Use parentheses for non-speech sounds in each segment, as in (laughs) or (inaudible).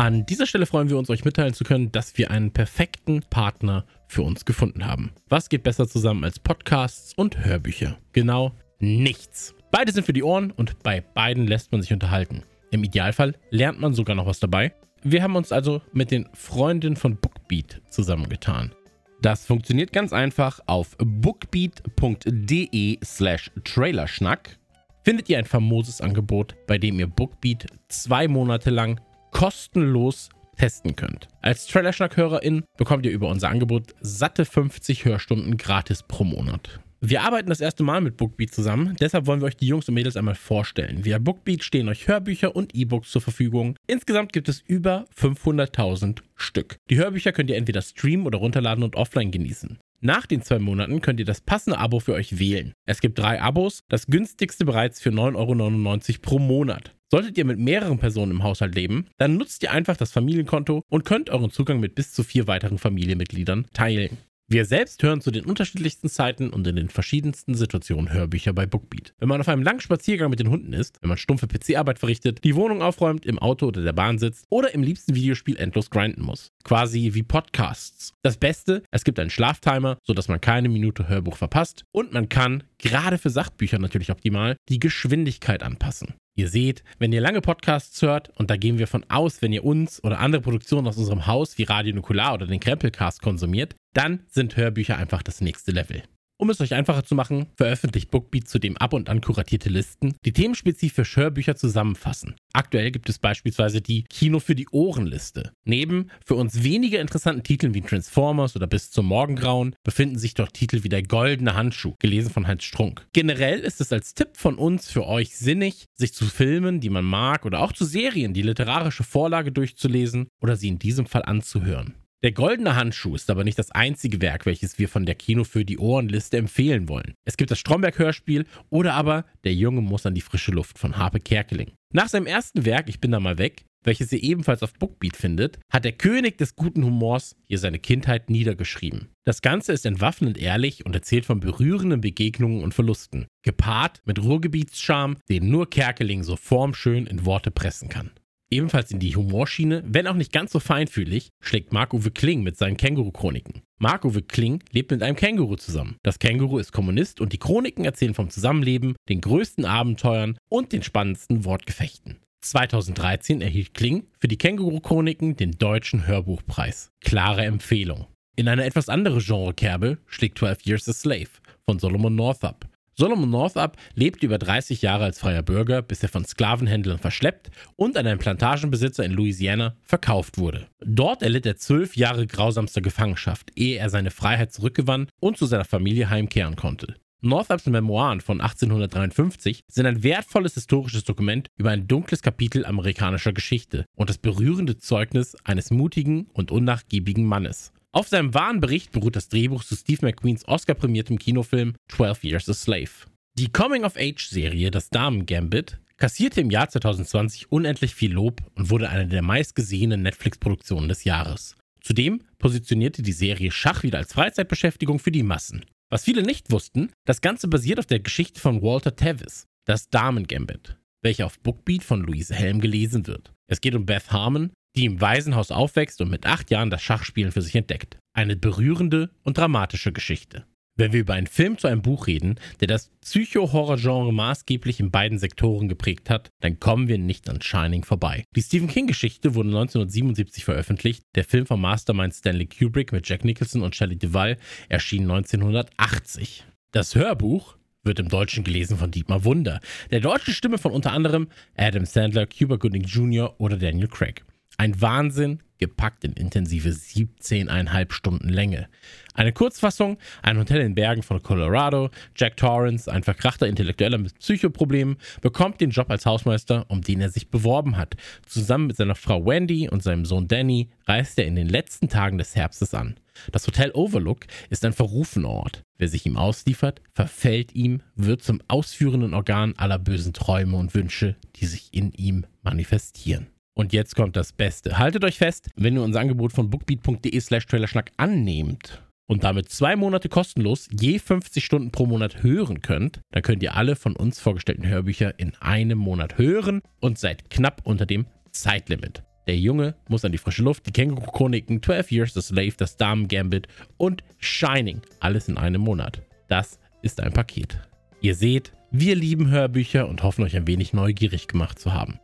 An dieser Stelle freuen wir uns, euch mitteilen zu können, dass wir einen perfekten Partner für uns gefunden haben. Was geht besser zusammen als Podcasts und Hörbücher? Genau nichts. Beide sind für die Ohren und bei beiden lässt man sich unterhalten. Im Idealfall lernt man sogar noch was dabei. Wir haben uns also mit den Freundinnen von Bookbeat zusammengetan. Das funktioniert ganz einfach auf bookbeat.de slash trailerschnack findet ihr ein famoses Angebot, bei dem ihr Bookbeat zwei Monate lang kostenlos testen könnt. Als Trailerschnack-Hörerin bekommt ihr über unser Angebot satte 50 Hörstunden gratis pro Monat. Wir arbeiten das erste Mal mit Bookbeat zusammen, deshalb wollen wir euch die Jungs und Mädels einmal vorstellen. Via Bookbeat stehen euch Hörbücher und E-Books zur Verfügung. Insgesamt gibt es über 500.000 Stück. Die Hörbücher könnt ihr entweder streamen oder runterladen und offline genießen. Nach den zwei Monaten könnt ihr das passende Abo für euch wählen. Es gibt drei Abos, das günstigste bereits für 9,99 Euro pro Monat. Solltet ihr mit mehreren Personen im Haushalt leben, dann nutzt ihr einfach das Familienkonto und könnt euren Zugang mit bis zu vier weiteren Familienmitgliedern teilen. Wir selbst hören zu den unterschiedlichsten Zeiten und in den verschiedensten Situationen Hörbücher bei Bookbeat. Wenn man auf einem langen Spaziergang mit den Hunden ist, wenn man stumpfe PC-Arbeit verrichtet, die Wohnung aufräumt, im Auto oder der Bahn sitzt oder im liebsten Videospiel endlos grinden muss. Quasi wie Podcasts. Das Beste, es gibt einen Schlaftimer, sodass man keine Minute Hörbuch verpasst und man kann, gerade für Sachbücher natürlich optimal, die Geschwindigkeit anpassen. Ihr seht, wenn ihr lange Podcasts hört, und da gehen wir von aus, wenn ihr uns oder andere Produktionen aus unserem Haus wie Radio Nukular oder den Krempelcast konsumiert, dann sind Hörbücher einfach das nächste Level. Um es euch einfacher zu machen, veröffentlicht Bookbeat zudem ab und an kuratierte Listen, die themenspezifisch Hörbücher zusammenfassen. Aktuell gibt es beispielsweise die Kino für die Ohren-Liste. Neben für uns weniger interessanten Titeln wie Transformers oder Bis zum Morgengrauen befinden sich dort Titel wie Der goldene Handschuh, gelesen von Heinz Strunk. Generell ist es als Tipp von uns für euch sinnig, sich zu Filmen, die man mag, oder auch zu Serien die literarische Vorlage durchzulesen oder sie in diesem Fall anzuhören. Der goldene Handschuh ist aber nicht das einzige Werk, welches wir von der Kino für die Ohrenliste empfehlen wollen. Es gibt das Stromberg-Hörspiel oder aber Der Junge muss an die frische Luft von Harpe Kerkeling. Nach seinem ersten Werk Ich bin da mal weg, welches ihr ebenfalls auf Bookbeat findet, hat der König des guten Humors hier seine Kindheit niedergeschrieben. Das Ganze ist entwaffnend ehrlich und erzählt von berührenden Begegnungen und Verlusten, gepaart mit Ruhrgebietscharme, den nur Kerkeling so formschön in Worte pressen kann. Ebenfalls in die Humorschiene, wenn auch nicht ganz so feinfühlig, schlägt Marc-Uwe Kling mit seinen Känguru-Chroniken. Marc-Uwe Kling lebt mit einem Känguru zusammen. Das Känguru ist Kommunist und die Chroniken erzählen vom Zusammenleben, den größten Abenteuern und den spannendsten Wortgefechten. 2013 erhielt Kling für die Känguru-Chroniken den Deutschen Hörbuchpreis. Klare Empfehlung. In eine etwas andere Genrekerbe schlägt 12 Years a Slave von Solomon Northup. Solomon Northup lebte über 30 Jahre als freier Bürger, bis er von Sklavenhändlern verschleppt und an einen Plantagenbesitzer in Louisiana verkauft wurde. Dort erlitt er zwölf Jahre grausamster Gefangenschaft, ehe er seine Freiheit zurückgewann und zu seiner Familie heimkehren konnte. Northups Memoiren von 1853 sind ein wertvolles historisches Dokument über ein dunkles Kapitel amerikanischer Geschichte und das berührende Zeugnis eines mutigen und unnachgiebigen Mannes. Auf seinem wahren Bericht beruht das Drehbuch zu Steve McQueens Oscar-prämiertem Kinofilm 12 Years a Slave. Die Coming-of-Age-Serie Das Damen-Gambit kassierte im Jahr 2020 unendlich viel Lob und wurde eine der meistgesehenen Netflix-Produktionen des Jahres. Zudem positionierte die Serie Schach wieder als Freizeitbeschäftigung für die Massen. Was viele nicht wussten, das Ganze basiert auf der Geschichte von Walter Tevis, das Damen-Gambit, welche auf Bookbeat von Louise Helm gelesen wird. Es geht um Beth Harmon, die im Waisenhaus aufwächst und mit acht Jahren das Schachspielen für sich entdeckt. Eine berührende und dramatische Geschichte. Wenn wir über einen Film zu einem Buch reden, der das Psycho-Horror-Genre maßgeblich in beiden Sektoren geprägt hat, dann kommen wir nicht an Shining vorbei. Die Stephen King-Geschichte wurde 1977 veröffentlicht. Der Film von Mastermind Stanley Kubrick mit Jack Nicholson und Shelley Duvall erschien 1980. Das Hörbuch wird im Deutschen gelesen von Dietmar Wunder, der deutschen Stimme von unter anderem Adam Sandler, Cuba Gooding Jr. oder Daniel Craig. Ein Wahnsinn, gepackt in intensive 17,5 Stunden Länge. Eine Kurzfassung, ein Hotel in Bergen von Colorado, Jack Torrance, ein verkrachter Intellektueller mit Psychoproblemen, bekommt den Job als Hausmeister, um den er sich beworben hat. Zusammen mit seiner Frau Wendy und seinem Sohn Danny reist er in den letzten Tagen des Herbstes an. Das Hotel Overlook ist ein verrufener Ort. Wer sich ihm ausliefert, verfällt ihm, wird zum ausführenden Organ aller bösen Träume und Wünsche, die sich in ihm manifestieren. Und jetzt kommt das Beste. Haltet euch fest, wenn ihr unser Angebot von bookbeat.de slash trailerschnack annehmt und damit zwei Monate kostenlos je 50 Stunden pro Monat hören könnt, dann könnt ihr alle von uns vorgestellten Hörbücher in einem Monat hören und seid knapp unter dem Zeitlimit. Der Junge muss an die frische Luft, die Känguru-Chroniken, 12 Years the Slave, das Damen-Gambit und Shining. Alles in einem Monat. Das ist ein Paket. Ihr seht, wir lieben Hörbücher und hoffen euch ein wenig neugierig gemacht zu haben.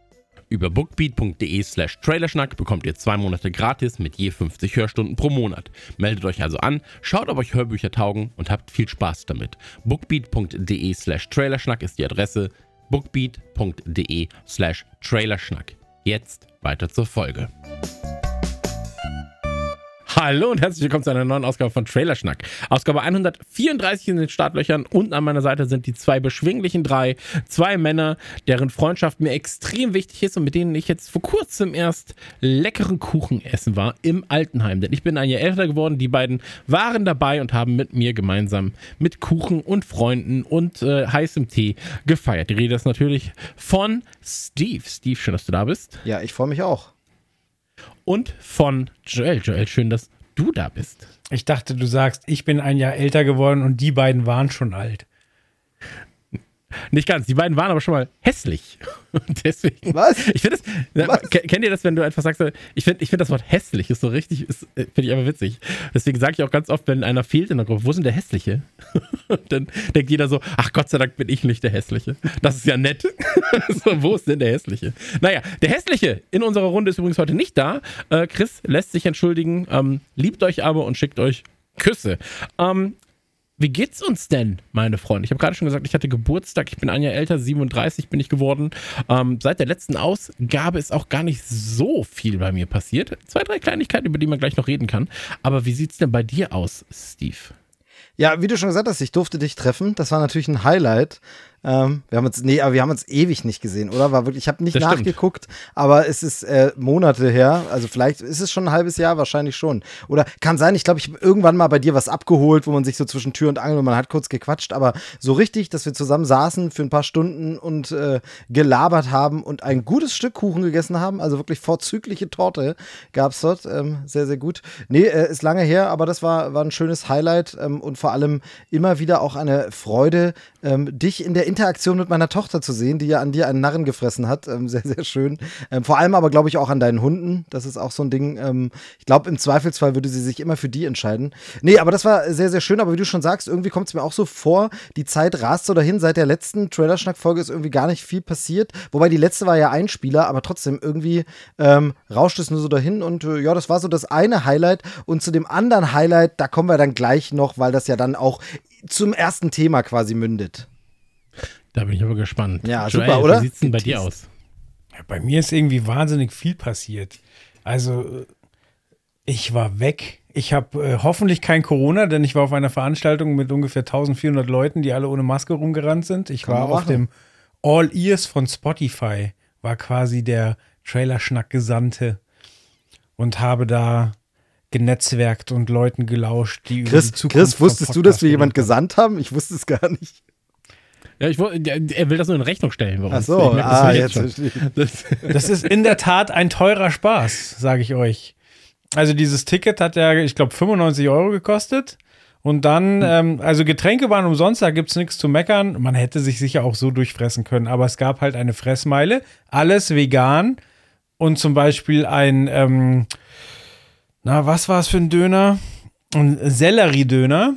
Über bookbeat.de slash trailerschnack bekommt ihr zwei Monate gratis mit je 50 Hörstunden pro Monat. Meldet euch also an, schaut, ob euch Hörbücher taugen und habt viel Spaß damit. bookbeat.de slash trailerschnack ist die Adresse. bookbeat.de slash trailerschnack. Jetzt weiter zur Folge. Hallo und herzlich willkommen zu einer neuen Ausgabe von Trailerschnack. Ausgabe 134 in den Startlöchern und an meiner Seite sind die zwei beschwinglichen drei, zwei Männer, deren Freundschaft mir extrem wichtig ist und mit denen ich jetzt vor kurzem erst leckeren Kuchen essen war im Altenheim. Denn ich bin ein Jahr älter geworden, die beiden waren dabei und haben mit mir gemeinsam mit Kuchen und Freunden und äh, heißem Tee gefeiert. Die Rede ist natürlich von Steve. Steve, schön, dass du da bist. Ja, ich freue mich auch und von Joel. Joel, schön, dass du da bist. Ich dachte, du sagst, ich bin ein Jahr älter geworden und die beiden waren schon alt. Nicht ganz. Die beiden waren aber schon mal hässlich. (laughs) Deswegen. Was? Ich finde das. Kennt ihr das, wenn du einfach sagst, ich finde ich find das Wort hässlich ist so richtig, äh, finde ich einfach witzig. Deswegen sage ich auch ganz oft, wenn einer fehlt in der Gruppe, wo ist denn der Hässliche? (laughs) dann denkt jeder so, ach Gott sei Dank bin ich nicht der Hässliche. Das ist ja nett. (laughs) so, wo ist denn der Hässliche? Naja, der Hässliche in unserer Runde ist übrigens heute nicht da. Äh, Chris lässt sich entschuldigen, ähm, liebt euch aber und schickt euch Küsse. Ähm, wie geht's uns denn, meine Freunde? Ich habe gerade schon gesagt, ich hatte Geburtstag. Ich bin ein Jahr älter, 37 bin ich geworden. Ähm, seit der letzten Ausgabe ist auch gar nicht so viel bei mir passiert. Zwei, drei Kleinigkeiten, über die man gleich noch reden kann. Aber wie sieht's denn bei dir aus, Steve? Ja, wie du schon gesagt hast, ich durfte dich treffen. Das war natürlich ein Highlight. Ähm, wir haben uns, nee, aber wir haben uns ewig nicht gesehen, oder? War wirklich, ich habe nicht das nachgeguckt, stimmt. aber es ist äh, Monate her. Also vielleicht ist es schon ein halbes Jahr, wahrscheinlich schon. Oder kann sein, ich glaube, ich habe irgendwann mal bei dir was abgeholt, wo man sich so zwischen Tür und Angel und man hat kurz gequatscht, aber so richtig, dass wir zusammen saßen für ein paar Stunden und äh, gelabert haben und ein gutes Stück Kuchen gegessen haben. Also wirklich vorzügliche Torte gab es dort. Ähm, sehr, sehr gut. Nee, äh, ist lange her, aber das war, war ein schönes Highlight ähm, und vor allem immer wieder auch eine Freude, ähm, dich in der Interaktion mit meiner Tochter zu sehen, die ja an dir einen Narren gefressen hat. Ähm, sehr, sehr schön. Ähm, vor allem aber, glaube ich, auch an deinen Hunden. Das ist auch so ein Ding. Ähm, ich glaube, im Zweifelsfall würde sie sich immer für die entscheiden. Nee, aber das war sehr, sehr schön. Aber wie du schon sagst, irgendwie kommt es mir auch so vor, die Zeit rast so dahin. Seit der letzten Trailerschnack-Folge ist irgendwie gar nicht viel passiert. Wobei die letzte war ja ein Spieler, aber trotzdem irgendwie ähm, rauscht es nur so dahin. Und äh, ja, das war so das eine Highlight. Und zu dem anderen Highlight, da kommen wir dann gleich noch, weil das ja dann auch zum ersten Thema quasi mündet. Da bin ich aber gespannt. Ja, Joel, super, oder? Wie sieht es denn bei dir aus? Ja, bei mir ist irgendwie wahnsinnig viel passiert. Also, ich war weg. Ich habe äh, hoffentlich kein Corona, denn ich war auf einer Veranstaltung mit ungefähr 1400 Leuten, die alle ohne Maske rumgerannt sind. Ich Kann war auf dem All Ears von Spotify, war quasi der Trailerschnack-Gesandte und habe da genetzwerkt und Leuten gelauscht, die Chris, über die Zukunft Chris, wusstest du, dass wir jemand gesandt haben? Ich wusste es gar nicht. Ja, ich, er will das nur in Rechnung stellen. Ach so, ah, jetzt. Das, das ist in der Tat ein teurer Spaß, sage ich euch. Also dieses Ticket hat ja, ich glaube, 95 Euro gekostet. Und dann, hm. ähm, also Getränke waren umsonst, da gibt es nichts zu meckern. Man hätte sich sicher auch so durchfressen können, aber es gab halt eine Fressmeile, alles vegan und zum Beispiel ein, ähm, na, was war es für ein Döner? Ein Sellerie-Döner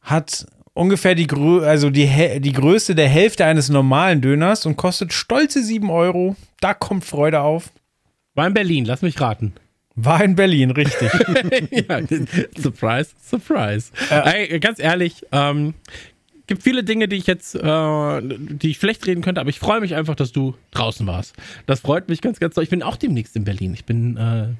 hat ungefähr die, Grö also die, die Größe der Hälfte eines normalen Döners und kostet stolze 7 Euro. Da kommt Freude auf. War in Berlin, lass mich raten. War in Berlin, richtig. (laughs) ja, surprise, surprise. Äh, Ey, ganz ehrlich, ähm, gibt viele Dinge, die ich jetzt, äh, die ich schlecht reden könnte, aber ich freue mich einfach, dass du draußen warst. Das freut mich ganz, ganz doll. Ich bin auch demnächst in Berlin. Ich bin äh,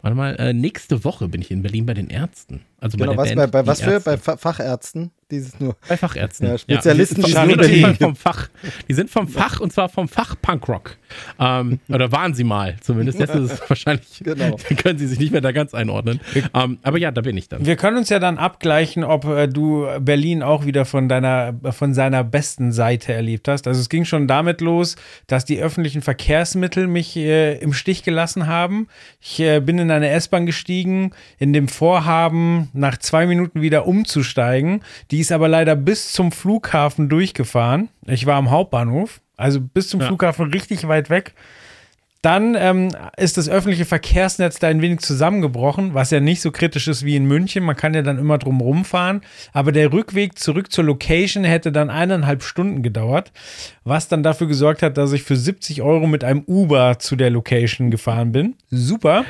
Warte mal, äh, nächste Woche bin ich in Berlin bei den Ärzten. Also genau, bei, was, bei, bei was für? Bei Fachärzten? Dieses nur. Bei Fachärzten. Ja, Spezialisten ja, die, sind, die, vom Fach. Die sind vom Fach und zwar vom Fach Punkrock. Ähm, oder waren sie mal zumindest. Jetzt ist es (laughs) wahrscheinlich, genau. (laughs) können sie sich nicht mehr da ganz einordnen. Ähm, aber ja, da bin ich dann. Wir können uns ja dann abgleichen, ob äh, du Berlin auch wieder von deiner, von seiner besten Seite erlebt hast. Also es ging schon damit los, dass die öffentlichen Verkehrsmittel mich äh, im Stich gelassen haben. Ich äh, bin in eine S-Bahn gestiegen, in dem Vorhaben, nach zwei Minuten wieder umzusteigen. Die ist aber leider bis zum Flughafen durchgefahren. Ich war am Hauptbahnhof, also bis zum ja. Flughafen richtig weit weg. Dann ähm, ist das öffentliche Verkehrsnetz da ein wenig zusammengebrochen, was ja nicht so kritisch ist wie in München. Man kann ja dann immer drum rumfahren. Aber der Rückweg zurück zur Location hätte dann eineinhalb Stunden gedauert, was dann dafür gesorgt hat, dass ich für 70 Euro mit einem Uber zu der Location gefahren bin. Super.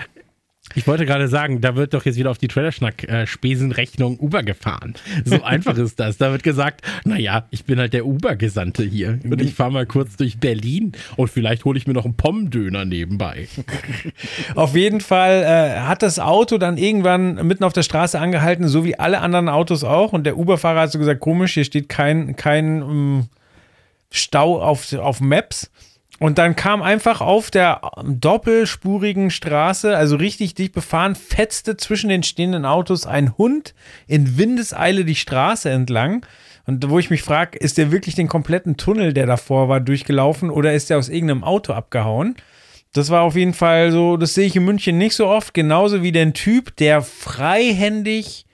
Ich wollte gerade sagen, da wird doch jetzt wieder auf die Trailerschnack-Spesenrechnung Uber gefahren. So (laughs) einfach ist das. Da wird gesagt, naja, ich bin halt der Uber-Gesandte hier und ich fahre mal kurz durch Berlin und vielleicht hole ich mir noch einen Pommdöner nebenbei. (laughs) Auf jeden Fall äh, hat das Auto dann irgendwann mitten auf der Straße angehalten, so wie alle anderen Autos auch. Und der Uber-Fahrer hat so gesagt, komisch, hier steht kein, kein um, ähm, Stau auf, auf Maps. Und dann kam einfach auf der doppelspurigen Straße, also richtig dicht befahren, fetzte zwischen den stehenden Autos ein Hund in Windeseile die Straße entlang. Und wo ich mich frage, ist der wirklich den kompletten Tunnel, der davor war, durchgelaufen oder ist der aus irgendeinem Auto abgehauen? Das war auf jeden Fall so, das sehe ich in München nicht so oft, genauso wie den Typ, der freihändig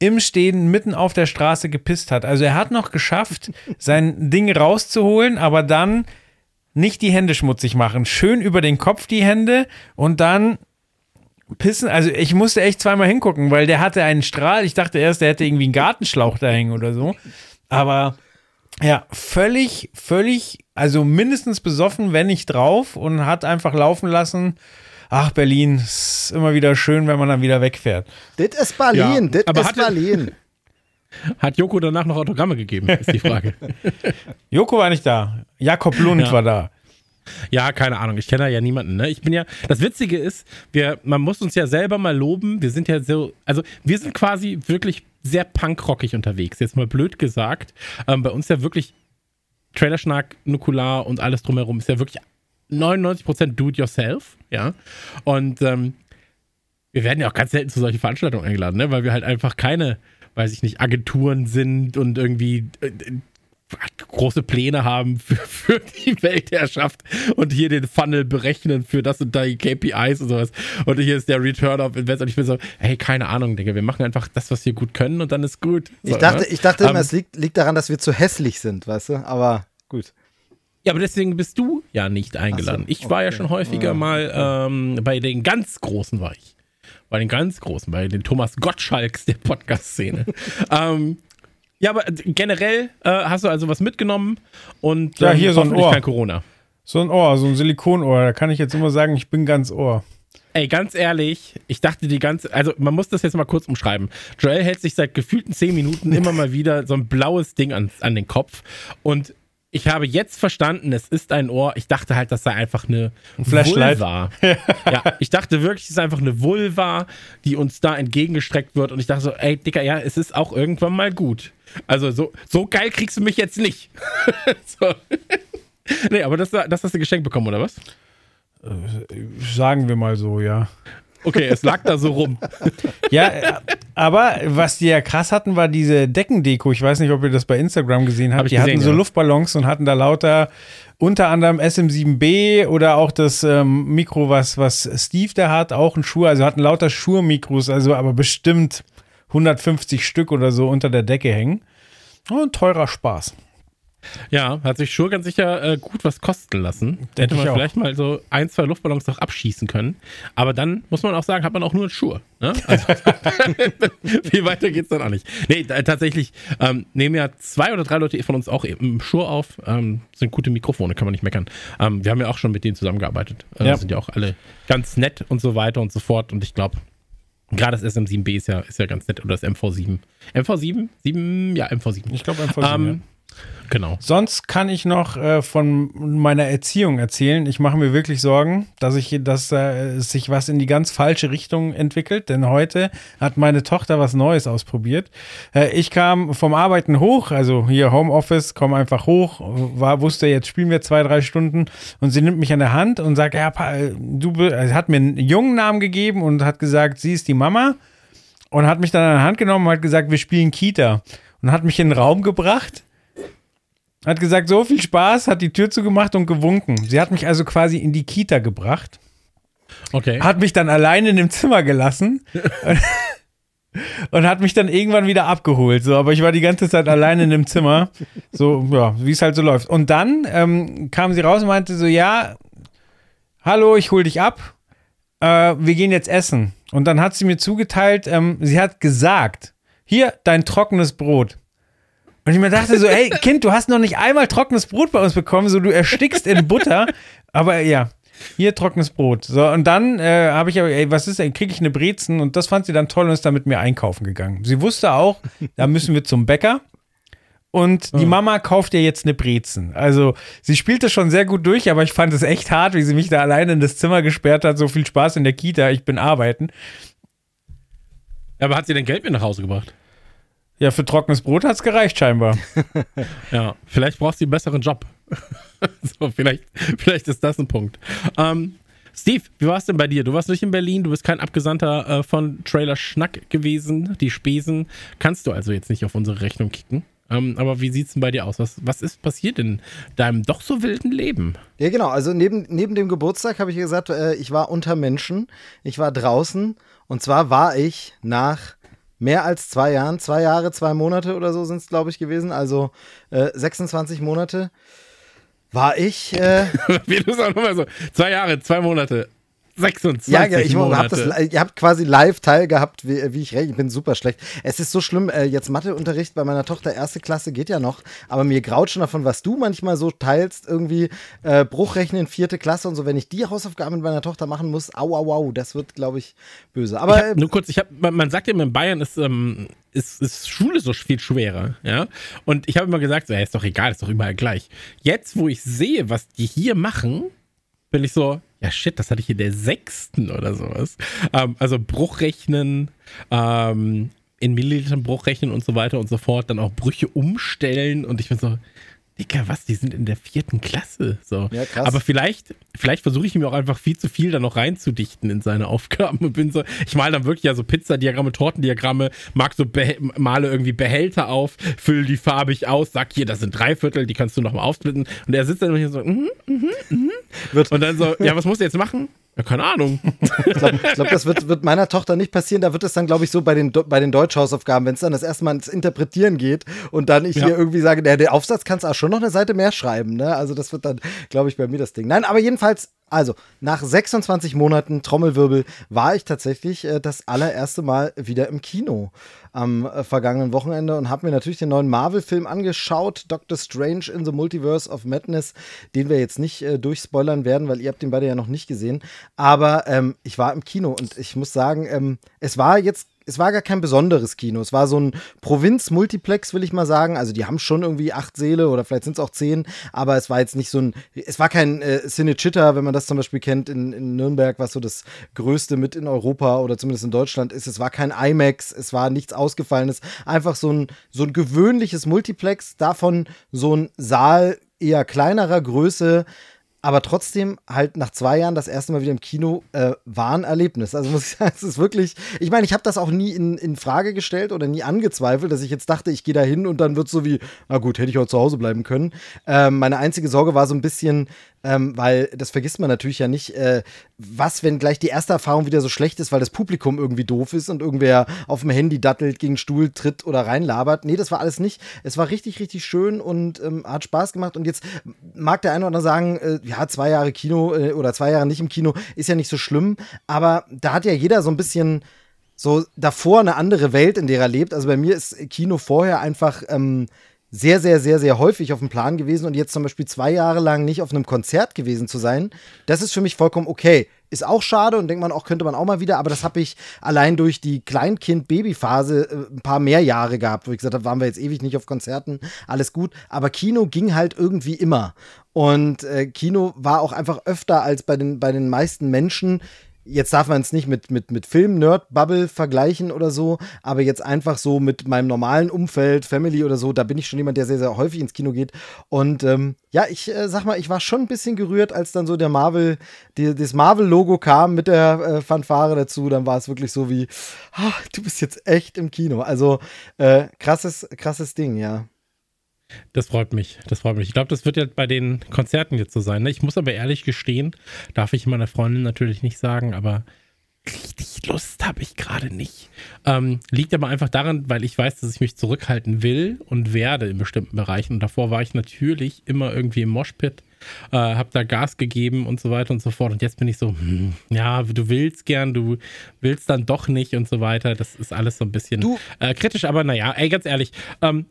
im Stehen mitten auf der Straße gepisst hat. Also er hat noch geschafft, sein Ding rauszuholen, aber dann nicht die Hände schmutzig machen. Schön über den Kopf die Hände und dann pissen. Also ich musste echt zweimal hingucken, weil der hatte einen Strahl. Ich dachte erst, der hätte irgendwie einen Gartenschlauch da hängen oder so. Aber ja, völlig, völlig, also mindestens besoffen, wenn nicht drauf und hat einfach laufen lassen. Ach, Berlin, ist immer wieder schön, wenn man dann wieder wegfährt. Das ist Berlin, ja, das ist Berlin. (laughs) Hat Joko danach noch Autogramme gegeben, ist die Frage. (laughs) Joko war nicht da. Jakob Lund ja. war da. Ja, keine Ahnung. Ich kenne ja niemanden. Ne? Ich bin ja. Das Witzige ist, wir, man muss uns ja selber mal loben. Wir sind ja so, also wir sind quasi wirklich sehr punkrockig unterwegs. Jetzt mal blöd gesagt. Ähm, bei uns ja wirklich Trailerschnack, Nukular und alles drumherum ist ja wirklich 99% Do-it-yourself. Ja. Und ähm, wir werden ja auch ganz selten zu solchen Veranstaltungen eingeladen, ne? weil wir halt einfach keine weiß ich nicht, Agenturen sind und irgendwie äh, große Pläne haben für, (laughs) für, die Weltherrschaft und hier den Funnel berechnen für das und da die KPIs und sowas. Und hier ist der Return of Invest. Und ich bin so, hey, keine Ahnung, Digga, wir machen einfach das, was wir gut können und dann ist gut. So, ich dachte, ne? ich dachte immer, um, ähm, es liegt, liegt daran, dass wir zu hässlich sind, weißt du? Aber gut. Ja, aber deswegen bist du ja nicht eingeladen. So, ich war ja schon häufiger ja, mal ähm, bei den ganz Großen war ich bei den ganz Großen, bei den Thomas Gottschalks der Podcast-Szene. (laughs) ähm, ja, aber generell äh, hast du also was mitgenommen und ja, hier so ein Ohr. kein Corona. So ein Ohr, so ein Silikonohr. Da kann ich jetzt immer sagen, ich bin ganz Ohr. Ey, ganz ehrlich, ich dachte die ganze, also man muss das jetzt mal kurz umschreiben. Joel hält sich seit gefühlten zehn Minuten immer mal wieder so ein blaues Ding an, an den Kopf und ich habe jetzt verstanden, es ist ein Ohr. Ich dachte halt, das sei einfach eine ein Flashlight. Vulva. (laughs) ja, ich dachte wirklich, es ist einfach eine Vulva, die uns da entgegengestreckt wird. Und ich dachte so, ey, Dicker, ja, es ist auch irgendwann mal gut. Also so, so geil kriegst du mich jetzt nicht. (laughs) so. nee, aber das, das hast du geschenkt bekommen, oder was? Sagen wir mal so, ja. Okay, es lag da so rum. ja, aber was die ja krass hatten, war diese Deckendeko. Ich weiß nicht, ob ihr das bei Instagram gesehen habt. Hab die gesehen, hatten so ja. Luftballons und hatten da lauter unter anderem SM7B oder auch das ähm, Mikro, was, was Steve da hat, auch ein Schuh. Also hatten lauter Schuhe-Mikros, also aber bestimmt 150 Stück oder so unter der Decke hängen. Und teurer Spaß. Ja, hat sich Schur ganz sicher äh, gut was kosten lassen. Da hätte man vielleicht mal so ein, zwei Luftballons noch abschießen können. Aber dann muss man auch sagen, hat man auch nur einen Schuhe. Ne? Also, (laughs) viel weiter geht's dann auch nicht. Nee, tatsächlich ähm, nehmen ja zwei oder drei Leute von uns auch im Schuh auf. Ähm, sind gute Mikrofone, kann man nicht meckern. Ähm, wir haben ja auch schon mit denen zusammengearbeitet. Äh, ja. Sind ja auch alle ganz nett und so weiter und so fort. Und ich glaube, Gerade das SM7B ist ja, ist ja ganz nett. Oder das MV7. MV7? 7? Ja, MV7. Ich glaube MV7. Ähm, Genau. Sonst kann ich noch äh, von meiner Erziehung erzählen. Ich mache mir wirklich Sorgen, dass ich, dass äh, sich was in die ganz falsche Richtung entwickelt. Denn heute hat meine Tochter was Neues ausprobiert. Äh, ich kam vom Arbeiten hoch, also hier Homeoffice, komme einfach hoch, war wusste jetzt spielen wir zwei drei Stunden und sie nimmt mich an der Hand und sagt, ja, du also hat mir einen jungen Namen gegeben und hat gesagt, sie ist die Mama und hat mich dann an der Hand genommen und hat gesagt, wir spielen Kita und hat mich in den Raum gebracht hat gesagt, so viel Spaß, hat die Tür zugemacht und gewunken. Sie hat mich also quasi in die Kita gebracht. Okay. Hat mich dann alleine in dem Zimmer gelassen. und hat mich dann irgendwann wieder abgeholt. So, aber ich war die ganze Zeit alleine in dem Zimmer. So, ja, wie es halt so läuft. Und dann ähm, kam sie raus und meinte so, ja, hallo, ich hol dich ab. Äh, wir gehen jetzt essen. Und dann hat sie mir zugeteilt, ähm, sie hat gesagt, hier, dein trockenes Brot. Und ich mir dachte so, ey, Kind, du hast noch nicht einmal trockenes Brot bei uns bekommen, so du erstickst in Butter. Aber ja, hier trockenes Brot. So, und dann äh, habe ich aber, ey, was ist denn, kriege ich eine Brezen? Und das fand sie dann toll und ist dann mit mir einkaufen gegangen. Sie wusste auch, da müssen wir zum Bäcker. Und die Mama kauft ja jetzt eine Brezen. Also, sie spielt das schon sehr gut durch, aber ich fand es echt hart, wie sie mich da alleine in das Zimmer gesperrt hat. So viel Spaß in der Kita, ich bin arbeiten. Aber hat sie denn Geld mit nach Hause gebracht? Ja, für trockenes Brot hat es gereicht, scheinbar. (laughs) ja, vielleicht brauchst du einen besseren Job. (laughs) so, vielleicht, vielleicht ist das ein Punkt. Ähm, Steve, wie war es denn bei dir? Du warst nicht in Berlin, du bist kein Abgesandter äh, von Trailer Schnack gewesen. Die Spesen kannst du also jetzt nicht auf unsere Rechnung kicken. Ähm, aber wie sieht es denn bei dir aus? Was, was ist passiert in deinem doch so wilden Leben? Ja, genau. Also neben, neben dem Geburtstag habe ich gesagt, äh, ich war unter Menschen. Ich war draußen. Und zwar war ich nach mehr als zwei Jahren, zwei Jahre, zwei Monate oder so sind es, glaube ich, gewesen, also äh, 26 Monate, war ich. Äh, (laughs) Wie du sagst nochmal so, zwei Jahre, zwei Monate. 26 ja, ich Monate. Hab das, ihr habt quasi live teilgehabt, wie, wie ich rechne. Ich bin super schlecht. Es ist so schlimm, äh, jetzt Matheunterricht bei meiner Tochter, erste Klasse geht ja noch, aber mir graut schon davon, was du manchmal so teilst, irgendwie äh, Bruchrechnen, vierte Klasse und so. Wenn ich die Hausaufgaben mit meiner Tochter machen muss, au, au, au, das wird, glaube ich, böse. Aber hab, nur kurz, ich hab, man, man sagt ja immer in Bayern ist, ähm, ist, ist Schule so viel schwerer, ja. Und ich habe immer gesagt, so, ja, ist doch egal, ist doch überall gleich. Jetzt, wo ich sehe, was die hier machen, bin ich so, ja shit, das hatte ich in der sechsten oder sowas. Ähm, also Bruchrechnen, ähm, in Millilitern Bruchrechnen und so weiter und so fort, dann auch Brüche umstellen und ich bin so, Dicker, was? Die sind in der vierten Klasse. So. Ja, krass. Aber vielleicht, vielleicht versuche ich mir auch einfach viel zu viel da noch reinzudichten in seine Aufgaben und bin so, ich male dann wirklich ja so Pizzadiagramme, Tortendiagramme, mag so male irgendwie Behälter auf, fülle die farbig aus, sag hier, das sind drei Viertel, die kannst du nochmal aufsplitten. Und er sitzt dann hier so, mhm, mhm, mhm. Und dann so, ja, was musst du jetzt machen? Ja, keine Ahnung. (laughs) Ich glaube, glaub, das wird, wird, meiner Tochter nicht passieren. Da wird es dann, glaube ich, so bei den, bei den Deutschhausaufgaben, wenn es dann das erste Mal ins Interpretieren geht und dann ich ja. hier irgendwie sage, der, der Aufsatz kannst du auch schon noch eine Seite mehr schreiben. Ne? Also das wird dann, glaube ich, bei mir das Ding. Nein, aber jedenfalls also, nach 26 Monaten Trommelwirbel war ich tatsächlich äh, das allererste Mal wieder im Kino am äh, vergangenen Wochenende und habe mir natürlich den neuen Marvel-Film angeschaut, Doctor Strange in the Multiverse of Madness, den wir jetzt nicht äh, durchspoilern werden, weil ihr habt den beide ja noch nicht gesehen. Aber ähm, ich war im Kino und ich muss sagen, ähm, es war jetzt es war gar kein besonderes Kino. Es war so ein Provinz-Multiplex, will ich mal sagen. Also die haben schon irgendwie acht Seele oder vielleicht sind es auch zehn, aber es war jetzt nicht so ein, es war kein äh, Cinecitta, wenn man das zum Beispiel kennt in, in Nürnberg, was so das größte mit in Europa oder zumindest in Deutschland ist. Es war kein IMAX, es war nichts Ausgefallenes. Einfach so ein, so ein gewöhnliches Multiplex, davon so ein Saal eher kleinerer Größe, aber trotzdem halt nach zwei Jahren das erste Mal wieder im Kino äh, war ein Erlebnis. Also muss ich sagen, (laughs) es ist wirklich, ich meine, ich habe das auch nie in, in Frage gestellt oder nie angezweifelt, dass ich jetzt dachte, ich gehe da hin und dann wird so wie, na gut, hätte ich auch zu Hause bleiben können. Ähm, meine einzige Sorge war so ein bisschen, ähm, weil das vergisst man natürlich ja nicht, äh, was, wenn gleich die erste Erfahrung wieder so schlecht ist, weil das Publikum irgendwie doof ist und irgendwer auf dem Handy dattelt, gegen Stuhl tritt oder reinlabert. Nee, das war alles nicht. Es war richtig, richtig schön und ähm, hat Spaß gemacht. Und jetzt mag der eine oder andere sagen, äh, ja, zwei Jahre Kino äh, oder zwei Jahre nicht im Kino ist ja nicht so schlimm, aber da hat ja jeder so ein bisschen so davor eine andere Welt, in der er lebt. Also bei mir ist Kino vorher einfach ähm, sehr, sehr, sehr, sehr häufig auf dem Plan gewesen und jetzt zum Beispiel zwei Jahre lang nicht auf einem Konzert gewesen zu sein, das ist für mich vollkommen okay. Ist auch schade und denkt man auch, könnte man auch mal wieder, aber das habe ich allein durch die Kleinkind-Baby-Phase äh, ein paar mehr Jahre gehabt, wo ich gesagt habe, waren wir jetzt ewig nicht auf Konzerten, alles gut. Aber Kino ging halt irgendwie immer. Und äh, Kino war auch einfach öfter als bei den, bei den meisten Menschen jetzt darf man es nicht mit, mit, mit Film-Nerd-Bubble vergleichen oder so, aber jetzt einfach so mit meinem normalen Umfeld, Family oder so, da bin ich schon jemand, der sehr, sehr häufig ins Kino geht. Und ähm, ja, ich äh, sag mal, ich war schon ein bisschen gerührt, als dann so der Marvel, die, das Marvel-Logo kam mit der äh, Fanfare dazu. Dann war es wirklich so wie, ah, du bist jetzt echt im Kino. Also äh, krasses, krasses Ding, ja. Das freut mich. Das freut mich. Ich glaube, das wird ja bei den Konzerten jetzt so sein. Ne? Ich muss aber ehrlich gestehen, darf ich meiner Freundin natürlich nicht sagen, aber richtig Lust habe ich gerade nicht. Ähm, liegt aber einfach daran, weil ich weiß, dass ich mich zurückhalten will und werde in bestimmten Bereichen. Und davor war ich natürlich immer irgendwie im Moshpit, äh, habe da Gas gegeben und so weiter und so fort. Und jetzt bin ich so, hm, ja, du willst gern, du willst dann doch nicht und so weiter. Das ist alles so ein bisschen äh, kritisch, aber naja, ey, ganz ehrlich, ähm,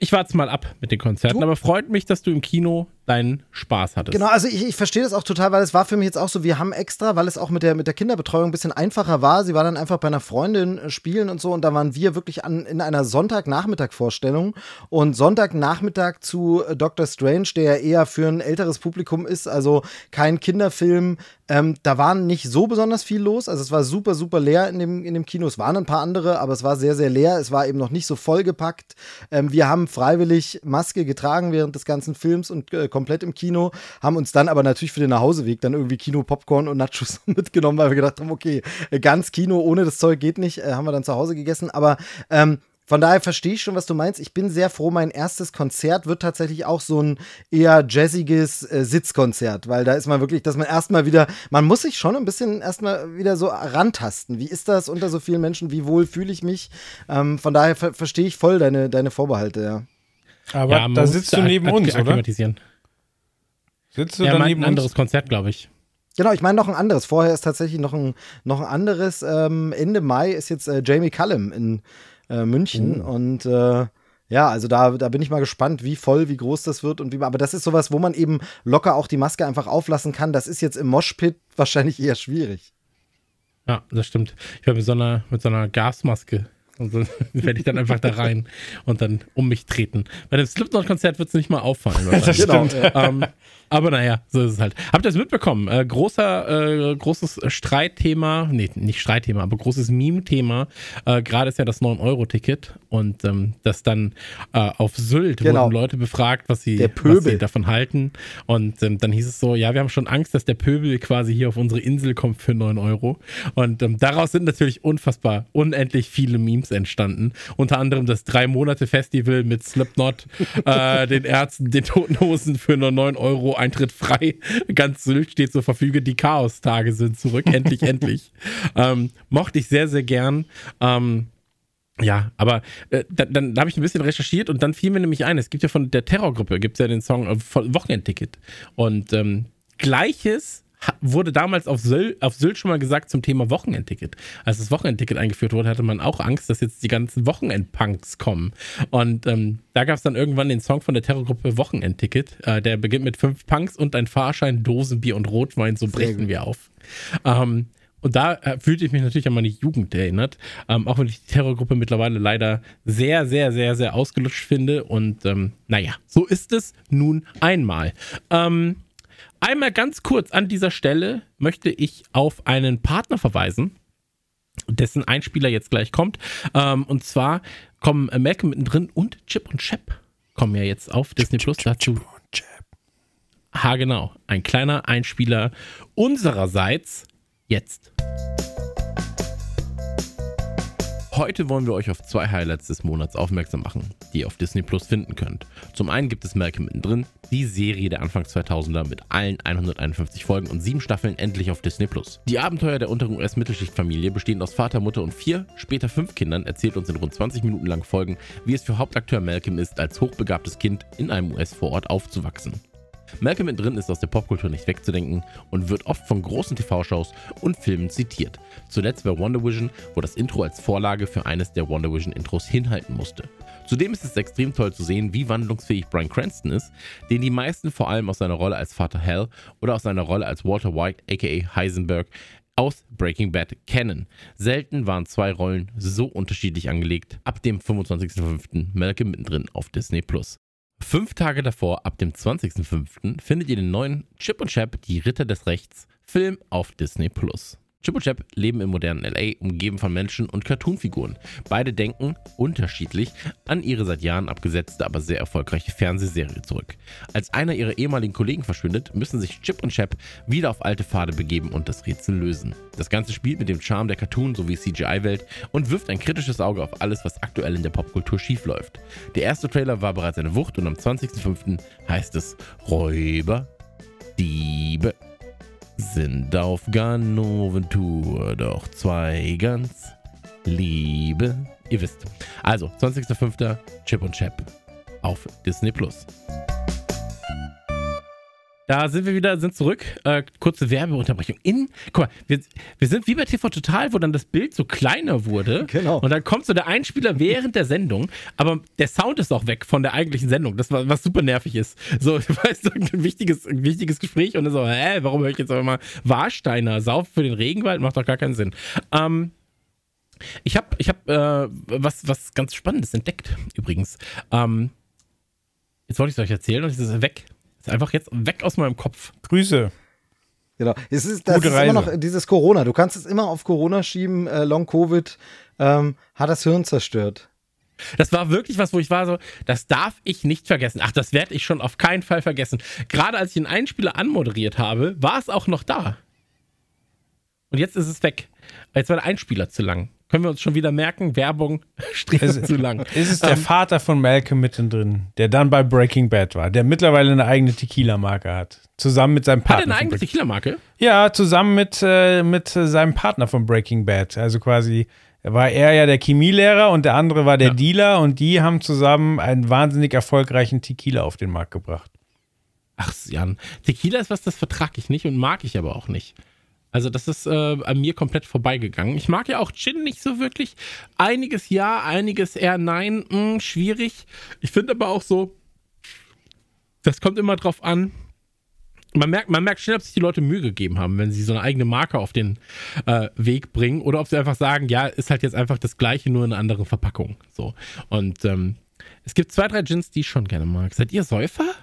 ich warte mal ab mit den Konzerten, du? aber freut mich, dass du im Kino deinen Spaß hattest. Genau, also ich, ich verstehe das auch total, weil es war für mich jetzt auch so, wir haben extra, weil es auch mit der, mit der Kinderbetreuung ein bisschen einfacher war. Sie war dann einfach bei einer Freundin äh, spielen und so und da waren wir wirklich an, in einer Sonntagnachmittag-Vorstellung und Sonntagnachmittag zu äh, Doctor Strange, der eher für ein älteres Publikum ist, also kein Kinderfilm. Ähm, da war nicht so besonders viel los, also es war super, super leer in dem, in dem Kino. Es waren ein paar andere, aber es war sehr, sehr leer. Es war eben noch nicht so vollgepackt. Ähm, wir haben freiwillig Maske getragen während des ganzen Films und äh, komplett im Kino, haben uns dann aber natürlich für den Nachhauseweg dann irgendwie Kino, Popcorn und Nachos (laughs) mitgenommen, weil wir gedacht haben, okay, äh, ganz Kino ohne das Zeug geht nicht, äh, haben wir dann zu Hause gegessen. Aber ähm, von daher verstehe ich schon, was du meinst. Ich bin sehr froh, mein erstes Konzert wird tatsächlich auch so ein eher jazziges äh, Sitzkonzert, weil da ist man wirklich, dass man erstmal wieder, man muss sich schon ein bisschen erstmal wieder so rantasten. Wie ist das unter so vielen Menschen? Wie wohl fühle ich mich? Ähm, von daher ver verstehe ich voll deine, deine Vorbehalte, ja. Aber ja, da sitzt du neben uns, oder? Sitzt du ja, dann neben ein anderes Konzert, glaube ich. Genau, ich meine noch ein anderes. Vorher ist tatsächlich noch ein, noch ein anderes. Ähm, Ende Mai ist jetzt äh, Jamie Cullum in äh, München. Oh. Und äh, ja, also da, da bin ich mal gespannt, wie voll, wie groß das wird und wie. Aber das ist sowas, wo man eben locker auch die Maske einfach auflassen kann. Das ist jetzt im Moshpit wahrscheinlich eher schwierig. Ja, das stimmt. Ich war mit so einer, mit so einer Gasmaske und so (laughs) werde ich dann einfach da rein und dann um mich treten. Bei dem Slipknot-Konzert wird es nicht mal auffallen. (laughs) das stimmt. (laughs) Ähm, aber naja, so ist es halt. Habt ihr das mitbekommen? Äh, großer, äh, großes Streitthema, nee, nicht Streitthema, aber großes Meme-Thema. Äh, Gerade ist ja das 9-Euro-Ticket und ähm, das dann äh, auf Sylt genau. wurden Leute befragt, was sie, was sie davon halten. Und ähm, dann hieß es so, ja, wir haben schon Angst, dass der Pöbel quasi hier auf unsere Insel kommt für 9 Euro. Und ähm, daraus sind natürlich unfassbar, unendlich viele Memes entstanden. Unter anderem das Drei-Monate-Festival mit Slipknot, (laughs) äh, den Ärzten, den Toten Hosen für nur 9 Euro Eintritt frei. Ganz Sylt steht zur Verfügung. Die Chaos-Tage sind zurück. Endlich, (laughs) endlich. Ähm, mochte ich sehr, sehr gern. Ähm, ja, aber äh, dann, dann habe ich ein bisschen recherchiert und dann fiel mir nämlich ein, es gibt ja von der Terrorgruppe, gibt es ja den Song äh, Wochenendticket. Und ähm, gleiches wurde damals auf Sylt, auf Sylt schon mal gesagt zum Thema Wochenendticket. Als das Wochenendticket eingeführt wurde, hatte man auch Angst, dass jetzt die ganzen Wochenendpunks kommen. Und ähm, da gab es dann irgendwann den Song von der Terrorgruppe Wochenendticket. Äh, der beginnt mit fünf Punks und ein Fahrschein, Dosenbier und Rotwein. So brechen wir auf. Ähm, und da äh, fühlte ich mich natürlich an meine Jugend erinnert. Ähm, auch wenn ich die Terrorgruppe mittlerweile leider sehr, sehr, sehr, sehr ausgelutscht finde. Und ähm, naja, so ist es nun einmal. Ähm, Einmal ganz kurz an dieser Stelle möchte ich auf einen Partner verweisen, dessen Einspieler jetzt gleich kommt. Ähm, und zwar kommen Malcolm mittendrin und Chip und Chap kommen ja jetzt auf Disney Plus dazu. Ha, genau. Ein kleiner Einspieler unsererseits jetzt. Heute wollen wir euch auf zwei Highlights des Monats aufmerksam machen, die ihr auf Disney Plus finden könnt. Zum einen gibt es Malcolm mittendrin, die Serie der Anfang 2000er mit allen 151 Folgen und sieben Staffeln endlich auf Disney Plus. Die Abenteuer der unteren US-Mittelschichtfamilie, bestehend aus Vater, Mutter und vier, später fünf Kindern, erzählt uns in rund 20 Minuten langen Folgen, wie es für Hauptakteur Malcolm ist, als hochbegabtes Kind in einem US-Vorort aufzuwachsen. Malcolm drin ist aus der Popkultur nicht wegzudenken und wird oft von großen TV-Shows und Filmen zitiert. Zuletzt bei Wonder Vision, wo das Intro als Vorlage für eines der Wonder Vision Intros hinhalten musste. Zudem ist es extrem toll zu sehen, wie wandlungsfähig Brian Cranston ist, den die meisten vor allem aus seiner Rolle als Vater Hell oder aus seiner Rolle als Walter White aka Heisenberg aus Breaking Bad kennen. Selten waren zwei Rollen so unterschiedlich angelegt. Ab dem 25.05. Malcolm mittendrin auf Disney Plus. Fünf Tage davor, ab dem 20.05., findet ihr den neuen Chip und Chap, die Ritter des Rechts, Film auf Disney Plus. Chip und Chap leben im modernen LA, umgeben von Menschen und Cartoonfiguren. Beide denken unterschiedlich an ihre seit Jahren abgesetzte, aber sehr erfolgreiche Fernsehserie zurück. Als einer ihrer ehemaligen Kollegen verschwindet, müssen sich Chip und Chap wieder auf alte Pfade begeben und das Rätsel lösen. Das Ganze spielt mit dem Charme der Cartoon- sowie CGI-Welt und wirft ein kritisches Auge auf alles, was aktuell in der Popkultur schiefläuft. Der erste Trailer war bereits eine Wucht und am 20.05. heißt es Räuber, Diebe, sind auf Ganoventour, doch zwei ganz liebe. Ihr wisst. Also, 20.05. Chip und Chap auf Disney Plus. Da sind wir wieder, sind zurück. Äh, kurze Werbeunterbrechung. In, guck mal, wir, wir sind wie bei TV Total, wo dann das Bild so kleiner wurde. Genau. Und dann kommt so der Einspieler während der Sendung, aber der Sound ist auch weg von der eigentlichen Sendung, das was, was super nervig ist. So, (laughs) du weißt, ein wichtiges, ein wichtiges Gespräch und dann so, hä, warum höre ich jetzt aber mal Warsteiner saufen für den Regenwald? Macht doch gar keinen Sinn. Ähm, ich habe ich hab, äh, was, was ganz Spannendes entdeckt, übrigens. Ähm, jetzt wollte ich es euch erzählen und es ist weg. Ist einfach jetzt weg aus meinem Kopf. Grüße. Genau. Es ist, das Gute ist Reise. immer noch dieses Corona. Du kannst es immer auf Corona schieben. Äh, Long Covid ähm, hat das Hirn zerstört. Das war wirklich was, wo ich war so, das darf ich nicht vergessen. Ach, das werde ich schon auf keinen Fall vergessen. Gerade als ich den Einspieler anmoderiert habe, war es auch noch da. Und jetzt ist es weg. Jetzt war der Einspieler zu lang können wir uns schon wieder merken, Werbung (laughs) strebt zu lang. Ist es der ähm, Vater von Malcolm mittendrin, der dann bei Breaking Bad war, der mittlerweile eine eigene Tequila-Marke hat. Zusammen mit seinem Partner. Hat er eine eigene Tequila-Marke? Ja, zusammen mit, äh, mit seinem Partner von Breaking Bad. Also quasi war er ja der Chemielehrer und der andere war der ja. Dealer und die haben zusammen einen wahnsinnig erfolgreichen Tequila auf den Markt gebracht. Ach, Jan, Tequila ist was, das vertrage ich nicht und mag ich aber auch nicht. Also das ist äh, an mir komplett vorbeigegangen. Ich mag ja auch Gin nicht so wirklich. Einiges ja, einiges eher nein. Mh, hm, schwierig. Ich finde aber auch so, das kommt immer drauf an. Man merkt, man merkt schnell, ob sich die Leute Mühe gegeben haben, wenn sie so eine eigene Marke auf den äh, Weg bringen oder ob sie einfach sagen, ja, ist halt jetzt einfach das Gleiche, nur in einer anderen Verpackung. So. Und ähm, es gibt zwei, drei Gins, die ich schon gerne mag. Seid ihr Säufer?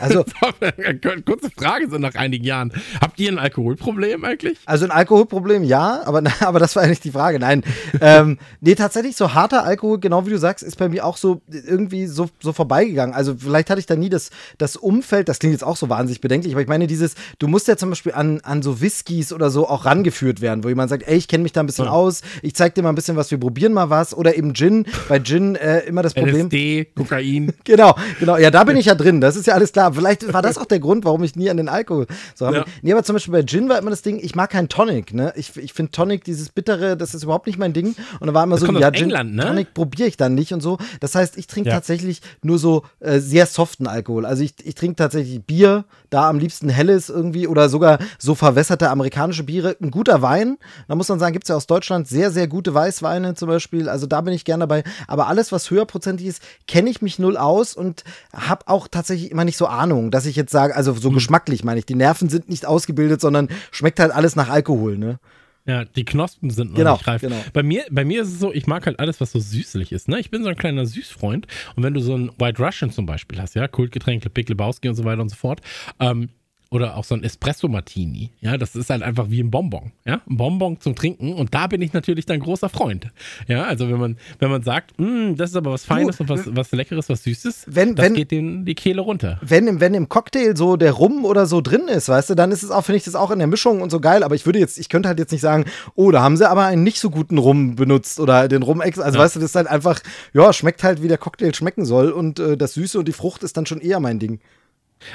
Also, (laughs) kurze Frage so nach einigen Jahren. Habt ihr ein Alkoholproblem eigentlich? Also ein Alkoholproblem ja, aber, aber das war eigentlich die Frage. Nein. ähm, nee, tatsächlich so harter Alkohol, genau wie du sagst, ist bei mir auch so irgendwie so, so vorbeigegangen. Also vielleicht hatte ich da nie das, das Umfeld, das klingt jetzt auch so wahnsinnig bedenklich, aber ich meine dieses, du musst ja zum Beispiel an, an so Whiskys oder so auch rangeführt werden, wo jemand sagt, ey, ich kenne mich da ein bisschen ja. aus, ich zeig dir mal ein bisschen was, wir probieren mal was. Oder eben Gin, bei Gin äh, immer das Problem. LSD, Kokain. (laughs) genau, genau. Ja, da bin ich ja drin. Das ist ja alles klar. Vielleicht war das auch der Grund, warum ich nie an den Alkohol so habe. Ja. Nee, aber zum Beispiel bei Gin war immer das Ding, ich mag keinen Tonic, ne? Ich, ich finde Tonic, dieses bittere, das ist überhaupt nicht mein Ding. Und da war immer das so, ja, Gin, England, ne? Tonic probiere ich dann nicht und so. Das heißt, ich trinke ja. tatsächlich nur so äh, sehr soften Alkohol. Also ich, ich trinke tatsächlich Bier, da am liebsten helles irgendwie oder sogar so verwässerte amerikanische Biere. Ein guter Wein, da muss man sagen, gibt es ja aus Deutschland sehr, sehr gute Weißweine zum Beispiel. Also da bin ich gerne dabei. Aber alles, was höherprozentig ist, kenne ich mich null aus und habe auch tatsächlich immer nicht so Ahnung, dass ich jetzt sage, also so hm. geschmacklich meine ich, die Nerven sind nicht ausgebildet, sondern schmeckt halt alles nach Alkohol, ne? Ja, die Knospen sind noch genau, nicht reif. Genau. Bei, mir, bei mir ist es so, ich mag halt alles, was so süßlich ist. Ne? Ich bin so ein kleiner Süßfreund. Und wenn du so ein White Russian zum Beispiel hast, ja, Kultgetränk, Big Lebowski und so weiter und so fort, ähm, oder auch so ein Espresso Martini. Ja, das ist halt einfach wie ein Bonbon. Ja, ein Bonbon zum Trinken. Und da bin ich natürlich dein großer Freund. Ja, also wenn man, wenn man sagt, hm, das ist aber was Feines du, und was, was Leckeres, was Süßes, wenn, das wenn, geht den, die Kehle runter. Wenn im, wenn im Cocktail so der Rum oder so drin ist, weißt du, dann ist es auch, finde ich das auch in der Mischung und so geil. Aber ich würde jetzt, ich könnte halt jetzt nicht sagen, oh, da haben sie aber einen nicht so guten Rum benutzt oder den Rum extra. Also ja. weißt du, das ist halt einfach, ja, schmeckt halt, wie der Cocktail schmecken soll. Und äh, das Süße und die Frucht ist dann schon eher mein Ding.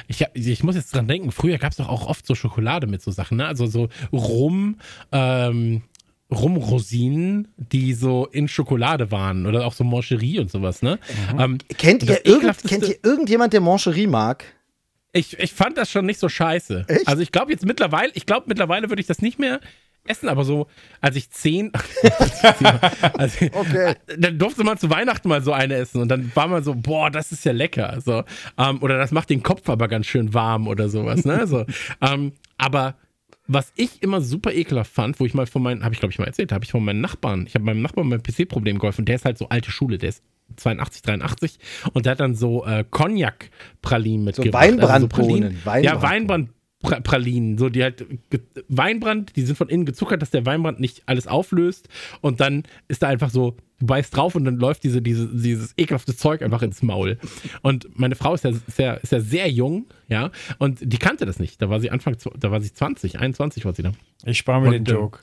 Ich, ich muss jetzt dran denken, früher gab es doch auch oft so Schokolade mit so Sachen, ne? Also so Rum, ähm, Rumrosinen, die so in Schokolade waren oder auch so Mancherie und sowas, ne? Mhm. Ähm, kennt, ihr irgend, kennt ihr irgendjemand, der Mancherie mag? Ich, ich fand das schon nicht so scheiße. Echt? Also ich glaube jetzt mittlerweile, ich glaube mittlerweile würde ich das nicht mehr essen, aber so, als ich zehn, (laughs) also, okay. dann durfte man zu Weihnachten mal so eine essen und dann war man so, boah, das ist ja lecker. So, ähm, oder das macht den Kopf aber ganz schön warm oder sowas, ne? So, (laughs) ähm, aber was ich immer super ekelhaft fand, wo ich mal von meinen, habe ich glaube ich mal erzählt, habe ich von meinen Nachbarn, ich habe meinem Nachbarn mein PC-Problem geholfen, der ist halt so alte Schule, der ist 82, 83 und der hat dann so äh, Cognac-Pralinen mitgebracht. So Weinbrandbohnen. Also so Weinbrand ja, Weinbrand Pralinen, so die halt Weinbrand, die sind von innen gezuckert, dass der Weinbrand nicht alles auflöst und dann ist da einfach so, du beißt drauf und dann läuft diese, diese, dieses ekelhafte Zeug einfach ins Maul. Und meine Frau ist ja, ist ja, ist ja sehr jung, ja, und die kannte das nicht. Da war sie Anfang, da war sie 20, 21 war sie da. Ich spare mir und, den ähm, Joke.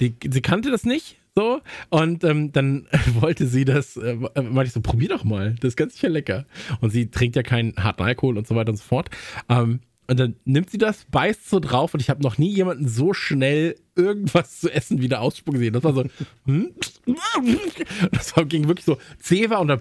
Die, sie kannte das nicht, so, und ähm, dann (laughs) wollte sie das, äh, meinte ich so, probier doch mal, das ist ganz sicher lecker. Und sie trinkt ja keinen harten Alkohol und so weiter und so fort. Ähm, und dann nimmt sie das, beißt so drauf und ich habe noch nie jemanden so schnell irgendwas zu essen wieder ausspucken sehen. Das war so, hm? das war, ging wirklich so Zewa und dann.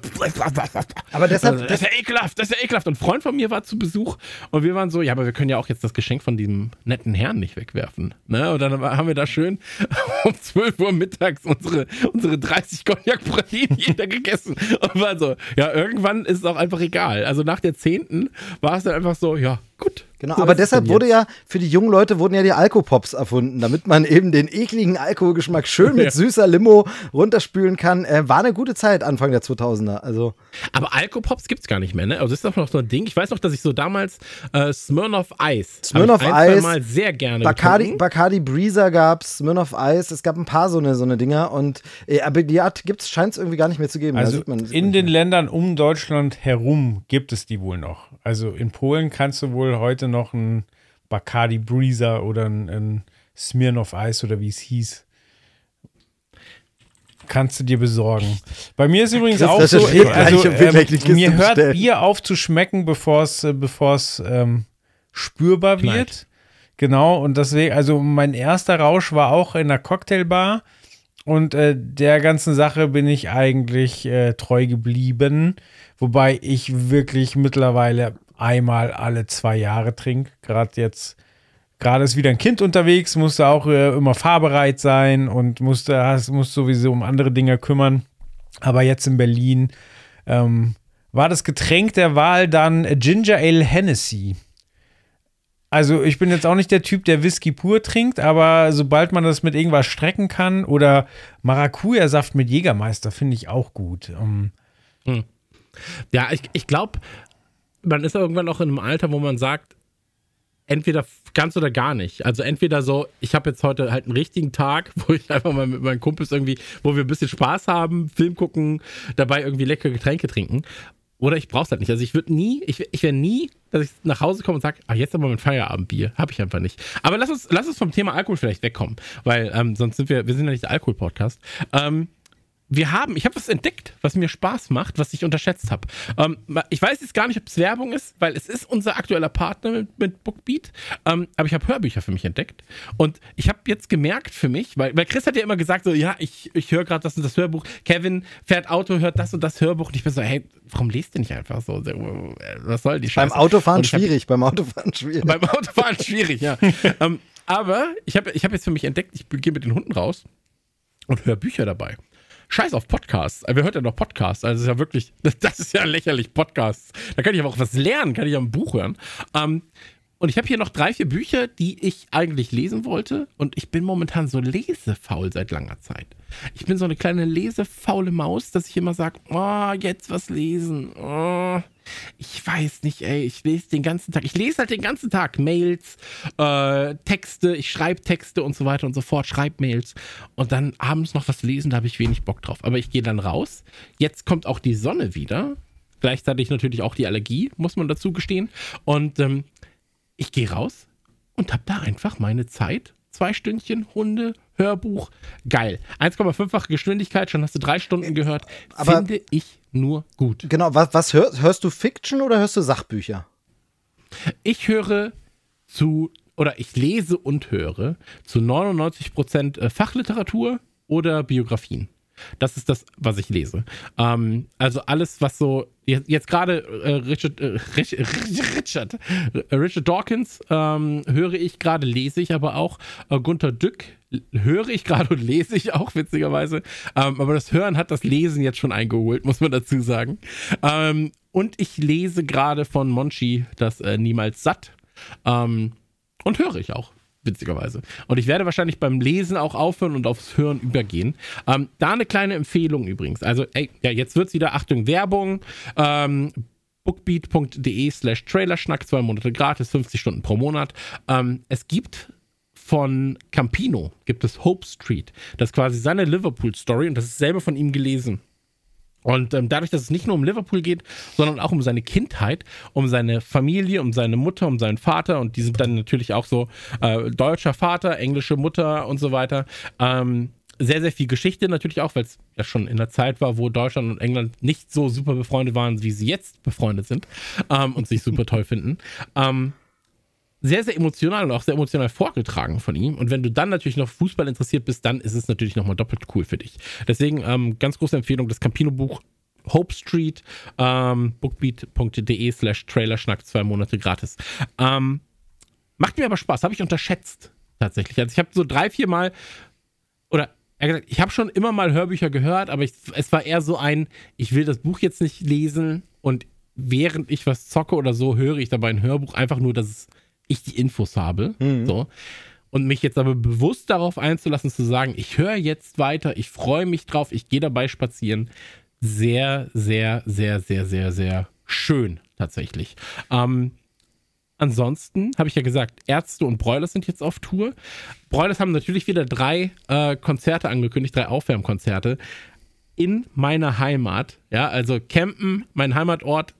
Aber deshalb. Also, das ist ja ekelhaft, das ist ja ekelhaft. Und ein Freund von mir war zu Besuch und wir waren so, ja, aber wir können ja auch jetzt das Geschenk von diesem netten Herrn nicht wegwerfen. Ne? Und dann haben wir da schön (laughs) um 12 Uhr mittags unsere, unsere 30 Cognac-Pralinen jeder gegessen. Und war so, ja, irgendwann ist es auch einfach egal. Also nach der 10. war es dann einfach so, ja, gut. Genau, so aber deshalb wurde ja, für die jungen Leute wurden ja die Alkopops erfunden, damit man eben den ekligen Alkoholgeschmack schön mit ja. süßer Limo runterspülen kann. Äh, war eine gute Zeit Anfang der 2000er. Also. Aber Alkopops gibt es gar nicht mehr, ne? Also ist das noch so ein Ding. Ich weiß noch, dass ich so damals äh, Smirnoff Ice. Smirnoff Ice. Mal sehr gerne Bacardi, Bacardi Breezer gab's, Smirnoff Ice. Es gab ein paar so eine, so eine Dinger. Und, äh, aber die Art gibt's, scheint es irgendwie gar nicht mehr zu geben. Also man, in den Ländern um Deutschland herum gibt es die wohl noch. Also in Polen kannst du wohl heute noch ein Bacardi Breezer oder ein, ein Smirnoff Ice oder wie es hieß. Kannst du dir besorgen. Bei mir ist übrigens auch so, also, ähm, mir hört bestellen. Bier auf zu schmecken, bevor es äh, ähm, spürbar Knallt. wird. Genau, und deswegen, also mein erster Rausch war auch in der Cocktailbar und äh, der ganzen Sache bin ich eigentlich äh, treu geblieben, wobei ich wirklich mittlerweile einmal alle zwei Jahre trinke. Gerade jetzt, gerade ist wieder ein Kind unterwegs, musste auch äh, immer fahrbereit sein und musste, hast, sowieso um andere Dinge kümmern. Aber jetzt in Berlin ähm, war das Getränk der Wahl dann Ginger Ale Hennessy. Also ich bin jetzt auch nicht der Typ, der Whisky pur trinkt, aber sobald man das mit irgendwas strecken kann oder Maracuja-Saft mit Jägermeister, finde ich auch gut. Ähm, hm. Ja, ich, ich glaube, man ist irgendwann auch in einem Alter, wo man sagt, entweder ganz oder gar nicht. Also entweder so, ich habe jetzt heute halt einen richtigen Tag, (laughs) wo ich einfach mal mit meinen Kumpels irgendwie, wo wir ein bisschen Spaß haben, Film gucken, dabei irgendwie leckere Getränke trinken. Oder ich brauch's halt nicht. Also ich würde nie, ich, ich wäre nie, dass ich nach Hause komme und sage, ach, jetzt aber mein Feierabendbier. Habe ich einfach nicht. Aber lass uns, lass uns vom Thema Alkohol vielleicht wegkommen, weil ähm, sonst sind wir, wir sind ja nicht der Alkohol-Podcast. Ähm, wir haben, ich habe was entdeckt, was mir Spaß macht, was ich unterschätzt habe. Ähm, ich weiß jetzt gar nicht, ob es Werbung ist, weil es ist unser aktueller Partner mit, mit Bookbeat. Ähm, aber ich habe Hörbücher für mich entdeckt. Und ich habe jetzt gemerkt für mich, weil, weil Chris hat ja immer gesagt, so, ja, ich, ich höre gerade das und das Hörbuch. Kevin fährt Auto, hört das und das Hörbuch. Und ich bin so, hey, warum lest du nicht einfach so? Was soll die Scheiße? Beim Autofahren schwierig, beim Autofahren schwierig. Beim Autofahren schwierig, ja. (laughs) ähm, aber ich habe ich hab jetzt für mich entdeckt, ich gehe mit den Hunden raus und höre Bücher dabei. Scheiß auf Podcasts. Wer hört ja noch Podcasts? Also, das ist ja wirklich, (laughs) das ist ja lächerlich, Podcasts. Da kann ich aber auch was lernen, kann ich ja ein Buch hören. Ähm, und ich habe hier noch drei, vier Bücher, die ich eigentlich lesen wollte. Und ich bin momentan so lesefaul seit langer Zeit. Ich bin so eine kleine lesefaule Maus, dass ich immer sage, oh, jetzt was lesen. Oh, ich weiß nicht, ey, ich lese den ganzen Tag. Ich lese halt den ganzen Tag Mails, äh, Texte, ich schreibe Texte und so weiter und so fort, schreibe Mails. Und dann abends noch was lesen, da habe ich wenig Bock drauf. Aber ich gehe dann raus. Jetzt kommt auch die Sonne wieder. Gleichzeitig natürlich auch die Allergie, muss man dazu gestehen. Und ähm, ich gehe raus und habe da einfach meine Zeit. Zwei Stündchen, Hunde, Hörbuch, geil. 1,5-fache Geschwindigkeit, schon hast du drei Stunden gehört. Aber Finde ich nur gut. Genau, was, was hörst, hörst du Fiction oder hörst du Sachbücher? Ich höre zu, oder ich lese und höre zu 99% äh, Fachliteratur oder Biografien. Das ist das, was ich lese. Ähm, also alles, was so jetzt, jetzt gerade äh, Richard, äh, Richard, äh, Richard Dawkins ähm, höre ich gerade, lese ich aber auch. Äh, Gunter Dück höre ich gerade und lese ich auch, witzigerweise. Ähm, aber das Hören hat das Lesen jetzt schon eingeholt, muss man dazu sagen. Ähm, und ich lese gerade von Monchi das äh, Niemals satt. Ähm, und höre ich auch witzigerweise. Und ich werde wahrscheinlich beim Lesen auch aufhören und aufs Hören übergehen. Ähm, da eine kleine Empfehlung übrigens. Also, ey, ja, jetzt wird es wieder, Achtung, Werbung. Ähm, bookbeat.de slash Trailerschnack, zwei Monate gratis, 50 Stunden pro Monat. Ähm, es gibt von Campino, gibt es Hope Street. Das ist quasi seine Liverpool-Story und das ist selber von ihm gelesen. Und ähm, dadurch, dass es nicht nur um Liverpool geht, sondern auch um seine Kindheit, um seine Familie, um seine Mutter, um seinen Vater und die sind dann natürlich auch so äh, deutscher Vater, englische Mutter und so weiter. Ähm, sehr, sehr viel Geschichte natürlich auch, weil es ja schon in der Zeit war, wo Deutschland und England nicht so super befreundet waren, wie sie jetzt befreundet sind ähm, und sich super toll finden. Ähm, sehr, sehr emotional und auch sehr emotional vorgetragen von ihm. Und wenn du dann natürlich noch Fußball interessiert bist, dann ist es natürlich nochmal doppelt cool für dich. Deswegen ähm, ganz große Empfehlung, das Campino-Buch Hope Street, ähm, bookbeat.de slash Trailerschnack, zwei Monate gratis. Ähm, macht mir aber Spaß, habe ich unterschätzt tatsächlich. Also ich habe so drei, vier Mal oder er gesagt, ich habe schon immer mal Hörbücher gehört, aber ich, es war eher so ein, ich will das Buch jetzt nicht lesen und während ich was zocke oder so, höre ich dabei ein Hörbuch einfach nur, dass es ich die Infos habe. Mhm. So. Und mich jetzt aber bewusst darauf einzulassen, zu sagen, ich höre jetzt weiter, ich freue mich drauf, ich gehe dabei spazieren. Sehr, sehr, sehr, sehr, sehr, sehr schön tatsächlich. Ähm, ansonsten habe ich ja gesagt, Ärzte und Broilers sind jetzt auf Tour. Broilers haben natürlich wieder drei äh, Konzerte angekündigt, drei Aufwärmkonzerte in meiner Heimat. Ja, also Campen, mein Heimatort,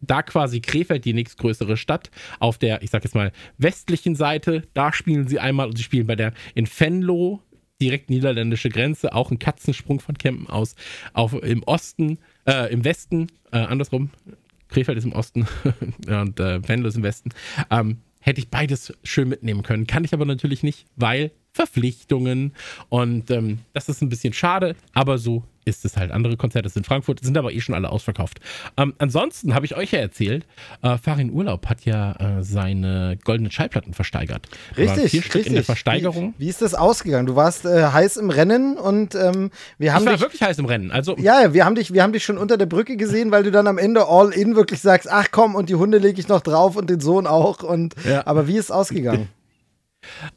da quasi Krefeld, die nächstgrößere Stadt, auf der, ich sag jetzt mal, westlichen Seite, da spielen sie einmal und sie spielen bei der in Venlo, direkt niederländische Grenze, auch ein Katzensprung von Kempen aus, auf, im Osten, äh, im Westen, äh, andersrum, Krefeld ist im Osten (laughs) und äh, Venlo ist im Westen, ähm, hätte ich beides schön mitnehmen können. Kann ich aber natürlich nicht, weil Verpflichtungen und ähm, das ist ein bisschen schade, aber so ist es halt. Andere Konzerte sind in Frankfurt, sind aber eh schon alle ausverkauft. Ähm, ansonsten habe ich euch ja erzählt, äh, Farin Urlaub hat ja äh, seine goldenen Schallplatten versteigert. Richtig, vier richtig. in der Versteigerung. Wie, wie ist das ausgegangen? Du warst äh, heiß im Rennen und ähm, wir haben ich war dich, wirklich heiß im Rennen. Also ja, wir haben dich, wir haben dich schon unter der Brücke gesehen, weil du dann am Ende all in wirklich sagst, ach komm und die Hunde lege ich noch drauf und den Sohn auch. Und ja. aber wie ist es ausgegangen?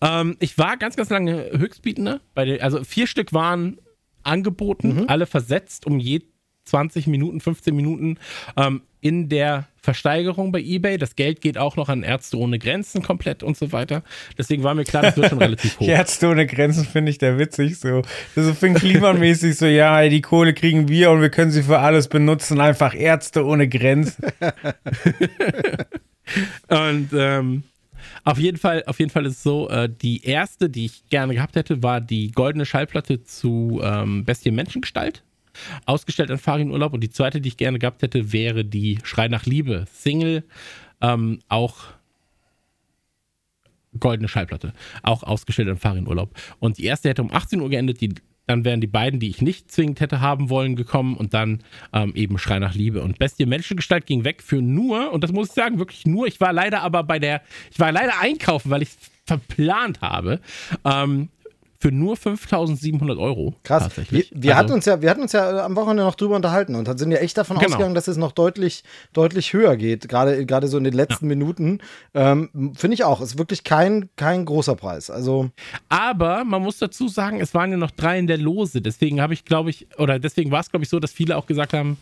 Ähm, ich war ganz, ganz lange Höchstbietender. Den, also vier Stück waren angeboten, mhm. alle versetzt um je 20 Minuten, 15 Minuten ähm, in der Versteigerung bei eBay. Das Geld geht auch noch an Ärzte ohne Grenzen komplett und so weiter. Deswegen war mir klar, das wird schon (laughs) relativ hoch. Ärzte ohne Grenzen finde ich da witzig so. Das ist so klimamäßig so, ja, die Kohle kriegen wir und wir können sie für alles benutzen. Einfach Ärzte ohne Grenzen. (laughs) und ähm, auf jeden Fall, auf jeden Fall ist es so, äh, die erste, die ich gerne gehabt hätte, war die goldene Schallplatte zu ähm, Bestie Menschengestalt. Ausgestellt an Farin Urlaub. Und die zweite, die ich gerne gehabt hätte, wäre die Schrei nach Liebe Single. Ähm, auch goldene Schallplatte. Auch ausgestellt an Farin Urlaub. Und die erste hätte um 18 Uhr geendet, die dann wären die beiden, die ich nicht zwingend hätte haben wollen, gekommen und dann ähm, eben Schrei nach Liebe. Und Bestie Menschengestalt ging weg für nur, und das muss ich sagen, wirklich nur. Ich war leider aber bei der, ich war leider einkaufen, weil ich verplant habe. Ähm, für nur 5700 Euro. Krass. Wir, wir also, hatten uns ja, wir hatten uns ja äh, am Wochenende noch drüber unterhalten und dann sind ja echt davon genau. ausgegangen, dass es noch deutlich, deutlich höher geht, gerade, gerade so in den letzten ja. Minuten. Ähm, Finde ich auch. Ist wirklich kein, kein großer Preis. Also. Aber man muss dazu sagen, es waren ja noch drei in der Lose. Deswegen habe ich, glaube ich, oder deswegen war es, glaube ich, so, dass viele auch gesagt haben,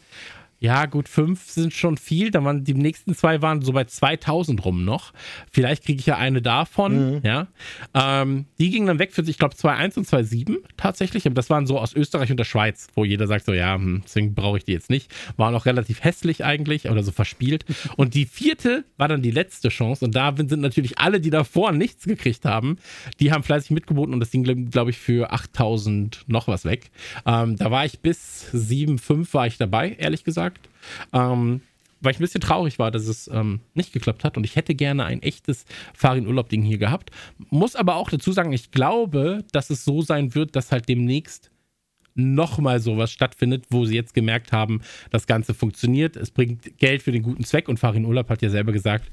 ja, gut, fünf sind schon viel. Dann waren die nächsten zwei waren so bei 2000 rum noch. Vielleicht kriege ich ja eine davon. Mhm. Ja, ähm, die gingen dann weg für sich, ich glaube 2,1 und 2,7 tatsächlich. Aber das waren so aus Österreich und der Schweiz, wo jeder sagt so, ja, hm, deswegen brauche ich die jetzt nicht. Waren auch relativ hässlich eigentlich oder so verspielt. (laughs) Und die vierte war dann die letzte Chance. Und da sind natürlich alle, die davor nichts gekriegt haben, die haben fleißig mitgeboten und das ging, glaube ich, für 8000 noch was weg. Ähm, da war ich bis 7,5 war ich dabei, ehrlich gesagt. Ähm, weil ich ein bisschen traurig war, dass es ähm, nicht geklappt hat und ich hätte gerne ein echtes Farin-Urlaub-Ding hier gehabt. Muss aber auch dazu sagen, ich glaube, dass es so sein wird, dass halt demnächst nochmal sowas stattfindet, wo sie jetzt gemerkt haben, das Ganze funktioniert, es bringt Geld für den guten Zweck und Farin Urlaub hat ja selber gesagt,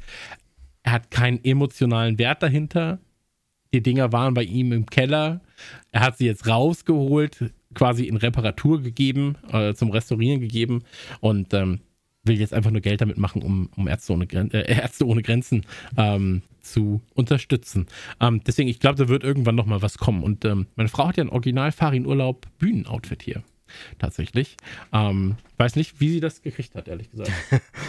er hat keinen emotionalen Wert dahinter. Die Dinger waren bei ihm im Keller. Er hat sie jetzt rausgeholt, quasi in Reparatur gegeben, äh, zum Restaurieren gegeben und ähm, will jetzt einfach nur Geld damit machen, um, um Ärzte, ohne äh, (laughs) Ärzte ohne Grenzen ähm, zu unterstützen. Ähm, deswegen, ich glaube, da wird irgendwann noch mal was kommen. Und ähm, meine Frau hat ja ein original Farin Urlaub Bühnenoutfit hier. Tatsächlich. Ähm, weiß nicht, wie sie das gekriegt hat, ehrlich gesagt.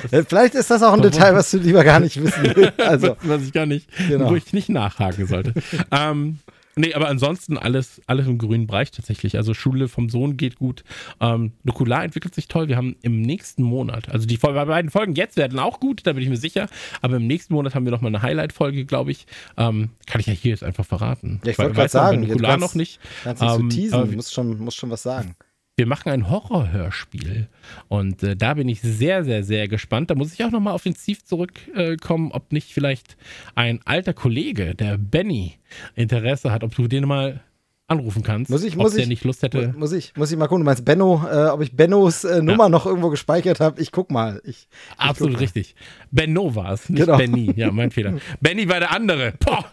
(laughs) Vielleicht ist das auch ein Detail, was du lieber gar nicht wissen (laughs) willst. Also, was ich gar nicht, genau. wo ich nicht nachhaken sollte. (laughs) ähm, Nee, aber ansonsten alles, alles im grünen Bereich tatsächlich. Also Schule vom Sohn geht gut. Ähm, Nukular entwickelt sich toll. Wir haben im nächsten Monat, also die beiden Folgen jetzt werden auch gut, da bin ich mir sicher. Aber im nächsten Monat haben wir nochmal eine Highlight-Folge, glaube ich. Ähm, kann ich ja hier jetzt einfach verraten. Ja, ich wollte gerade sagen, Nukular noch nicht. Kannst nicht ähm, so teasen, musst schon, musst schon was sagen wir machen ein Horrorhörspiel. Und äh, da bin ich sehr, sehr, sehr gespannt. Da muss ich auch nochmal Steve zurückkommen, äh, ob nicht vielleicht ein alter Kollege, der Benny, Interesse hat, ob du den mal anrufen kannst. Muss ich, muss der ich, nicht Lust hätte. Muss ich, muss ich mal gucken. Du meinst Benno, äh, ob ich Bennos äh, Nummer ja. noch irgendwo gespeichert habe? Ich guck mal. Ich, ich Absolut guck mal. richtig. Benno war es, nicht genau. Benny. Ja, mein Fehler. (laughs) Benny war der andere. Boah.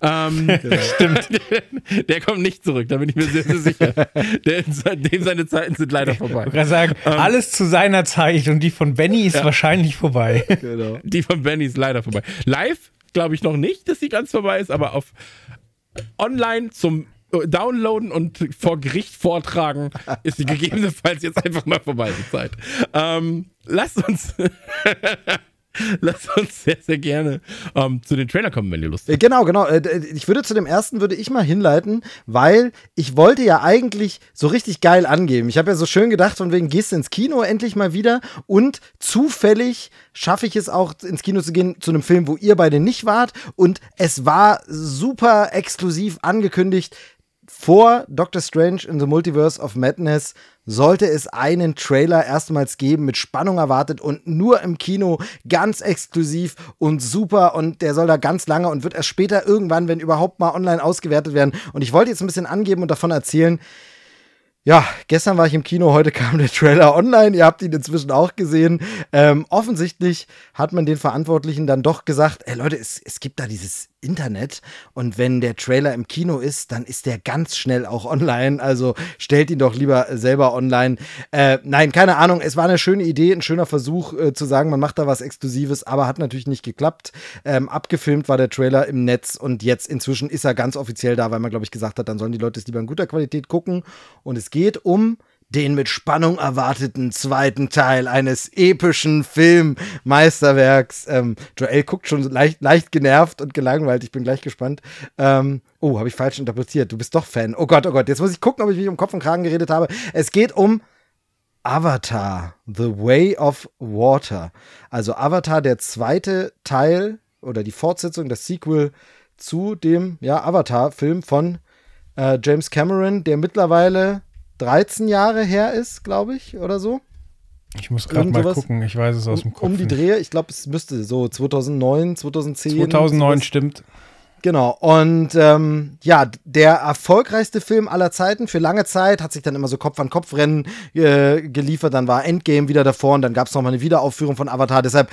Ähm, (laughs) genau. Stimmt. Der, (laughs) der, kommt nicht zurück, da bin ich mir sehr, sehr sicher. Der, dem seine Zeiten sind leider vorbei. Ich kann sagen, ähm, alles zu seiner Zeit und die von Benny ist ja. wahrscheinlich vorbei. Genau. Die von Benny ist leider vorbei. Live glaube ich noch nicht, dass sie ganz vorbei ist, aber auf online zum downloaden und vor Gericht vortragen, ist die gegebenenfalls jetzt einfach mal vorbei, die Zeit. Ähm, lasst uns. (laughs) Lass uns sehr, sehr gerne ähm, zu den Trailer kommen, wenn ihr Lust habt. Genau, genau. Äh, ich würde zu dem ersten würde ich mal hinleiten, weil ich wollte ja eigentlich so richtig geil angeben. Ich habe ja so schön gedacht, von wegen gehst du ins Kino endlich mal wieder und zufällig schaffe ich es auch ins Kino zu gehen zu einem Film, wo ihr beide nicht wart und es war super exklusiv angekündigt vor Doctor Strange in the Multiverse of Madness sollte es einen Trailer erstmals geben, mit Spannung erwartet und nur im Kino, ganz exklusiv und super und der soll da ganz lange und wird erst später irgendwann, wenn überhaupt mal online ausgewertet werden. Und ich wollte jetzt ein bisschen angeben und davon erzählen, ja, gestern war ich im Kino, heute (laughs) kam der Trailer online. Ihr habt ihn inzwischen auch gesehen. Ähm, offensichtlich hat man den Verantwortlichen dann doch gesagt: Ey Leute, es, es gibt da dieses Internet und wenn der Trailer im Kino ist, dann ist der ganz schnell auch online. Also stellt ihn doch lieber selber online. Äh, nein, keine Ahnung. Es war eine schöne Idee, ein schöner Versuch äh, zu sagen, man macht da was Exklusives, aber hat natürlich nicht geklappt. Ähm, abgefilmt war der Trailer im Netz und jetzt inzwischen ist er ganz offiziell da, weil man, glaube ich, gesagt hat, dann sollen die Leute es lieber in guter Qualität gucken. Und es geht um den mit Spannung erwarteten zweiten Teil eines epischen Filmmeisterwerks. Ähm, Joel guckt schon leicht, leicht genervt und gelangweilt. Ich bin gleich gespannt. Ähm, oh, habe ich falsch interpretiert. Du bist doch Fan. Oh Gott, oh Gott. Jetzt muss ich gucken, ob ich mich um Kopf und Kragen geredet habe. Es geht um Avatar, The Way of Water. Also Avatar, der zweite Teil oder die Fortsetzung, das Sequel zu dem ja, Avatar-Film von äh, James Cameron, der mittlerweile 13 Jahre her ist, glaube ich, oder so. Ich muss gerade mal gucken, ich weiß es aus dem Kopf. Um die Drehe, ich glaube, es müsste so 2009, 2010. 2009 stimmt. Genau, und ähm, ja, der erfolgreichste Film aller Zeiten für lange Zeit hat sich dann immer so Kopf-an-Kopf-Rennen äh, geliefert. Dann war Endgame wieder davor und dann gab es nochmal eine Wiederaufführung von Avatar. Deshalb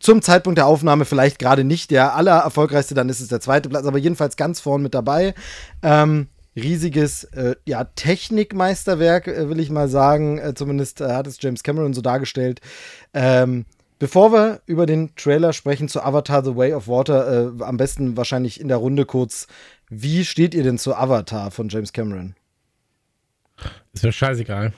zum Zeitpunkt der Aufnahme vielleicht gerade nicht der allererfolgreichste, dann ist es der zweite Platz, aber jedenfalls ganz vorn mit dabei. Ähm, riesiges äh, ja, Technikmeisterwerk, äh, will ich mal sagen. Äh, zumindest äh, hat es James Cameron so dargestellt. Ähm, bevor wir über den Trailer sprechen zu Avatar The Way of Water, äh, am besten wahrscheinlich in der Runde kurz. Wie steht ihr denn zu Avatar von James Cameron? Ist mir scheißegal.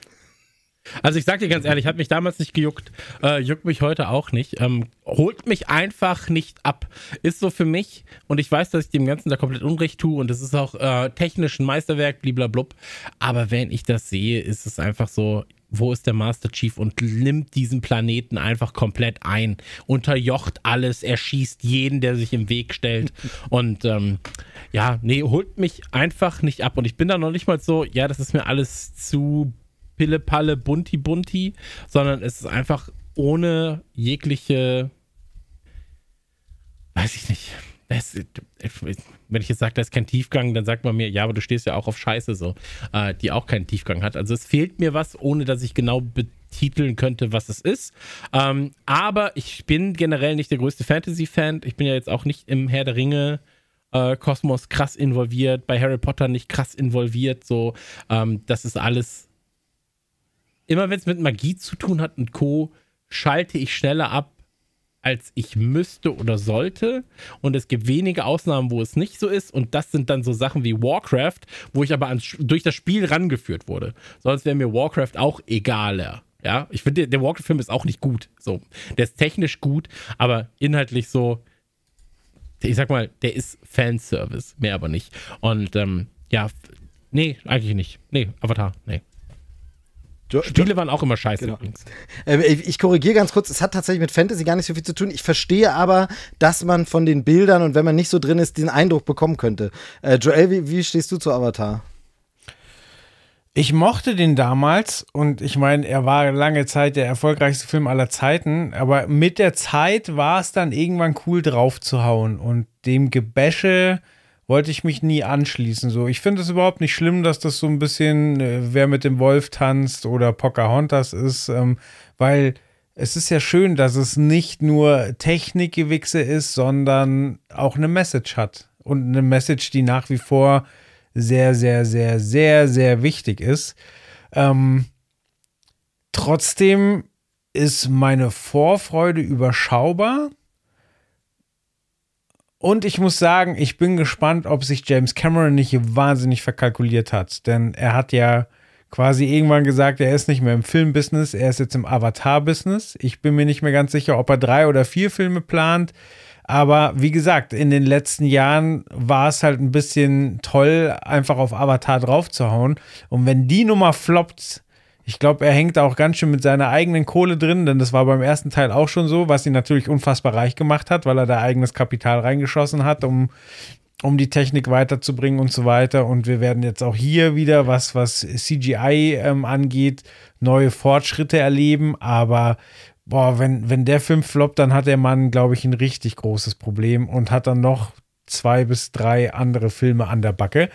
Also ich sag dir ganz ehrlich, hat mich damals nicht gejuckt, äh, juckt mich heute auch nicht, ähm, holt mich einfach nicht ab. Ist so für mich und ich weiß, dass ich dem Ganzen da komplett Unrecht tue und es ist auch äh, technisch ein Meisterwerk, bliblablub. Aber wenn ich das sehe, ist es einfach so, wo ist der Master Chief und nimmt diesen Planeten einfach komplett ein, unterjocht alles, erschießt jeden, der sich im Weg stellt (laughs) und ähm, ja, nee, holt mich einfach nicht ab und ich bin da noch nicht mal so, ja, das ist mir alles zu Pille-Palle, Bunti-Bunti, sondern es ist einfach ohne jegliche, weiß ich nicht, das, wenn ich jetzt sage, da ist kein Tiefgang, dann sagt man mir, ja, aber du stehst ja auch auf Scheiße so, äh, die auch keinen Tiefgang hat. Also es fehlt mir was, ohne dass ich genau betiteln könnte, was es ist. Ähm, aber ich bin generell nicht der größte Fantasy-Fan. Ich bin ja jetzt auch nicht im Herr der Ringe. Äh, Kosmos krass involviert, bei Harry Potter nicht krass involviert, so, ähm, das ist alles. Immer wenn es mit Magie zu tun hat und Co., schalte ich schneller ab, als ich müsste oder sollte. Und es gibt wenige Ausnahmen, wo es nicht so ist. Und das sind dann so Sachen wie Warcraft, wo ich aber ans, durch das Spiel rangeführt wurde. Sonst wäre mir Warcraft auch egaler. Ja, ich finde, der Warcraft-Film ist auch nicht gut. So, der ist technisch gut, aber inhaltlich so, ich sag mal, der ist Fanservice, mehr aber nicht. Und ähm, ja, nee, eigentlich nicht. Nee, Avatar, nee. Spiele waren auch immer scheiße genau. übrigens. Äh, ich korrigiere ganz kurz, es hat tatsächlich mit Fantasy gar nicht so viel zu tun. Ich verstehe aber, dass man von den Bildern und wenn man nicht so drin ist, den Eindruck bekommen könnte. Äh, Joel, wie, wie stehst du zu Avatar? Ich mochte den damals und ich meine, er war lange Zeit der erfolgreichste Film aller Zeiten, aber mit der Zeit war es dann irgendwann cool drauf zu hauen und dem Gebäsche wollte ich mich nie anschließen. So, ich finde es überhaupt nicht schlimm, dass das so ein bisschen äh, wer mit dem Wolf tanzt oder Pocahontas ist, ähm, weil es ist ja schön, dass es nicht nur Technikgewichse ist, sondern auch eine Message hat. Und eine Message, die nach wie vor sehr, sehr, sehr, sehr, sehr wichtig ist. Ähm, trotzdem ist meine Vorfreude überschaubar und ich muss sagen, ich bin gespannt, ob sich James Cameron nicht wahnsinnig verkalkuliert hat. Denn er hat ja quasi irgendwann gesagt, er ist nicht mehr im Filmbusiness, er ist jetzt im Avatar-Business. Ich bin mir nicht mehr ganz sicher, ob er drei oder vier Filme plant. Aber wie gesagt, in den letzten Jahren war es halt ein bisschen toll, einfach auf Avatar draufzuhauen. Und wenn die Nummer floppt, ich glaube, er hängt auch ganz schön mit seiner eigenen Kohle drin, denn das war beim ersten Teil auch schon so, was ihn natürlich unfassbar reich gemacht hat, weil er da eigenes Kapital reingeschossen hat, um, um die Technik weiterzubringen und so weiter. Und wir werden jetzt auch hier wieder, was, was CGI ähm, angeht, neue Fortschritte erleben. Aber boah, wenn, wenn der Film floppt, dann hat der Mann, glaube ich, ein richtig großes Problem und hat dann noch zwei bis drei andere Filme an der Backe.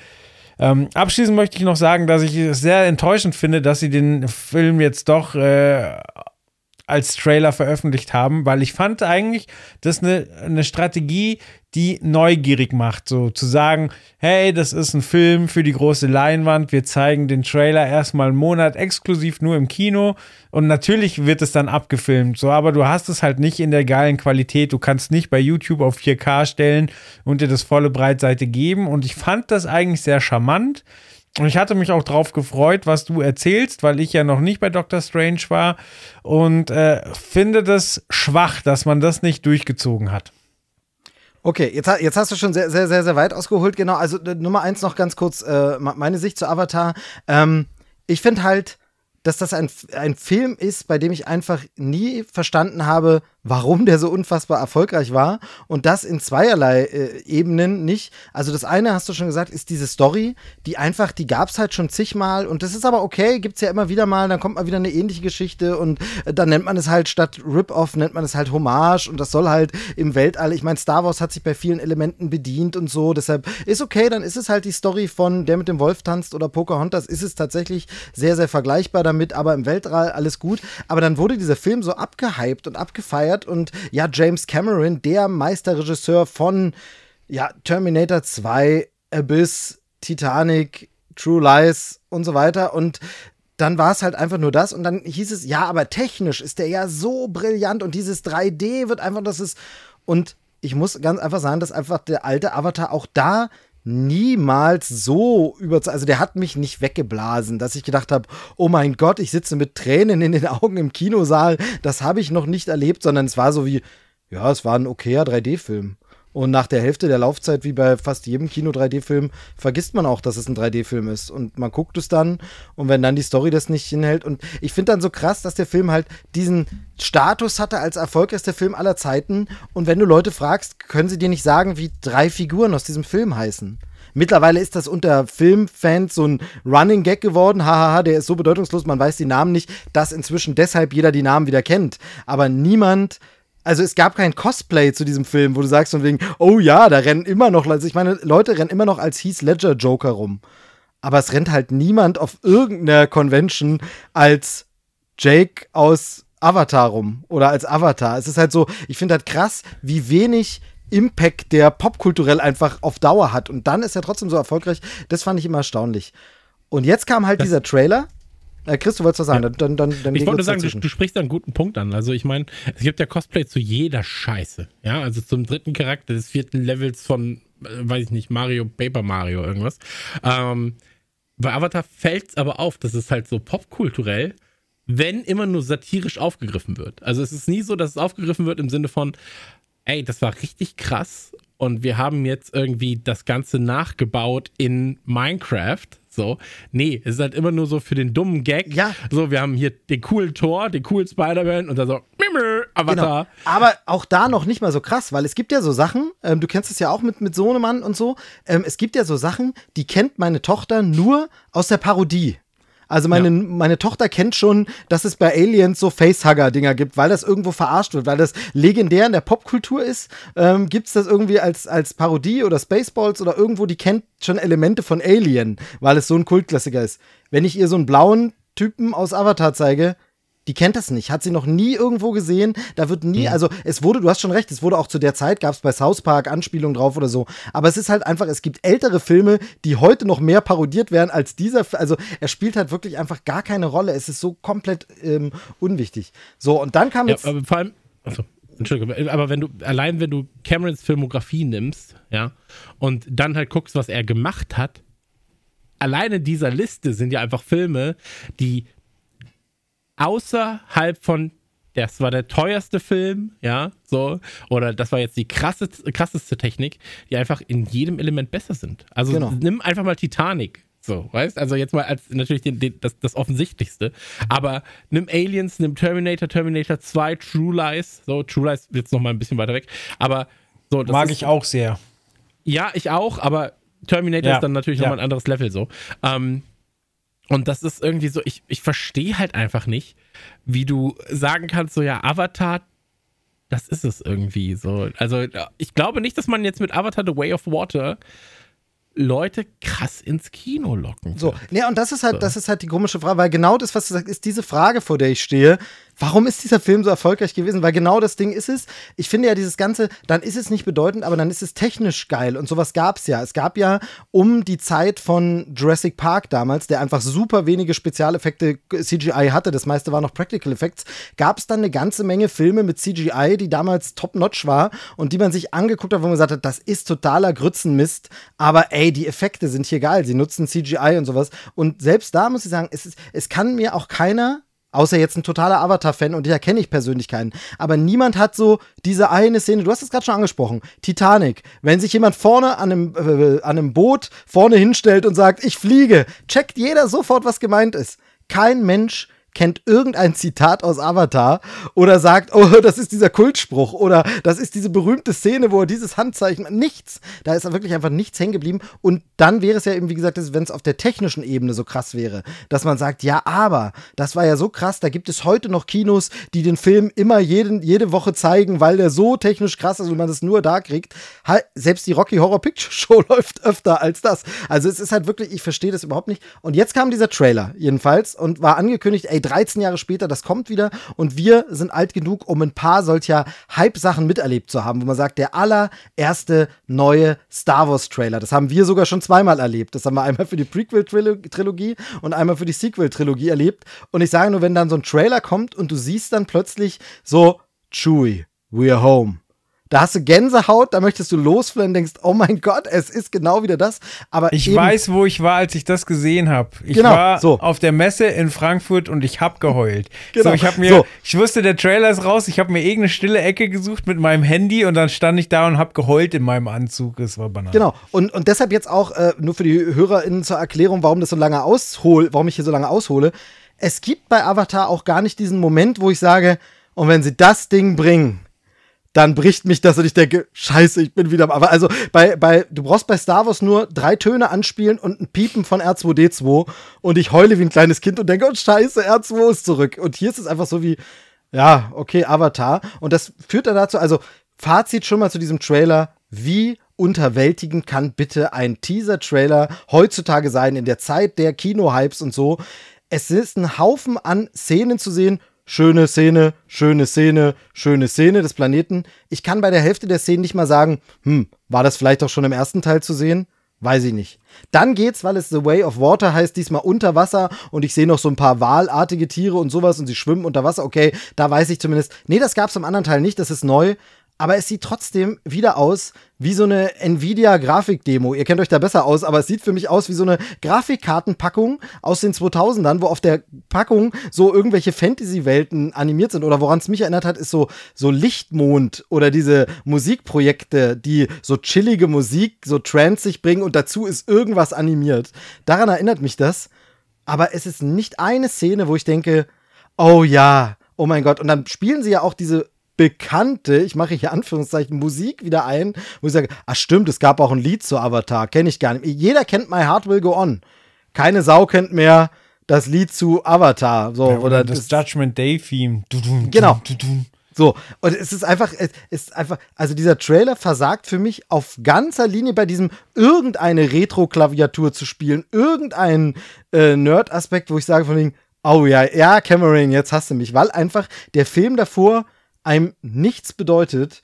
Ähm, abschließend möchte ich noch sagen, dass ich es sehr enttäuschend finde, dass sie den Film jetzt doch äh, als Trailer veröffentlicht haben, weil ich fand eigentlich, das eine, eine Strategie, die neugierig macht, so zu sagen, hey, das ist ein Film für die große Leinwand, wir zeigen den Trailer erstmal einen Monat exklusiv nur im Kino und natürlich wird es dann abgefilmt, so, aber du hast es halt nicht in der geilen Qualität, du kannst nicht bei YouTube auf 4K stellen und dir das volle Breitseite geben und ich fand das eigentlich sehr charmant. Und ich hatte mich auch drauf gefreut, was du erzählst, weil ich ja noch nicht bei Doctor Strange war und äh, finde das schwach, dass man das nicht durchgezogen hat. Okay, jetzt, jetzt hast du schon sehr, sehr, sehr, sehr weit ausgeholt. Genau, also äh, Nummer eins noch ganz kurz, äh, meine Sicht zu Avatar. Ähm, ich finde halt, dass das ein, ein Film ist, bei dem ich einfach nie verstanden habe, warum der so unfassbar erfolgreich war und das in zweierlei äh, Ebenen nicht. Also das eine, hast du schon gesagt, ist diese Story, die einfach, die gab es halt schon zigmal und das ist aber okay, gibt es ja immer wieder mal, dann kommt mal wieder eine ähnliche Geschichte und äh, dann nennt man es halt statt Rip-Off, nennt man es halt Hommage und das soll halt im Weltall, ich meine, Star Wars hat sich bei vielen Elementen bedient und so, deshalb ist okay, dann ist es halt die Story von Der mit dem Wolf tanzt oder Pocahontas, ist es tatsächlich sehr, sehr vergleichbar damit, aber im Weltall alles gut, aber dann wurde dieser Film so abgehypt und abgefeiert gefeiert. Und ja, James Cameron, der Meisterregisseur von ja, Terminator 2, Abyss, Titanic, True Lies und so weiter. Und dann war es halt einfach nur das. Und dann hieß es, ja, aber technisch ist der ja so brillant und dieses 3D wird einfach, das ist und ich muss ganz einfach sagen, dass einfach der alte Avatar auch da niemals so über also der hat mich nicht weggeblasen, dass ich gedacht habe, oh mein Gott, ich sitze mit Tränen in den (laughs) Augen im Kinosaal, das habe ich noch nicht erlebt, sondern es war so wie ja, es war ein okayer 3D-Film. Und nach der Hälfte der Laufzeit, wie bei fast jedem Kino-3D-Film, vergisst man auch, dass es ein 3D-Film ist. Und man guckt es dann und wenn dann die Story das nicht hinhält. Und ich finde dann so krass, dass der Film halt diesen Status hatte als erfolgreichster Film aller Zeiten. Und wenn du Leute fragst, können sie dir nicht sagen, wie drei Figuren aus diesem Film heißen. Mittlerweile ist das unter Filmfans so ein Running Gag geworden. Hahaha, der ist so bedeutungslos, man weiß die Namen nicht, dass inzwischen deshalb jeder die Namen wieder kennt. Aber niemand also es gab kein Cosplay zu diesem Film, wo du sagst von wegen, oh ja, da rennen immer noch, also ich meine, Leute rennen immer noch als Heath Ledger Joker rum. Aber es rennt halt niemand auf irgendeiner Convention als Jake aus Avatar rum oder als Avatar. Es ist halt so, ich finde halt krass, wie wenig Impact der popkulturell einfach auf Dauer hat. Und dann ist er trotzdem so erfolgreich. Das fand ich immer erstaunlich. Und jetzt kam halt das dieser Trailer äh, Chris, du wolltest was sagen, ja. dann, dann, dann Ich wollte sagen, du, du, sprichst da einen guten Punkt an. Also ich meine, es gibt ja Cosplay zu jeder Scheiße. Ja, also zum dritten Charakter des vierten Levels von, äh, weiß ich nicht, Mario, Paper Mario, irgendwas. Ähm, bei Avatar fällt es aber auf, dass es halt so popkulturell, wenn immer nur satirisch aufgegriffen wird. Also es ist nie so, dass es aufgegriffen wird im Sinne von, ey, das war richtig krass und wir haben jetzt irgendwie das Ganze nachgebaut in Minecraft so. Nee, es ist halt immer nur so für den dummen Gag. Ja. So, wir haben hier den coolen Thor, den coolen Spider-Man und dann so, Avatar. Genau. Aber auch da noch nicht mal so krass, weil es gibt ja so Sachen, ähm, du kennst es ja auch mit, mit Sohnemann und so, ähm, es gibt ja so Sachen, die kennt meine Tochter nur aus der Parodie. Also meine, ja. meine Tochter kennt schon, dass es bei Aliens so Facehugger-Dinger gibt, weil das irgendwo verarscht wird, weil das legendär in der Popkultur ist. Ähm, gibt es das irgendwie als, als Parodie oder Spaceballs oder irgendwo, die kennt schon Elemente von Alien, weil es so ein Kultklassiker ist. Wenn ich ihr so einen blauen Typen aus Avatar zeige, die kennt das nicht, hat sie noch nie irgendwo gesehen. Da wird nie, mhm. also es wurde, du hast schon recht, es wurde auch zu der Zeit, gab es bei South Park Anspielungen drauf oder so. Aber es ist halt einfach, es gibt ältere Filme, die heute noch mehr parodiert werden als dieser. Also er spielt halt wirklich einfach gar keine Rolle. Es ist so komplett ähm, unwichtig. So, und dann kam ja, jetzt. Aber vor allem, achso. Entschuldigung, aber wenn du, allein wenn du Camerons Filmografie nimmst, ja, und dann halt guckst, was er gemacht hat, alleine dieser Liste sind ja einfach Filme, die außerhalb von das war der teuerste Film, ja, so, oder das war jetzt die krasseste, krasseste Technik, die einfach in jedem Element besser sind. Also genau. nimm einfach mal Titanic, so, weißt Also jetzt mal als natürlich den, den, das, das Offensichtlichste. Aber nimm Aliens, nimm Terminator, Terminator 2, True Lies. So, True Lies wird jetzt noch mal ein bisschen weiter weg. Aber so, das Mag ist, ich auch sehr. Ja, ich auch, aber Terminator ja. ist dann natürlich ja. nochmal ein anderes Level so. Ähm, und das ist irgendwie so, ich, ich verstehe halt einfach nicht, wie du sagen kannst, so ja, Avatar, das ist es irgendwie so. Also ich glaube nicht, dass man jetzt mit Avatar The Way of Water Leute krass ins Kino locken. So, ja, und das ist halt, so. das ist halt die komische Frage, weil genau das, was du sagst, ist diese Frage, vor der ich stehe. Warum ist dieser Film so erfolgreich gewesen? Weil genau das Ding ist es. Ich finde ja dieses Ganze, dann ist es nicht bedeutend, aber dann ist es technisch geil. Und sowas gab es ja. Es gab ja um die Zeit von Jurassic Park damals, der einfach super wenige Spezialeffekte CGI hatte, das meiste war noch Practical Effects, gab es dann eine ganze Menge Filme mit CGI, die damals top-notch war und die man sich angeguckt hat, wo man gesagt hat, das ist totaler Grützenmist, aber ey, die Effekte sind hier geil. Sie nutzen CGI und sowas. Und selbst da muss ich sagen, es, ist, es kann mir auch keiner Außer jetzt ein totaler Avatar-Fan und da kenne ich persönlich keinen. Aber niemand hat so diese eine Szene, du hast es gerade schon angesprochen, Titanic. Wenn sich jemand vorne an einem, äh, an einem Boot vorne hinstellt und sagt, ich fliege, checkt jeder sofort, was gemeint ist. Kein Mensch kennt irgendein Zitat aus Avatar oder sagt, oh, das ist dieser Kultspruch oder das ist diese berühmte Szene, wo er dieses Handzeichen, nichts. Da ist wirklich einfach nichts hängen geblieben. Und dann wäre es ja eben, wie gesagt, wenn es auf der technischen Ebene so krass wäre, dass man sagt, ja, aber das war ja so krass, da gibt es heute noch Kinos, die den Film immer jeden, jede Woche zeigen, weil der so technisch krass ist und man das nur da kriegt. Selbst die Rocky Horror Picture (laughs) Show läuft öfter als das. Also es ist halt wirklich, ich verstehe das überhaupt nicht. Und jetzt kam dieser Trailer jedenfalls und war angekündigt, ey, ey, 13 Jahre später, das kommt wieder und wir sind alt genug, um ein paar solcher Hype-Sachen miterlebt zu haben, wo man sagt, der allererste neue Star Wars-Trailer, das haben wir sogar schon zweimal erlebt. Das haben wir einmal für die Prequel-Trilogie und einmal für die Sequel-Trilogie erlebt. Und ich sage nur, wenn dann so ein Trailer kommt und du siehst dann plötzlich so, Chewie, we're home. Da hast du Gänsehaut, da möchtest du losfliegen und denkst, oh mein Gott, es ist genau wieder das. Aber ich weiß, wo ich war, als ich das gesehen habe. Ich genau, war so. auf der Messe in Frankfurt und ich habe geheult. Genau. So, ich habe mir, so. ich wusste, der Trailer ist raus. Ich habe mir irgendeine stille Ecke gesucht mit meinem Handy und dann stand ich da und habe geheult in meinem Anzug. Es war banal. Genau. Und, und deshalb jetzt auch äh, nur für die HörerInnen zur Erklärung, warum das so lange aushol, warum ich hier so lange aushole. Es gibt bei Avatar auch gar nicht diesen Moment, wo ich sage, und wenn sie das Ding bringen, dann bricht mich das und ich denke, scheiße, ich bin wieder am. Aber also bei, bei, du brauchst bei Star Wars nur drei Töne anspielen und ein Piepen von R2D2 und ich heule wie ein kleines Kind und denke, oh scheiße, R2 ist zurück. Und hier ist es einfach so wie, Ja, okay, Avatar. Und das führt dann dazu, also Fazit schon mal zu diesem Trailer. Wie unterwältigend kann bitte ein Teaser-Trailer heutzutage sein in der Zeit der Kino-Hypes und so? Es ist ein Haufen an Szenen zu sehen. Schöne Szene, schöne Szene, schöne Szene des Planeten. Ich kann bei der Hälfte der Szenen nicht mal sagen, hm, war das vielleicht auch schon im ersten Teil zu sehen? Weiß ich nicht. Dann geht's, weil es The Way of Water heißt, diesmal unter Wasser und ich sehe noch so ein paar walartige Tiere und sowas und sie schwimmen unter Wasser. Okay, da weiß ich zumindest. Nee, das gab's im anderen Teil nicht, das ist neu aber es sieht trotzdem wieder aus wie so eine Nvidia-Grafikdemo. Ihr kennt euch da besser aus, aber es sieht für mich aus wie so eine Grafikkartenpackung aus den 2000ern, wo auf der Packung so irgendwelche Fantasy-Welten animiert sind. Oder woran es mich erinnert hat, ist so, so Lichtmond oder diese Musikprojekte, die so chillige Musik, so transig bringen und dazu ist irgendwas animiert. Daran erinnert mich das. Aber es ist nicht eine Szene, wo ich denke, oh ja, oh mein Gott. Und dann spielen sie ja auch diese bekannte, ich mache hier Anführungszeichen, Musik wieder ein, wo ich sage, ach stimmt, es gab auch ein Lied zu Avatar, kenne ich gar nicht. Jeder kennt My Heart Will Go On. Keine Sau kennt mehr das Lied zu Avatar. So, ja, oder, oder, das, das Judgment Day Theme. Genau. So, und es ist einfach, es ist einfach, also dieser Trailer versagt für mich auf ganzer Linie bei diesem irgendeine Retro-Klaviatur zu spielen, irgendeinen äh, Nerd-Aspekt, wo ich sage von wegen, oh ja, ja, Cameron, jetzt hast du mich, weil einfach der Film davor einem nichts bedeutet,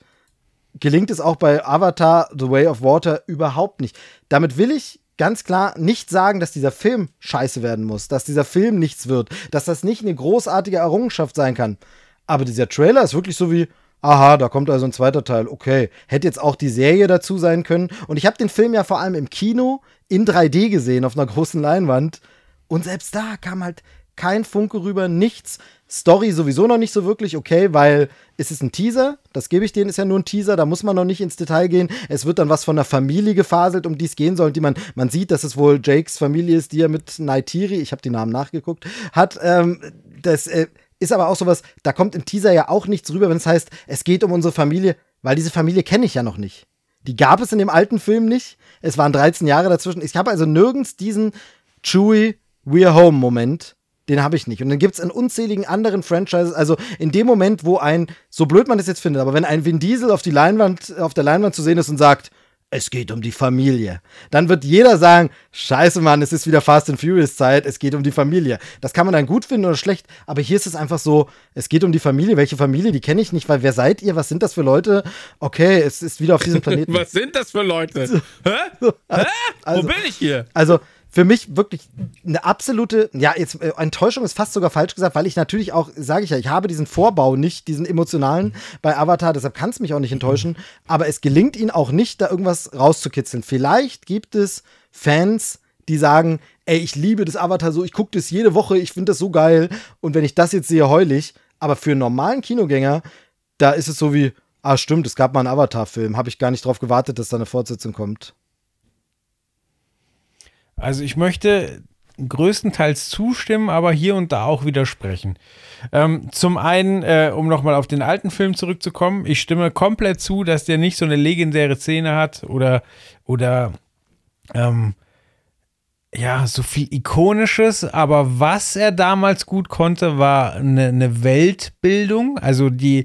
gelingt es auch bei Avatar The Way of Water überhaupt nicht. Damit will ich ganz klar nicht sagen, dass dieser Film scheiße werden muss, dass dieser Film nichts wird, dass das nicht eine großartige Errungenschaft sein kann. Aber dieser Trailer ist wirklich so wie, aha, da kommt also ein zweiter Teil, okay. Hätte jetzt auch die Serie dazu sein können. Und ich habe den Film ja vor allem im Kino in 3D gesehen, auf einer großen Leinwand. Und selbst da kam halt kein Funke rüber, nichts. Story sowieso noch nicht so wirklich okay, weil es ist ein Teaser, das gebe ich denen, ist ja nur ein Teaser, da muss man noch nicht ins Detail gehen. Es wird dann was von der Familie gefaselt, um die es gehen soll, die man, man sieht, dass es wohl Jakes Familie ist, die er mit Naitiri, ich habe die Namen nachgeguckt, hat. Ähm, das äh, ist aber auch sowas, da kommt im Teaser ja auch nichts rüber, wenn es heißt, es geht um unsere Familie, weil diese Familie kenne ich ja noch nicht. Die gab es in dem alten Film nicht. Es waren 13 Jahre dazwischen. Ich habe also nirgends diesen Chewie We're Home Moment den habe ich nicht. Und dann gibt es in unzähligen anderen Franchises, also in dem Moment, wo ein, so blöd man das jetzt findet, aber wenn ein Vin Diesel auf die Leinwand, auf der Leinwand zu sehen ist und sagt, es geht um die Familie. Dann wird jeder sagen, scheiße Mann, es ist wieder Fast and Furious Zeit, es geht um die Familie. Das kann man dann gut finden oder schlecht, aber hier ist es einfach so, es geht um die Familie. Welche Familie, die kenne ich nicht, weil wer seid ihr, was sind das für Leute? Okay, es ist wieder auf diesem Planeten. (laughs) was sind das für Leute? Hä? Hä? Also, Wo bin ich hier? Also, für mich wirklich eine absolute, ja, jetzt äh, Enttäuschung ist fast sogar falsch gesagt, weil ich natürlich auch, sage ich ja, ich habe diesen Vorbau nicht, diesen emotionalen bei Avatar, deshalb kann es mich auch nicht enttäuschen, aber es gelingt ihnen auch nicht, da irgendwas rauszukitzeln. Vielleicht gibt es Fans, die sagen, ey, ich liebe das Avatar so, ich gucke das jede Woche, ich finde das so geil und wenn ich das jetzt sehe, heulig, aber für einen normalen Kinogänger, da ist es so wie, ah, stimmt, es gab mal einen Avatar-Film, habe ich gar nicht drauf gewartet, dass da eine Fortsetzung kommt. Also ich möchte größtenteils zustimmen, aber hier und da auch widersprechen. Ähm, zum einen, äh, um nochmal auf den alten Film zurückzukommen, ich stimme komplett zu, dass der nicht so eine legendäre Szene hat oder, oder ähm, ja, so viel Ikonisches, aber was er damals gut konnte, war eine, eine Weltbildung, also die,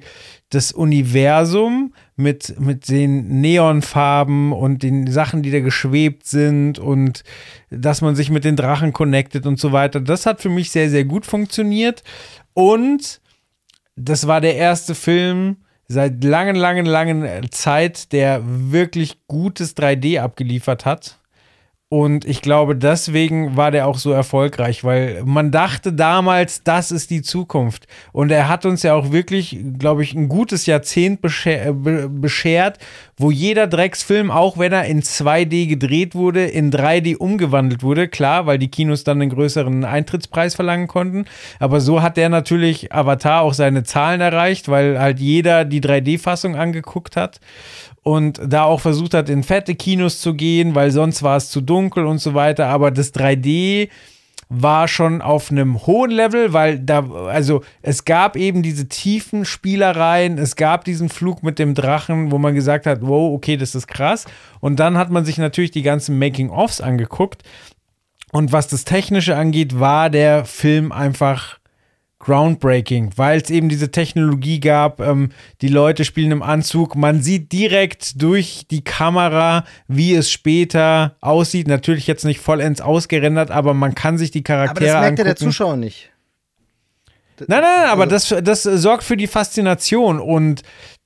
das Universum mit, mit den Neonfarben und den Sachen, die da geschwebt sind und dass man sich mit den Drachen connectet und so weiter. Das hat für mich sehr, sehr gut funktioniert. Und das war der erste Film seit langen, langen, langen Zeit, der wirklich gutes 3D abgeliefert hat. Und ich glaube, deswegen war der auch so erfolgreich, weil man dachte damals, das ist die Zukunft. Und er hat uns ja auch wirklich, glaube ich, ein gutes Jahrzehnt äh, beschert, wo jeder Drecksfilm, auch wenn er in 2D gedreht wurde, in 3D umgewandelt wurde. Klar, weil die Kinos dann einen größeren Eintrittspreis verlangen konnten. Aber so hat der natürlich Avatar auch seine Zahlen erreicht, weil halt jeder die 3D-Fassung angeguckt hat und da auch versucht hat, in fette Kinos zu gehen, weil sonst war es zu dunkel und so weiter. Aber das 3D war schon auf einem hohen Level, weil da, also es gab eben diese tiefen Spielereien, es gab diesen Flug mit dem Drachen, wo man gesagt hat, wow, okay, das ist krass. Und dann hat man sich natürlich die ganzen Making-ofs angeguckt. Und was das Technische angeht, war der Film einfach groundbreaking, weil es eben diese Technologie gab. Ähm, die Leute spielen im Anzug. Man sieht direkt durch die Kamera, wie es später aussieht. Natürlich jetzt nicht vollends ausgerendert, aber man kann sich die Charaktere Aber das merkt ja der Zuschauer nicht. Nein, nein, nein, aber also das, das sorgt für die Faszination und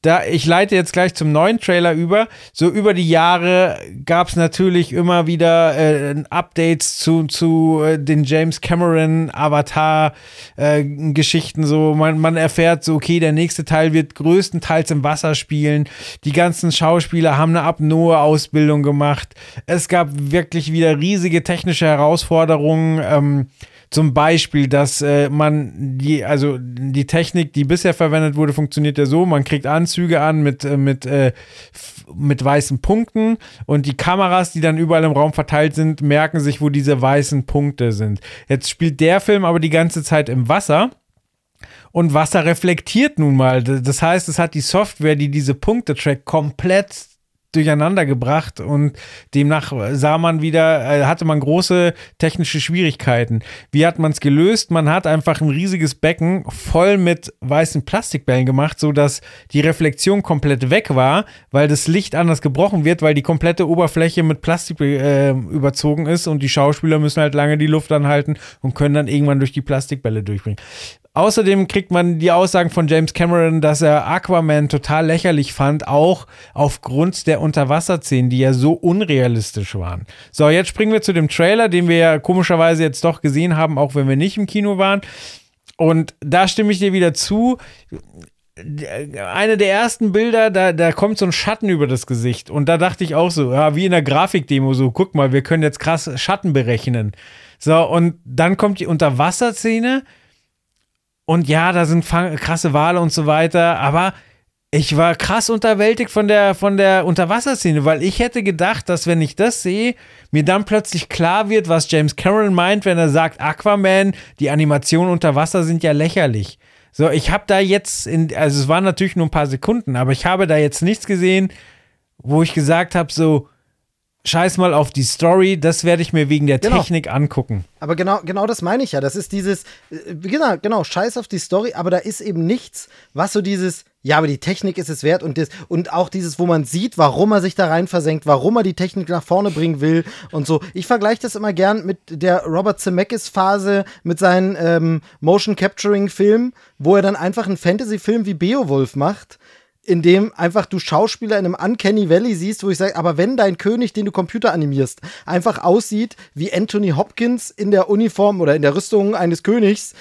da, ich leite jetzt gleich zum neuen Trailer über. So über die Jahre gab es natürlich immer wieder äh, Updates zu, zu äh, den James Cameron Avatar-Geschichten. Äh, so, man, man erfährt so, okay, der nächste Teil wird größtenteils im Wasser spielen. Die ganzen Schauspieler haben eine Apnoe-Ausbildung gemacht. Es gab wirklich wieder riesige technische Herausforderungen. Ähm, zum Beispiel, dass äh, man die, also die Technik, die bisher verwendet wurde, funktioniert ja so: man kriegt Anzüge an mit, äh, mit, äh, mit weißen Punkten und die Kameras, die dann überall im Raum verteilt sind, merken sich, wo diese weißen Punkte sind. Jetzt spielt der Film aber die ganze Zeit im Wasser. Und Wasser reflektiert nun mal. Das heißt, es hat die Software, die diese Punkte trackt, komplett durcheinander gebracht und demnach sah man wieder, äh, hatte man große technische Schwierigkeiten. Wie hat man es gelöst? Man hat einfach ein riesiges Becken voll mit weißen Plastikbällen gemacht, sodass die Reflexion komplett weg war, weil das Licht anders gebrochen wird, weil die komplette Oberfläche mit Plastik äh, überzogen ist und die Schauspieler müssen halt lange die Luft anhalten und können dann irgendwann durch die Plastikbälle durchbringen. Außerdem kriegt man die Aussagen von James Cameron, dass er Aquaman total lächerlich fand, auch aufgrund der Unterwasserszenen, die ja so unrealistisch waren. So, jetzt springen wir zu dem Trailer, den wir ja komischerweise jetzt doch gesehen haben, auch wenn wir nicht im Kino waren. Und da stimme ich dir wieder zu. Eine der ersten Bilder, da, da kommt so ein Schatten über das Gesicht. Und da dachte ich auch so, ja, wie in der Grafikdemo, so, guck mal, wir können jetzt krass Schatten berechnen. So, und dann kommt die Unterwasserszene. Und ja, da sind krasse Wale und so weiter, aber ich war krass unterwältigt von der, von der Unterwasserszene, weil ich hätte gedacht, dass wenn ich das sehe, mir dann plötzlich klar wird, was James Cameron meint, wenn er sagt, Aquaman, die Animationen unter Wasser sind ja lächerlich. So, ich habe da jetzt, in, also es waren natürlich nur ein paar Sekunden, aber ich habe da jetzt nichts gesehen, wo ich gesagt habe, so, scheiß mal auf die Story, das werde ich mir wegen der genau. Technik angucken. Aber genau, genau das meine ich ja. Das ist dieses, äh, genau, genau, scheiß auf die Story, aber da ist eben nichts, was so dieses, ja, aber die Technik ist es wert und, das, und auch dieses, wo man sieht, warum er sich da rein versenkt, warum er die Technik nach vorne bringen will und so. Ich vergleiche das immer gern mit der Robert Zemeckis-Phase mit seinen ähm, Motion Capturing-Filmen, wo er dann einfach einen Fantasy-Film wie Beowulf macht in dem einfach du Schauspieler in einem Uncanny Valley siehst, wo ich sage, aber wenn dein König, den du Computer animierst, einfach aussieht wie Anthony Hopkins in der Uniform oder in der Rüstung eines Königs,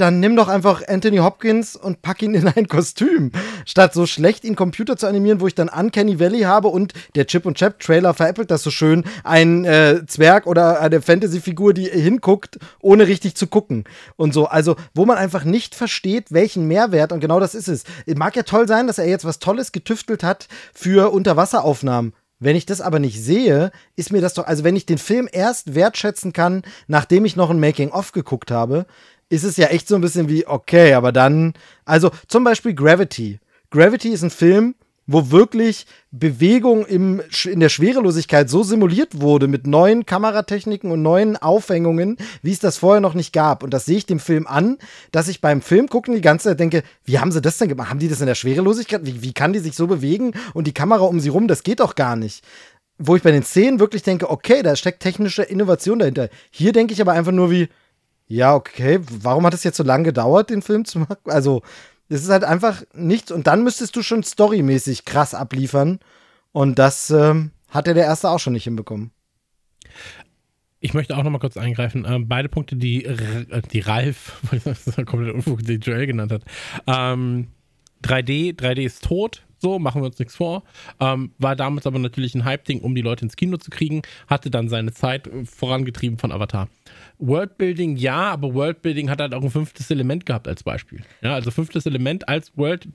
dann nimm doch einfach Anthony Hopkins und pack ihn in ein Kostüm. Statt so schlecht ihn Computer zu animieren, wo ich dann Uncanny Valley habe und der Chip und Chap Trailer veräppelt das so schön, ein äh, Zwerg oder eine Fantasy-Figur, die hinguckt, ohne richtig zu gucken. Und so, also, wo man einfach nicht versteht, welchen Mehrwert, und genau das ist es. Mag ja toll sein, dass er jetzt was Tolles getüftelt hat für Unterwasseraufnahmen. Wenn ich das aber nicht sehe, ist mir das doch, also wenn ich den Film erst wertschätzen kann, nachdem ich noch ein Making-of geguckt habe, ist es ja echt so ein bisschen wie, okay, aber dann, also zum Beispiel Gravity. Gravity ist ein Film, wo wirklich Bewegung im, in der Schwerelosigkeit so simuliert wurde mit neuen Kameratechniken und neuen Aufhängungen, wie es das vorher noch nicht gab. Und das sehe ich dem Film an, dass ich beim Film gucken die ganze Zeit denke, wie haben sie das denn gemacht? Haben die das in der Schwerelosigkeit? Wie, wie kann die sich so bewegen und die Kamera um sie rum? Das geht doch gar nicht. Wo ich bei den Szenen wirklich denke, okay, da steckt technische Innovation dahinter. Hier denke ich aber einfach nur wie, ja, okay, warum hat es jetzt so lange gedauert, den Film zu machen? Also, es ist halt einfach nichts. Und dann müsstest du schon storymäßig krass abliefern. Und das ähm, hat ja der erste auch schon nicht hinbekommen. Ich möchte auch noch mal kurz eingreifen. Ähm, beide Punkte, die, äh, die Ralf, (laughs) komplett Unfug, die Joel genannt hat. Ähm, 3D, 3D ist tot. So, machen wir uns nichts vor. Ähm, war damals aber natürlich ein Hype-Ding, um die Leute ins Kino zu kriegen. Hatte dann seine Zeit äh, vorangetrieben von Avatar. Worldbuilding ja, aber Worldbuilding hat halt auch ein fünftes Element gehabt als Beispiel. Ja, also fünftes Element als World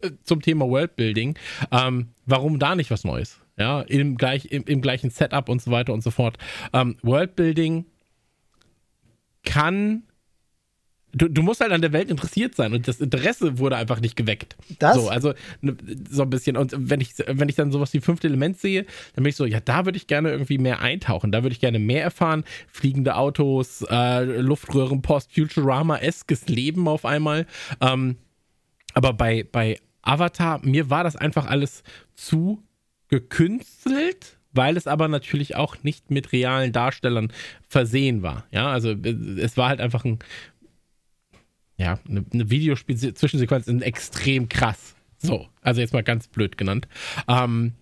äh, zum Thema Worldbuilding. Ähm, warum da nicht was Neues? Ja, im, gleich, im, im gleichen Setup und so weiter und so fort. Ähm, Worldbuilding kann du, du, musst halt an der Welt interessiert sein und das Interesse wurde einfach nicht geweckt. Das? So, also ne, so ein bisschen. Und wenn ich, wenn ich dann sowas wie fünfte Element sehe, dann bin ich so, ja, da würde ich gerne irgendwie mehr eintauchen. Da würde ich gerne mehr erfahren. Fliegende Autos, äh, Luftröhrenpost, Futurama-eskes Leben auf einmal. Ähm, aber bei, bei Avatar, mir war das einfach alles zu gekünstelt weil es aber natürlich auch nicht mit realen Darstellern versehen war. Ja, also es war halt einfach ein, ja, eine, eine Videospiel-Zwischensequenz extrem krass. So, also jetzt mal ganz blöd genannt. Ähm,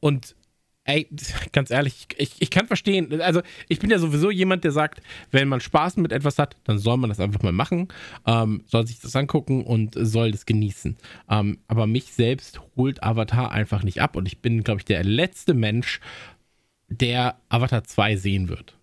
und ey, ganz ehrlich, ich, ich kann verstehen, also ich bin ja sowieso jemand, der sagt, wenn man Spaß mit etwas hat, dann soll man das einfach mal machen, ähm, soll sich das angucken und soll das genießen. Ähm, aber mich selbst holt Avatar einfach nicht ab und ich bin, glaube ich, der letzte Mensch, der Avatar 2 sehen wird.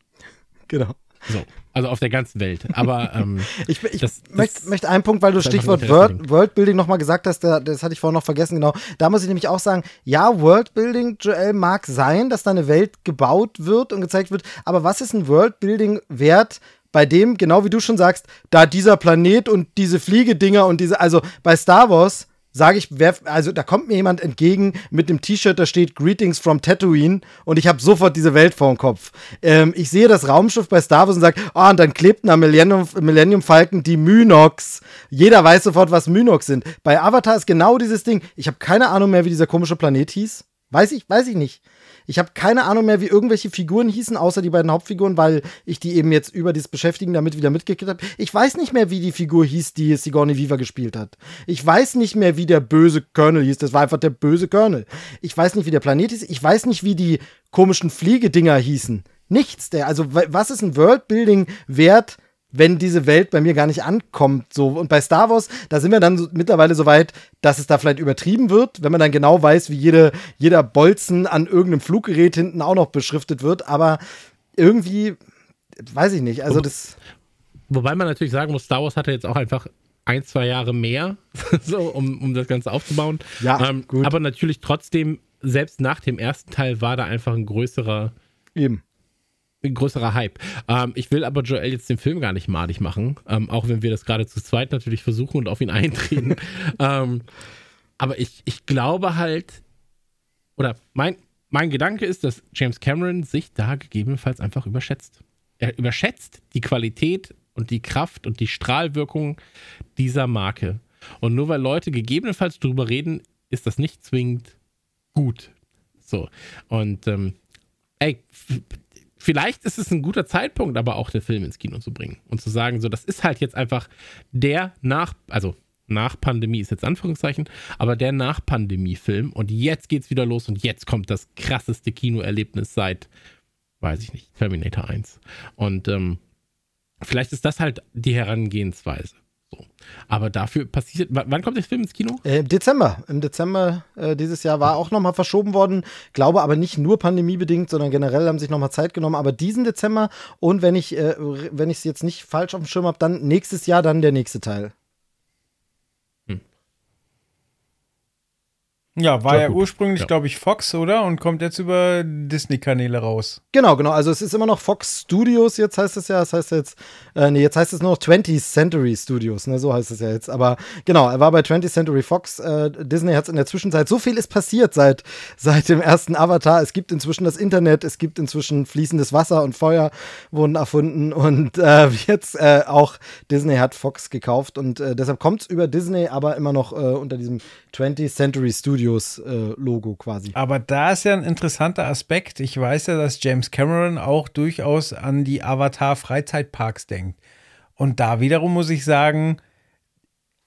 Genau. So, also auf der ganzen Welt. Aber ähm, (laughs) ich, ich das, möchte, das möchte einen Punkt, weil du Stichwort World, Worldbuilding nochmal gesagt hast, das hatte ich vorhin noch vergessen, genau. Da muss ich nämlich auch sagen, ja, Worldbuilding, Joel, mag sein, dass da eine Welt gebaut wird und gezeigt wird, aber was ist ein Worldbuilding wert, bei dem, genau wie du schon sagst, da dieser Planet und diese Fliegedinger und diese, also bei Star Wars sage ich, wer, also da kommt mir jemand entgegen mit einem T-Shirt, da steht Greetings from Tatooine und ich habe sofort diese Welt vor dem Kopf. Ähm, ich sehe das Raumschiff bei Star Wars und sage, ah, oh, und dann klebt am Millennium, Millennium Falcon die Mynox. Jeder weiß sofort, was Mynox sind. Bei Avatar ist genau dieses Ding. Ich habe keine Ahnung mehr, wie dieser komische Planet hieß. Weiß ich, weiß ich nicht. Ich habe keine Ahnung mehr, wie irgendwelche Figuren hießen, außer die beiden Hauptfiguren, weil ich die eben jetzt über das Beschäftigen damit wieder mitgekriegt habe. Ich weiß nicht mehr, wie die Figur hieß, die Sigourney Weaver gespielt hat. Ich weiß nicht mehr, wie der böse Colonel hieß. Das war einfach der böse Colonel. Ich weiß nicht, wie der Planet hieß. Ich weiß nicht, wie die komischen Fliegedinger hießen. Nichts. Der, also, was ist ein Worldbuilding wert, wenn diese Welt bei mir gar nicht ankommt. So. Und bei Star Wars, da sind wir dann so, mittlerweile so weit, dass es da vielleicht übertrieben wird, wenn man dann genau weiß, wie jede, jeder Bolzen an irgendeinem Fluggerät hinten auch noch beschriftet wird. Aber irgendwie, weiß ich nicht. Also das. Wobei man natürlich sagen muss, Star Wars hatte jetzt auch einfach ein, zwei Jahre mehr, (laughs) so, um, um das Ganze aufzubauen. Ja, ähm, gut. Aber natürlich trotzdem, selbst nach dem ersten Teil war da einfach ein größerer. Eben größerer Hype. Ähm, ich will aber Joel jetzt den Film gar nicht madig machen, ähm, auch wenn wir das gerade zu zweit natürlich versuchen und auf ihn eintreten. (laughs) ähm, aber ich, ich glaube halt, oder mein, mein Gedanke ist, dass James Cameron sich da gegebenenfalls einfach überschätzt. Er überschätzt die Qualität und die Kraft und die Strahlwirkung dieser Marke. Und nur weil Leute gegebenenfalls drüber reden, ist das nicht zwingend gut. So. Und ähm, ey, vielleicht ist es ein guter Zeitpunkt, aber auch den Film ins Kino zu bringen und zu sagen, so, das ist halt jetzt einfach der nach, also nach Pandemie ist jetzt Anführungszeichen, aber der nach Pandemie-Film und jetzt geht's wieder los und jetzt kommt das krasseste Kinoerlebnis seit, weiß ich nicht, Terminator 1. Und ähm, vielleicht ist das halt die Herangehensweise. So. Aber dafür passiert. Wann kommt der Film ins Kino? Äh, Dezember. Im Dezember äh, dieses Jahr war auch nochmal verschoben worden. Glaube aber nicht nur pandemiebedingt, sondern generell haben sich nochmal Zeit genommen. Aber diesen Dezember und wenn ich äh, wenn ich es jetzt nicht falsch auf dem Schirm habe, dann nächstes Jahr dann der nächste Teil. Ja, war ja, ursprünglich, ja. glaube ich, Fox, oder? Und kommt jetzt über Disney-Kanäle raus. Genau, genau. Also es ist immer noch Fox Studios, jetzt heißt es ja. Das heißt jetzt, äh, nee, jetzt heißt es nur noch 20th Century Studios, ne? So heißt es ja jetzt. Aber genau, er war bei 20th Century Fox. Äh, Disney hat es in der Zwischenzeit, so viel ist passiert seit, seit dem ersten Avatar. Es gibt inzwischen das Internet, es gibt inzwischen fließendes Wasser und Feuer wurden erfunden. Und äh, jetzt äh, auch Disney hat Fox gekauft und äh, deshalb kommt es über Disney, aber immer noch äh, unter diesem 20th Century Studios äh, Logo quasi. Aber da ist ja ein interessanter Aspekt. Ich weiß ja, dass James Cameron auch durchaus an die Avatar Freizeitparks denkt. Und da wiederum muss ich sagen,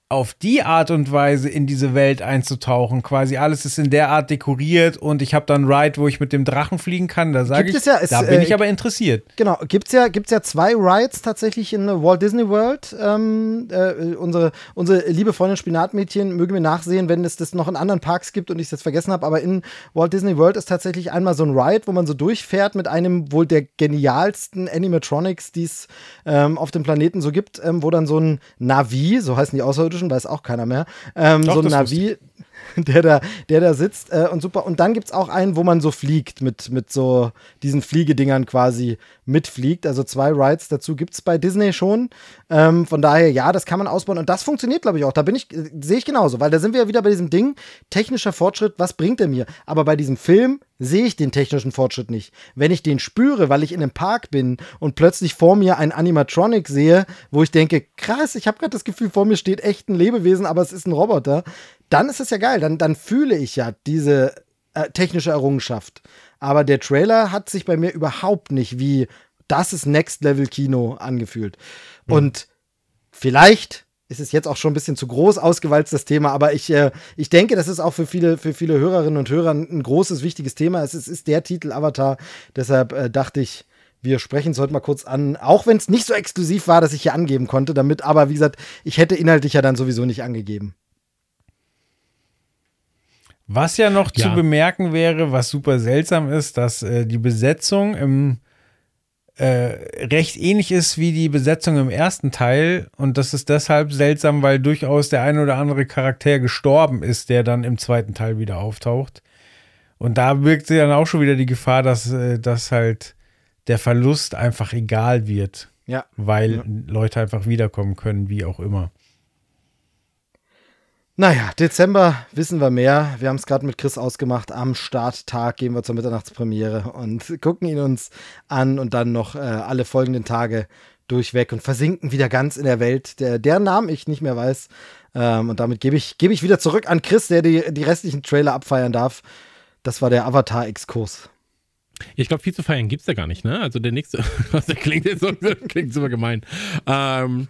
auf die Art und Weise in diese Welt einzutauchen. Quasi alles ist in der Art dekoriert und ich habe dann Ride, wo ich mit dem Drachen fliegen kann. Da sage ich, ja, es, da bin äh, ich aber interessiert. Genau, gibt es ja, gibt's ja zwei Rides tatsächlich in Walt Disney World. Ähm, äh, unsere, unsere liebe Freundin Spinatmädchen mögen wir nachsehen, wenn es das noch in anderen Parks gibt und ich es jetzt vergessen habe. Aber in Walt Disney World ist tatsächlich einmal so ein Ride, wo man so durchfährt mit einem wohl der genialsten Animatronics, die es ähm, auf dem Planeten so gibt, ähm, wo dann so ein Navi, so heißen die Außerirdischen, Außerirdischen, weiß auch keiner mehr. Ähm, Doch, so ein Navi. (laughs) der da, der da sitzt äh, und super. Und dann gibt es auch einen, wo man so fliegt, mit, mit so diesen Fliegedingern quasi mitfliegt. Also zwei Rides dazu gibt es bei Disney schon. Ähm, von daher, ja, das kann man ausbauen. Und das funktioniert, glaube ich, auch. Da bin ich, äh, sehe ich genauso, weil da sind wir ja wieder bei diesem Ding, technischer Fortschritt, was bringt er mir? Aber bei diesem Film sehe ich den technischen Fortschritt nicht. Wenn ich den spüre, weil ich in einem Park bin und plötzlich vor mir ein Animatronic sehe, wo ich denke, krass, ich habe gerade das Gefühl, vor mir steht echt ein Lebewesen, aber es ist ein Roboter, dann ist es ja geil. Dann, dann fühle ich ja diese äh, technische Errungenschaft. Aber der Trailer hat sich bei mir überhaupt nicht wie das ist Next Level Kino angefühlt. Mhm. Und vielleicht ist es jetzt auch schon ein bisschen zu groß ausgewalzt, das Thema, aber ich, äh, ich denke, das ist auch für viele, für viele Hörerinnen und Hörer ein großes, wichtiges Thema. Es ist, ist der Titel Avatar. Deshalb äh, dachte ich, wir sprechen es heute mal kurz an, auch wenn es nicht so exklusiv war, dass ich hier angeben konnte, damit, aber wie gesagt, ich hätte inhaltlich ja dann sowieso nicht angegeben. Was ja noch ja. zu bemerken wäre, was super seltsam ist, dass äh, die Besetzung im äh, recht ähnlich ist wie die Besetzung im ersten Teil. Und das ist deshalb seltsam, weil durchaus der ein oder andere Charakter gestorben ist, der dann im zweiten Teil wieder auftaucht. Und da birgt sich dann auch schon wieder die Gefahr, dass, äh, dass halt der Verlust einfach egal wird. Ja. Weil ja. Leute einfach wiederkommen können, wie auch immer. Naja, Dezember wissen wir mehr. Wir haben es gerade mit Chris ausgemacht. Am Starttag gehen wir zur Mitternachtspremiere und (laughs) gucken ihn uns an und dann noch äh, alle folgenden Tage durchweg und versinken wieder ganz in der Welt, der, deren Namen ich nicht mehr weiß. Ähm, und damit gebe ich, gebe ich wieder zurück an Chris, der die, die restlichen Trailer abfeiern darf. Das war der Avatar-Exkurs. Ich glaube, viel zu feiern gibt es ja gar nicht, ne? Also der nächste, (laughs) was der klingt jetzt so, (laughs) klingt super gemein. Ähm,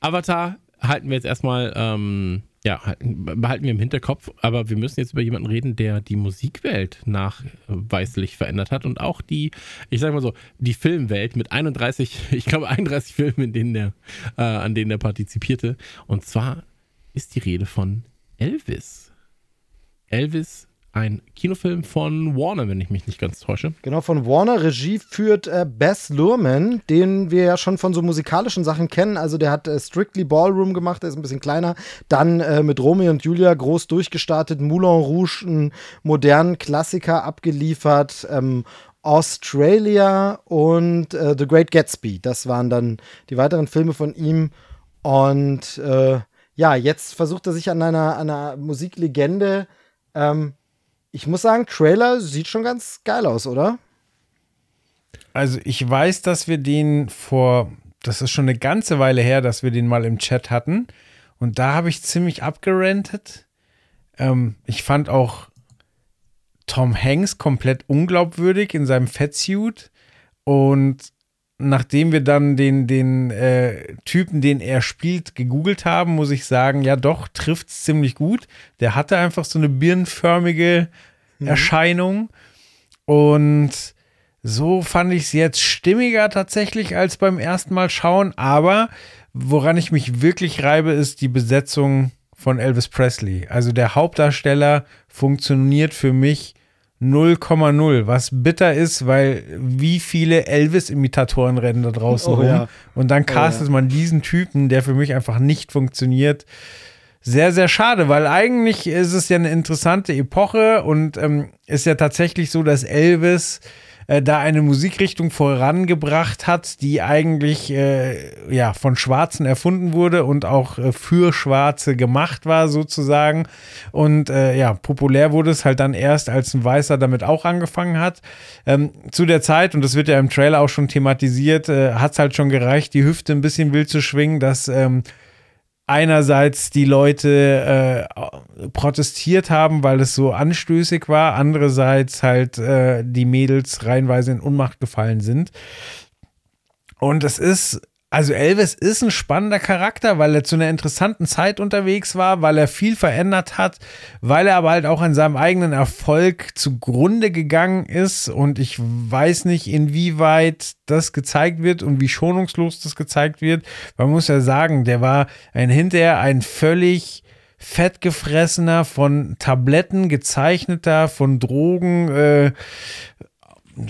Avatar halten wir jetzt erstmal ähm, ja, behalten wir im Hinterkopf, aber wir müssen jetzt über jemanden reden, der die Musikwelt nachweislich verändert hat und auch die, ich sag mal so, die Filmwelt mit 31, (laughs) ich glaube 31 Filmen, in denen der, äh, an denen er partizipierte. Und zwar ist die Rede von Elvis. Elvis ein Kinofilm von Warner, wenn ich mich nicht ganz täusche. Genau, von Warner. Regie führt äh, Bess Luhrmann, den wir ja schon von so musikalischen Sachen kennen. Also der hat äh, Strictly Ballroom gemacht, der ist ein bisschen kleiner. Dann äh, mit Romeo und Julia groß durchgestartet. Moulin Rouge, einen modernen Klassiker abgeliefert. Ähm, Australia und äh, The Great Gatsby. Das waren dann die weiteren Filme von ihm. Und äh, ja, jetzt versucht er sich an einer, einer Musiklegende ähm, ich muss sagen, Trailer sieht schon ganz geil aus, oder? Also ich weiß, dass wir den vor, das ist schon eine ganze Weile her, dass wir den mal im Chat hatten. Und da habe ich ziemlich abgerentet. Ähm, ich fand auch Tom Hanks komplett unglaubwürdig in seinem Fettsuit. Und nachdem wir dann den, den äh, Typen, den er spielt, gegoogelt haben, muss ich sagen, ja doch, trifft es ziemlich gut. Der hatte einfach so eine birnenförmige mhm. Erscheinung. Und so fand ich es jetzt stimmiger tatsächlich als beim ersten Mal schauen. Aber woran ich mich wirklich reibe, ist die Besetzung von Elvis Presley. Also der Hauptdarsteller funktioniert für mich 0,0, was bitter ist, weil wie viele Elvis-Imitatoren rennen da draußen oh, rum. Ja. Und dann castet oh, ja. man diesen Typen, der für mich einfach nicht funktioniert. Sehr, sehr schade, weil eigentlich ist es ja eine interessante Epoche und ähm, ist ja tatsächlich so, dass Elvis äh, da eine Musikrichtung vorangebracht hat, die eigentlich äh, ja von Schwarzen erfunden wurde und auch äh, für Schwarze gemacht war sozusagen. Und äh, ja, populär wurde es halt dann erst, als ein Weißer damit auch angefangen hat. Ähm, zu der Zeit, und das wird ja im Trailer auch schon thematisiert, äh, hat es halt schon gereicht, die Hüfte ein bisschen wild zu schwingen, dass ähm, einerseits die Leute äh, protestiert haben, weil es so anstößig war, andererseits halt äh, die Mädels reihenweise in Unmacht gefallen sind. Und es ist also Elvis ist ein spannender Charakter, weil er zu einer interessanten Zeit unterwegs war, weil er viel verändert hat, weil er aber halt auch an seinem eigenen Erfolg zugrunde gegangen ist. Und ich weiß nicht, inwieweit das gezeigt wird und wie schonungslos das gezeigt wird. Man muss ja sagen, der war ein hinterher ein völlig fettgefressener, von Tabletten gezeichneter, von Drogen äh,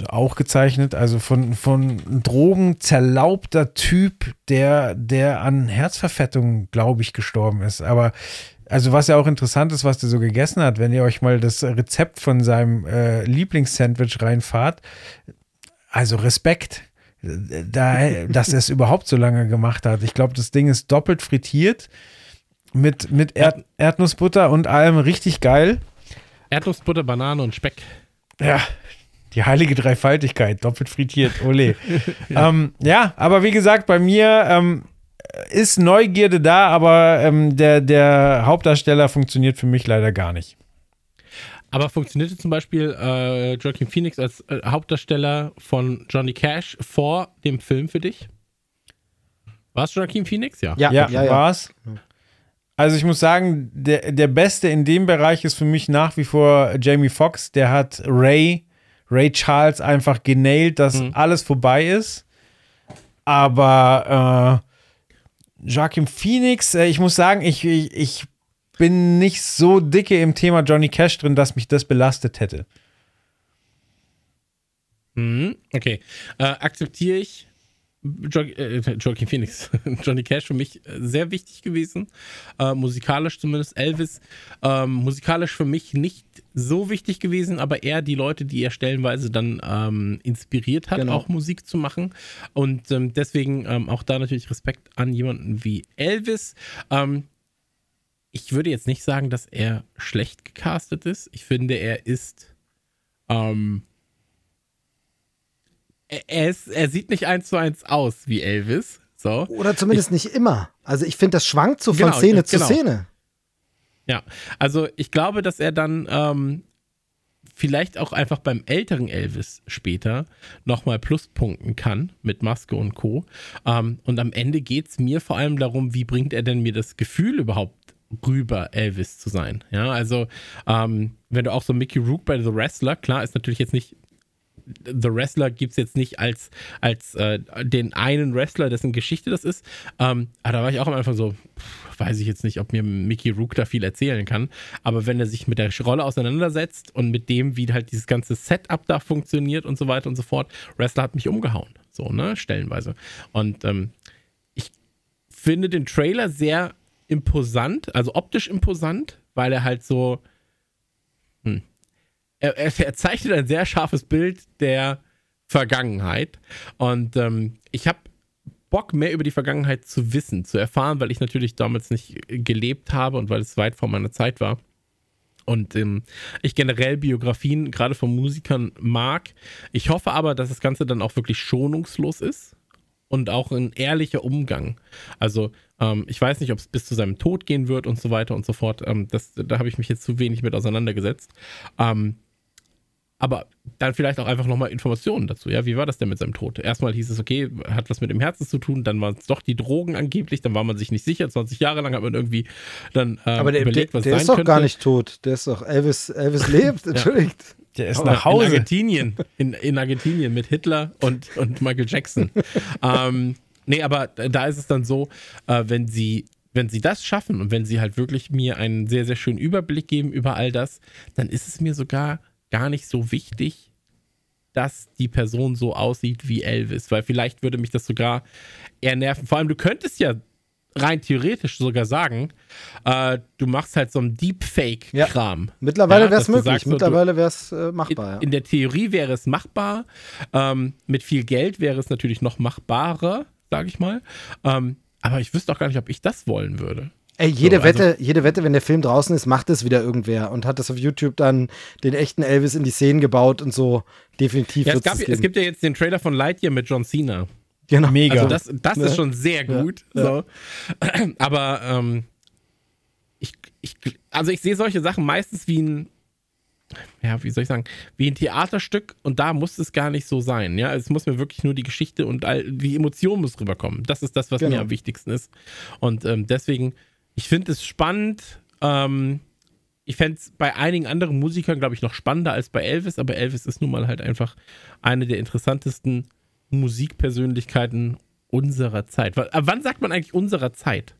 auch gezeichnet, also von, von Drogen zerlaubter Typ, der, der an Herzverfettung, glaube ich, gestorben ist. Aber also was ja auch interessant ist, was der so gegessen hat, wenn ihr euch mal das Rezept von seinem äh, Lieblingssandwich reinfahrt, also Respekt, da, dass er es überhaupt so lange gemacht hat. Ich glaube, das Ding ist doppelt frittiert mit, mit Erd Erdnussbutter und allem richtig geil. Erdnussbutter, Banane und Speck. Ja, die heilige Dreifaltigkeit, doppelt frittiert, ole. (laughs) ähm, ja, aber wie gesagt, bei mir ähm, ist Neugierde da, aber ähm, der, der Hauptdarsteller funktioniert für mich leider gar nicht. Aber funktionierte zum Beispiel äh, Joaquin Phoenix als äh, Hauptdarsteller von Johnny Cash vor dem Film für dich? War es Joaquin Phoenix? Ja. Ja, ja, ja, ja. war es. Also ich muss sagen, der, der Beste in dem Bereich ist für mich nach wie vor Jamie Foxx. Der hat Ray, Ray Charles einfach genailt, dass mhm. alles vorbei ist. Aber äh, Joaquin Phoenix, äh, ich muss sagen, ich, ich, ich bin nicht so dicke im Thema Johnny Cash drin, dass mich das belastet hätte. Mhm, okay. Äh, akzeptiere ich. Jo äh, Joaquin Phoenix, (laughs) Johnny Cash für mich sehr wichtig gewesen. Äh, musikalisch zumindest. Elvis, ähm, musikalisch für mich nicht so wichtig gewesen, aber eher die Leute, die er stellenweise dann ähm, inspiriert hat, genau. auch Musik zu machen. Und ähm, deswegen ähm, auch da natürlich Respekt an jemanden wie Elvis. Ähm, ich würde jetzt nicht sagen, dass er schlecht gecastet ist. Ich finde, er ist. Ähm, er, ist, er sieht nicht eins zu eins aus wie Elvis. So. Oder zumindest ich, nicht immer. Also ich finde, das schwankt so von genau, Szene genau. zu Szene. Ja, also ich glaube, dass er dann ähm, vielleicht auch einfach beim älteren Elvis später nochmal Pluspunkten kann mit Maske und Co. Ähm, und am Ende geht es mir vor allem darum, wie bringt er denn mir das Gefühl überhaupt rüber, Elvis zu sein. Ja, also ähm, wenn du auch so Mickey Rook bei The Wrestler, klar, ist natürlich jetzt nicht The Wrestler gibt es jetzt nicht als, als äh, den einen Wrestler, dessen Geschichte das ist. Ähm, aber da war ich auch am Anfang so, pff, weiß ich jetzt nicht, ob mir Mickey Rook da viel erzählen kann. Aber wenn er sich mit der Rolle auseinandersetzt und mit dem, wie halt dieses ganze Setup da funktioniert und so weiter und so fort, Wrestler hat mich umgehauen. So, ne, stellenweise. Und ähm, ich finde den Trailer sehr imposant, also optisch imposant, weil er halt so. Hm, er, er, zeichnet ein sehr scharfes Bild der Vergangenheit. Und ähm, ich habe Bock, mehr über die Vergangenheit zu wissen, zu erfahren, weil ich natürlich damals nicht gelebt habe und weil es weit vor meiner Zeit war. Und ähm, ich generell Biografien gerade von Musikern mag. Ich hoffe aber, dass das Ganze dann auch wirklich schonungslos ist und auch ein ehrlicher Umgang. Also ähm, ich weiß nicht, ob es bis zu seinem Tod gehen wird und so weiter und so fort. Ähm, das, da habe ich mich jetzt zu wenig mit auseinandergesetzt. Ähm, aber dann vielleicht auch einfach nochmal Informationen dazu. Ja, wie war das denn mit seinem Tod? Erstmal hieß es, okay, hat was mit dem Herzen zu tun, dann waren es doch die Drogen angeblich, dann war man sich nicht sicher. 20 Jahre lang hat man irgendwie dann ähm, Aber der, überlegt, was der, der ist doch könnte. gar nicht tot. Der ist doch Elvis, Elvis lebt, (laughs) entschuldigt. Der ist oh, nach Hause. In Argentinien. In, in Argentinien mit Hitler und, und Michael Jackson. (laughs) ähm, nee, aber da ist es dann so, äh, wenn sie wenn sie das schaffen und wenn sie halt wirklich mir einen sehr, sehr schönen Überblick geben über all das, dann ist es mir sogar gar nicht so wichtig, dass die Person so aussieht wie Elvis, weil vielleicht würde mich das sogar eher nerven. Vor allem, du könntest ja rein theoretisch sogar sagen, äh, du machst halt so einen Deepfake-Kram. Ja. Mittlerweile ja, wäre es möglich, sagst, mittlerweile wäre es äh, machbar. In, in, der Theorie wäre es machbar. Ähm, mit viel Geld wäre es natürlich noch machbarer, sage ich mal. Ähm, aber ich wüsste auch gar nicht, ob ich das wollen würde. Ey, jede so, also Wette, jede Wette, wenn der Film draußen ist, macht es wieder irgendwer und hat das auf YouTube dann den echten Elvis in die Szenen gebaut und so. Definitiv. Ja, es, gab, es gibt ja jetzt den Trailer von Lightyear mit John Cena. Genau. Mega. Also das, das ja. ist schon sehr gut. Ja. So. (clears throat) Aber ähm, ich, ich, also ich sehe solche Sachen meistens wie ein, ja, wie soll ich sagen, wie ein Theaterstück und da muss es gar nicht so sein. Ja, es muss mir wirklich nur die Geschichte und all, die Emotion muss rüberkommen. Das ist das, was genau. mir am wichtigsten ist. Und ähm, deswegen, ich finde es spannend. Ähm, ich fände es bei einigen anderen Musikern, glaube ich, noch spannender als bei Elvis, aber Elvis ist nun mal halt einfach eine der interessantesten Musikpersönlichkeiten unserer Zeit. W wann sagt man eigentlich unserer Zeit?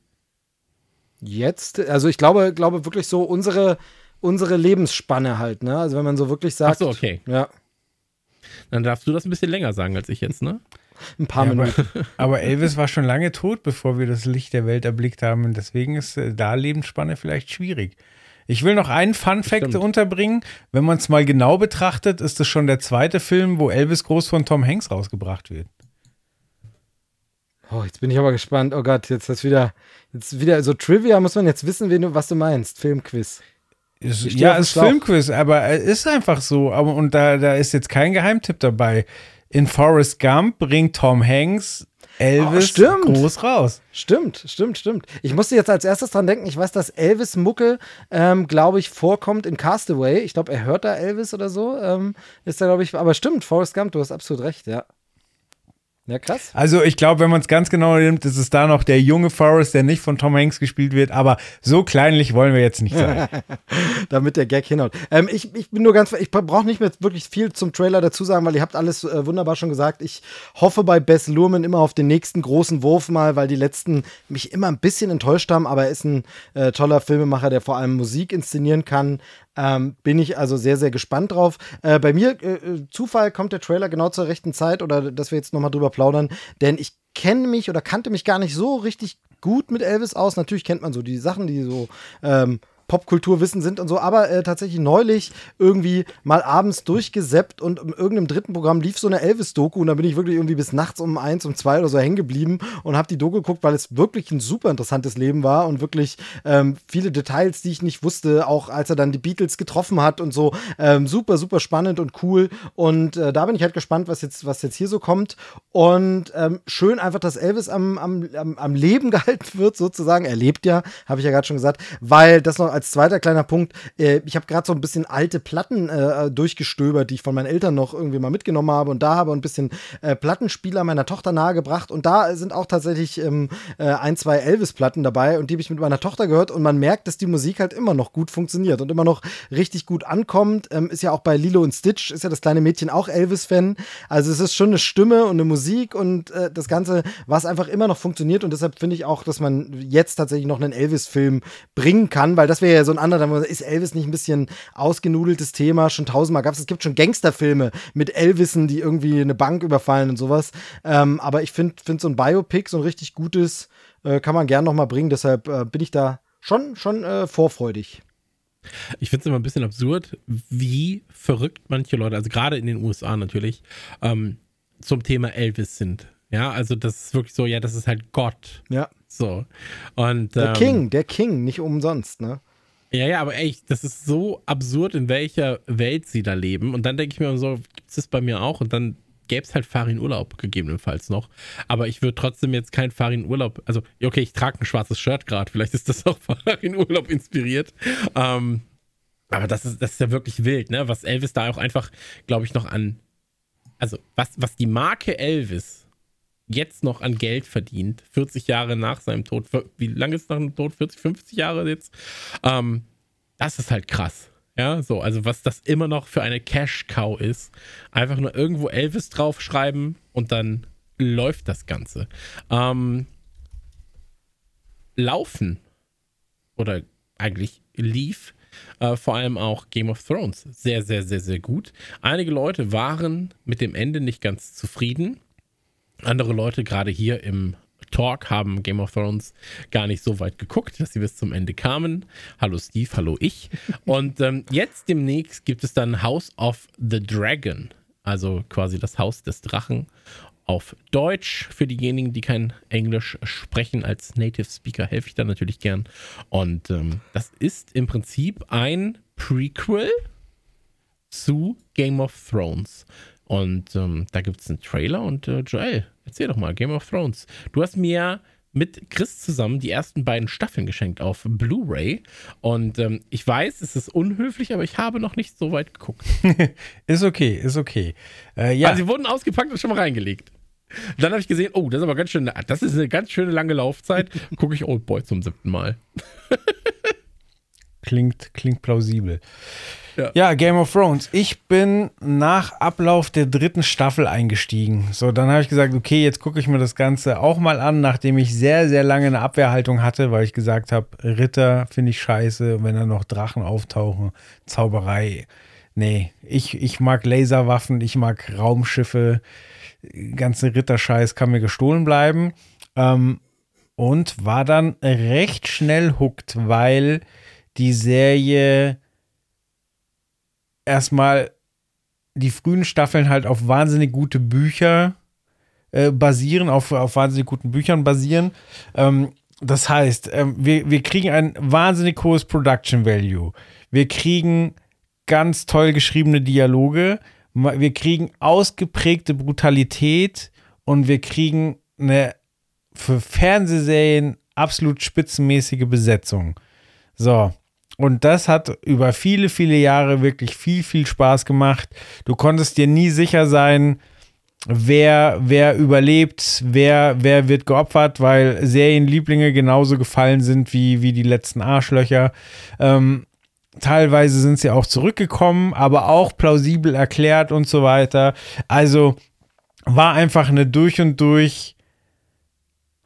Jetzt, also ich glaube, glaube wirklich so unsere, unsere Lebensspanne halt, ne? Also wenn man so wirklich sagt. Ach so, okay. Ja. Dann darfst du das ein bisschen länger sagen als ich jetzt, ne? Ein paar ja, Minuten. Aber, aber, Elvis war schon lange tot, bevor wir das Licht der Welt erblickt haben. Und deswegen ist äh, da Lebensspanne vielleicht schwierig. Ich will noch einen Fun Fact unterbringen. Wenn man es mal genau betrachtet, ist es schon der zweite Film, wo Elvis groß von Tom Hanks rausgebracht wird. Oh, jetzt bin ich aber gespannt. Oh Gott, jetzt ist wieder, jetzt wieder so Trivia, muss man jetzt wissen, du, was du meinst. Filmquiz. Ist, ja, ist Filmquiz, aber es ist einfach so. Aber, und da, da ist jetzt kein Geheimtipp dabei. In Forrest Gump bringt Tom Hanks Elvis oh, groß raus. Stimmt, stimmt, stimmt. Ich musste jetzt als erstes dran denken, ich weiß, dass Elvis Mucke, ähm, glaube ich, vorkommt in Castaway. Ich glaube, er hört da Elvis oder so. Ähm, ist da, glaube ich, aber stimmt, Forrest Gump, du hast absolut recht, ja. Ja, krass. Also ich glaube, wenn man es ganz genau nimmt, ist es da noch der junge Forrest, der nicht von Tom Hanks gespielt wird, aber so kleinlich wollen wir jetzt nicht sein. (laughs) Damit der Gag hinhaut. Ähm, ich, ich bin nur ganz, ich brauche nicht mehr wirklich viel zum Trailer dazu sagen, weil ihr habt alles äh, wunderbar schon gesagt. Ich hoffe bei Bess Luhrmann immer auf den nächsten großen Wurf mal, weil die letzten mich immer ein bisschen enttäuscht haben, aber er ist ein äh, toller Filmemacher, der vor allem Musik inszenieren kann. Ähm, bin ich also sehr, sehr gespannt drauf. Äh, bei mir, äh, äh, Zufall, kommt der Trailer genau zur rechten Zeit oder dass wir jetzt nochmal drüber plaudern, denn ich kenne mich oder kannte mich gar nicht so richtig gut mit Elvis aus. Natürlich kennt man so die Sachen, die so ähm, Popkulturwissen sind und so, aber äh, tatsächlich neulich irgendwie mal abends durchgeseppt und in irgendeinem dritten Programm lief so eine Elvis-Doku und da bin ich wirklich irgendwie bis nachts um eins, um zwei oder so hängen geblieben und habe die Doku geguckt, weil es wirklich ein super interessantes Leben war und wirklich ähm, viele Details, die ich nicht wusste, auch als er dann die Beatles getroffen hat und so, ähm, super, super spannend und cool und äh, da bin ich halt gespannt, was jetzt, was jetzt hier so kommt und ähm, schön einfach, dass Elvis am, am, am, am Leben (laughs) gehalten wird sozusagen, er lebt ja, habe ich ja gerade schon gesagt, weil das noch als zweiter kleiner Punkt, äh, ich habe gerade so ein bisschen alte Platten äh, durchgestöbert, die ich von meinen Eltern noch irgendwie mal mitgenommen habe. Und da habe ein bisschen äh, Plattenspieler meiner Tochter nahegebracht. Und da sind auch tatsächlich ähm, äh, ein, zwei Elvis-Platten dabei. Und die habe ich mit meiner Tochter gehört. Und man merkt, dass die Musik halt immer noch gut funktioniert und immer noch richtig gut ankommt. Ähm, ist ja auch bei Lilo und Stitch, ist ja das kleine Mädchen auch Elvis-Fan. Also es ist schon eine Stimme und eine Musik und äh, das Ganze, was einfach immer noch funktioniert. Und deshalb finde ich auch, dass man jetzt tatsächlich noch einen Elvis-Film bringen kann, weil das wäre ja so ein anderer, ist Elvis nicht ein bisschen ausgenudeltes Thema? Schon tausendmal gab es. Es gibt schon Gangsterfilme mit Elvissen, die irgendwie eine Bank überfallen und sowas. Ähm, aber ich finde find so ein Biopic, so ein richtig gutes, äh, kann man gern noch mal bringen. Deshalb äh, bin ich da schon, schon äh, vorfreudig. Ich finde es immer ein bisschen absurd, wie verrückt manche Leute, also gerade in den USA natürlich, ähm, zum Thema Elvis sind. Ja, also das ist wirklich so, ja, das ist halt Gott. Ja. So. Und, der ähm, King, der King, nicht umsonst, ne? Ja, ja, aber echt, das ist so absurd, in welcher Welt sie da leben. Und dann denke ich mir so, gibt es das bei mir auch? Und dann gäbe es halt Farin Urlaub gegebenenfalls noch. Aber ich würde trotzdem jetzt kein Farin Urlaub, also okay, ich trage ein schwarzes Shirt gerade, vielleicht ist das auch Farin Urlaub inspiriert. Ähm, aber das ist, das ist ja wirklich wild, ne? Was Elvis da auch einfach, glaube ich, noch an, also was, was die Marke Elvis jetzt noch an Geld verdient, 40 Jahre nach seinem Tod. Wie lange ist nach dem Tod? 40, 50 Jahre jetzt? Ähm, das ist halt krass. Ja, so, also was das immer noch für eine Cash-Cow ist. Einfach nur irgendwo Elvis draufschreiben und dann läuft das Ganze. Ähm, laufen oder eigentlich lief äh, vor allem auch Game of Thrones sehr, sehr, sehr, sehr gut. Einige Leute waren mit dem Ende nicht ganz zufrieden. Andere Leute, gerade hier im Talk, haben Game of Thrones gar nicht so weit geguckt, dass sie bis zum Ende kamen. Hallo Steve, hallo ich. (laughs) Und ähm, jetzt demnächst gibt es dann House of the Dragon, also quasi das Haus des Drachen auf Deutsch. Für diejenigen, die kein Englisch sprechen, als Native Speaker helfe ich da natürlich gern. Und ähm, das ist im Prinzip ein Prequel zu Game of Thrones. Und ähm, da gibt es einen Trailer und äh, Joel, erzähl doch mal, Game of Thrones. Du hast mir mit Chris zusammen die ersten beiden Staffeln geschenkt auf Blu-ray. Und ähm, ich weiß, es ist unhöflich, aber ich habe noch nicht so weit geguckt. (laughs) ist okay, ist okay. Äh, ja. Also sie wurden ausgepackt und schon mal reingelegt. Dann habe ich gesehen, oh, das ist aber ganz schön, das ist eine ganz schöne lange Laufzeit. (laughs) Gucke ich Old Boy zum siebten Mal. klingt, klingt plausibel. Ja. Game of Thrones. Ich bin nach Ablauf der dritten Staffel eingestiegen. So, dann habe ich gesagt, okay, jetzt gucke ich mir das Ganze auch mal an, nachdem ich sehr, sehr lange eine Abwehrhaltung hatte, weil ich gesagt habe, Ritter finde ich scheiße, wenn da noch Drachen auftauchen, Zauberei. Nee, ich, ich mag Laserwaffen, ich mag Raumschiffe. ganze Ritterscheiß kann mir gestohlen bleiben. Ähm, und war dann recht schnell hooked, weil die Serie erstmal die frühen Staffeln halt auf wahnsinnig gute Bücher äh, basieren, auf, auf wahnsinnig guten Büchern basieren. Ähm, das heißt, ähm, wir, wir kriegen ein wahnsinnig hohes Production Value. Wir kriegen ganz toll geschriebene Dialoge. Wir kriegen ausgeprägte Brutalität und wir kriegen eine für Fernsehserien absolut spitzenmäßige Besetzung. So. Und das hat über viele, viele Jahre wirklich viel, viel Spaß gemacht. Du konntest dir nie sicher sein, wer, wer überlebt, wer, wer wird geopfert, weil Serienlieblinge genauso gefallen sind wie, wie die letzten Arschlöcher. Ähm, teilweise sind sie auch zurückgekommen, aber auch plausibel erklärt und so weiter. Also war einfach eine durch und durch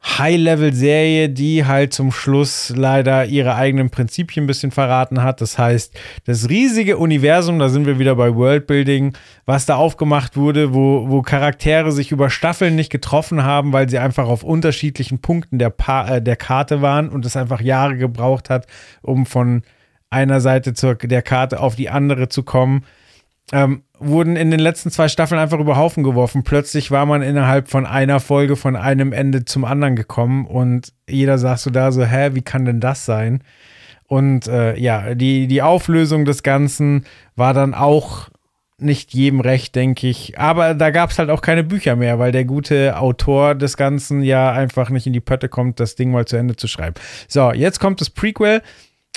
High-Level-Serie, die halt zum Schluss leider ihre eigenen Prinzipien ein bisschen verraten hat. Das heißt, das riesige Universum, da sind wir wieder bei Worldbuilding, was da aufgemacht wurde, wo, wo Charaktere sich über Staffeln nicht getroffen haben, weil sie einfach auf unterschiedlichen Punkten der, pa äh, der Karte waren und es einfach Jahre gebraucht hat, um von einer Seite zur, der Karte auf die andere zu kommen ähm, wurden in den letzten zwei Staffeln einfach über Haufen geworfen. Plötzlich war man innerhalb von einer Folge von einem Ende zum anderen gekommen und jeder saß so da so, hä, wie kann denn das sein? Und äh, ja, die, die Auflösung des Ganzen war dann auch nicht jedem recht, denke ich. Aber da gab es halt auch keine Bücher mehr, weil der gute Autor des Ganzen ja einfach nicht in die Pötte kommt, das Ding mal zu Ende zu schreiben. So, jetzt kommt das Prequel.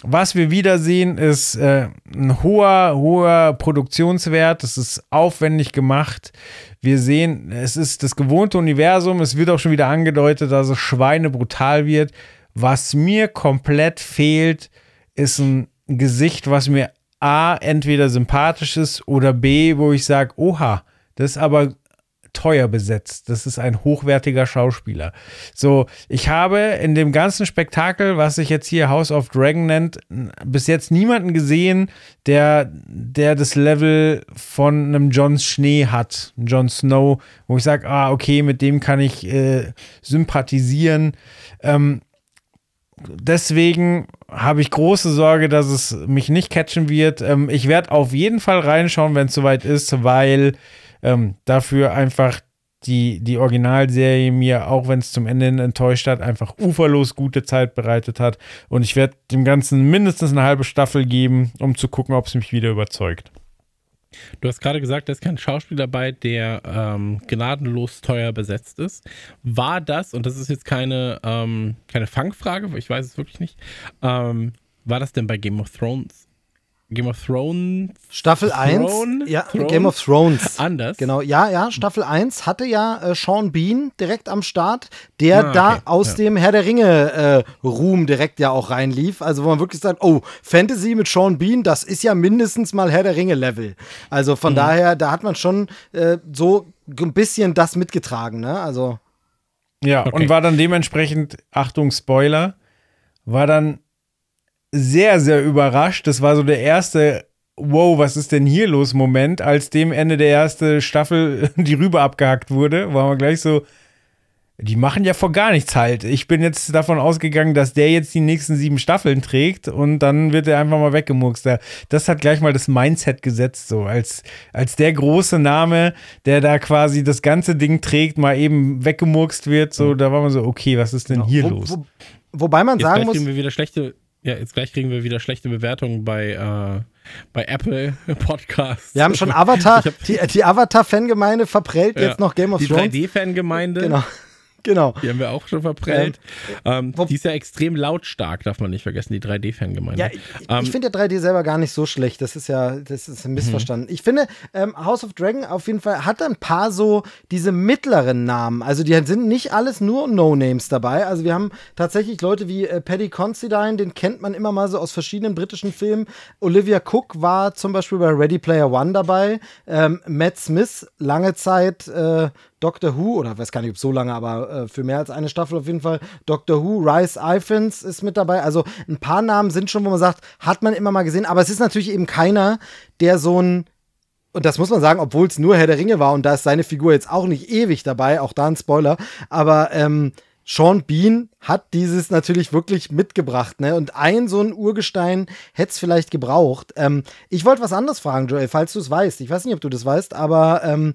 Was wir wieder sehen, ist äh, ein hoher, hoher Produktionswert. Es ist aufwendig gemacht. Wir sehen, es ist das gewohnte Universum. Es wird auch schon wieder angedeutet, dass es schweinebrutal wird. Was mir komplett fehlt, ist ein Gesicht, was mir A, entweder sympathisch ist oder B, wo ich sage, oha, das ist aber teuer besetzt. Das ist ein hochwertiger Schauspieler. So, ich habe in dem ganzen Spektakel, was sich jetzt hier House of Dragon nennt, bis jetzt niemanden gesehen, der, der das Level von einem Jon Schnee hat, Jon Snow, wo ich sage, ah, okay, mit dem kann ich äh, sympathisieren. Ähm, deswegen habe ich große Sorge, dass es mich nicht catchen wird. Ähm, ich werde auf jeden Fall reinschauen, wenn es soweit ist, weil ähm, dafür einfach die, die Originalserie mir, auch wenn es zum Ende enttäuscht hat, einfach uferlos gute Zeit bereitet hat. Und ich werde dem Ganzen mindestens eine halbe Staffel geben, um zu gucken, ob es mich wieder überzeugt. Du hast gerade gesagt, da ist kein Schauspieler dabei, der ähm, gnadenlos teuer besetzt ist. War das, und das ist jetzt keine, ähm, keine Fangfrage, ich weiß es wirklich nicht, ähm, war das denn bei Game of Thrones Game of Thrones. Staffel 1. Ja, Thrones? Game of Thrones. Anders. Genau, ja, ja. Staffel 1 hatte ja äh, Sean Bean direkt am Start, der ah, da aus ja. dem Herr der Ringe-Ruhm äh, direkt ja auch reinlief. Also, wo man wirklich sagt: Oh, Fantasy mit Sean Bean, das ist ja mindestens mal Herr der Ringe-Level. Also, von mhm. daher, da hat man schon äh, so ein bisschen das mitgetragen, ne? Also. Ja, okay. und war dann dementsprechend, Achtung, Spoiler, war dann sehr, sehr überrascht. Das war so der erste Wow, was ist denn hier los Moment, als dem Ende der ersten Staffel (laughs) die Rübe abgehackt wurde, war man gleich so, die machen ja vor gar nichts halt. Ich bin jetzt davon ausgegangen, dass der jetzt die nächsten sieben Staffeln trägt und dann wird er einfach mal weggemurkst. Das hat gleich mal das Mindset gesetzt, so als, als der große Name, der da quasi das ganze Ding trägt, mal eben weggemurkst wird. So, da war man so, okay, was ist denn genau. hier wo, los? Wo, wobei man jetzt sagen muss. wir wieder schlechte ja, jetzt gleich kriegen wir wieder schlechte Bewertungen bei, äh, bei Apple (laughs) Podcasts. Wir haben schon (laughs) Avatar, die, die Avatar-Fangemeinde verprellt ja. jetzt noch Game of Thrones. Die 3D-Fangemeinde. Genau. Genau. Die haben wir auch schon verprellt. Ähm, ähm, die ist ja extrem lautstark, darf man nicht vergessen, die 3D-Fangemeinde. Ja, ich, ähm, ich finde ja 3D selber gar nicht so schlecht. Das ist ja, das ist ein Missverstanden. Mhm. Ich finde, ähm, House of Dragon auf jeden Fall hat ein paar so diese mittleren Namen. Also die sind nicht alles nur No-Names dabei. Also wir haben tatsächlich Leute wie äh, Paddy Considine, den kennt man immer mal so aus verschiedenen britischen Filmen. Olivia Cook war zum Beispiel bei Ready Player One dabei. Ähm, Matt Smith, lange Zeit äh, Doctor Who, oder weiß gar nicht, ob so lange, aber äh, für mehr als eine Staffel auf jeden Fall. Doctor Who, Rice Iphans ist mit dabei. Also ein paar Namen sind schon, wo man sagt, hat man immer mal gesehen, aber es ist natürlich eben keiner, der so ein und das muss man sagen, obwohl es nur Herr der Ringe war und da ist seine Figur jetzt auch nicht ewig dabei, auch da ein Spoiler, aber ähm, Sean Bean hat dieses natürlich wirklich mitgebracht, ne? Und ein so ein Urgestein hätte es vielleicht gebraucht. Ähm, ich wollte was anderes fragen, Joel, falls du es weißt. Ich weiß nicht, ob du das weißt, aber ähm,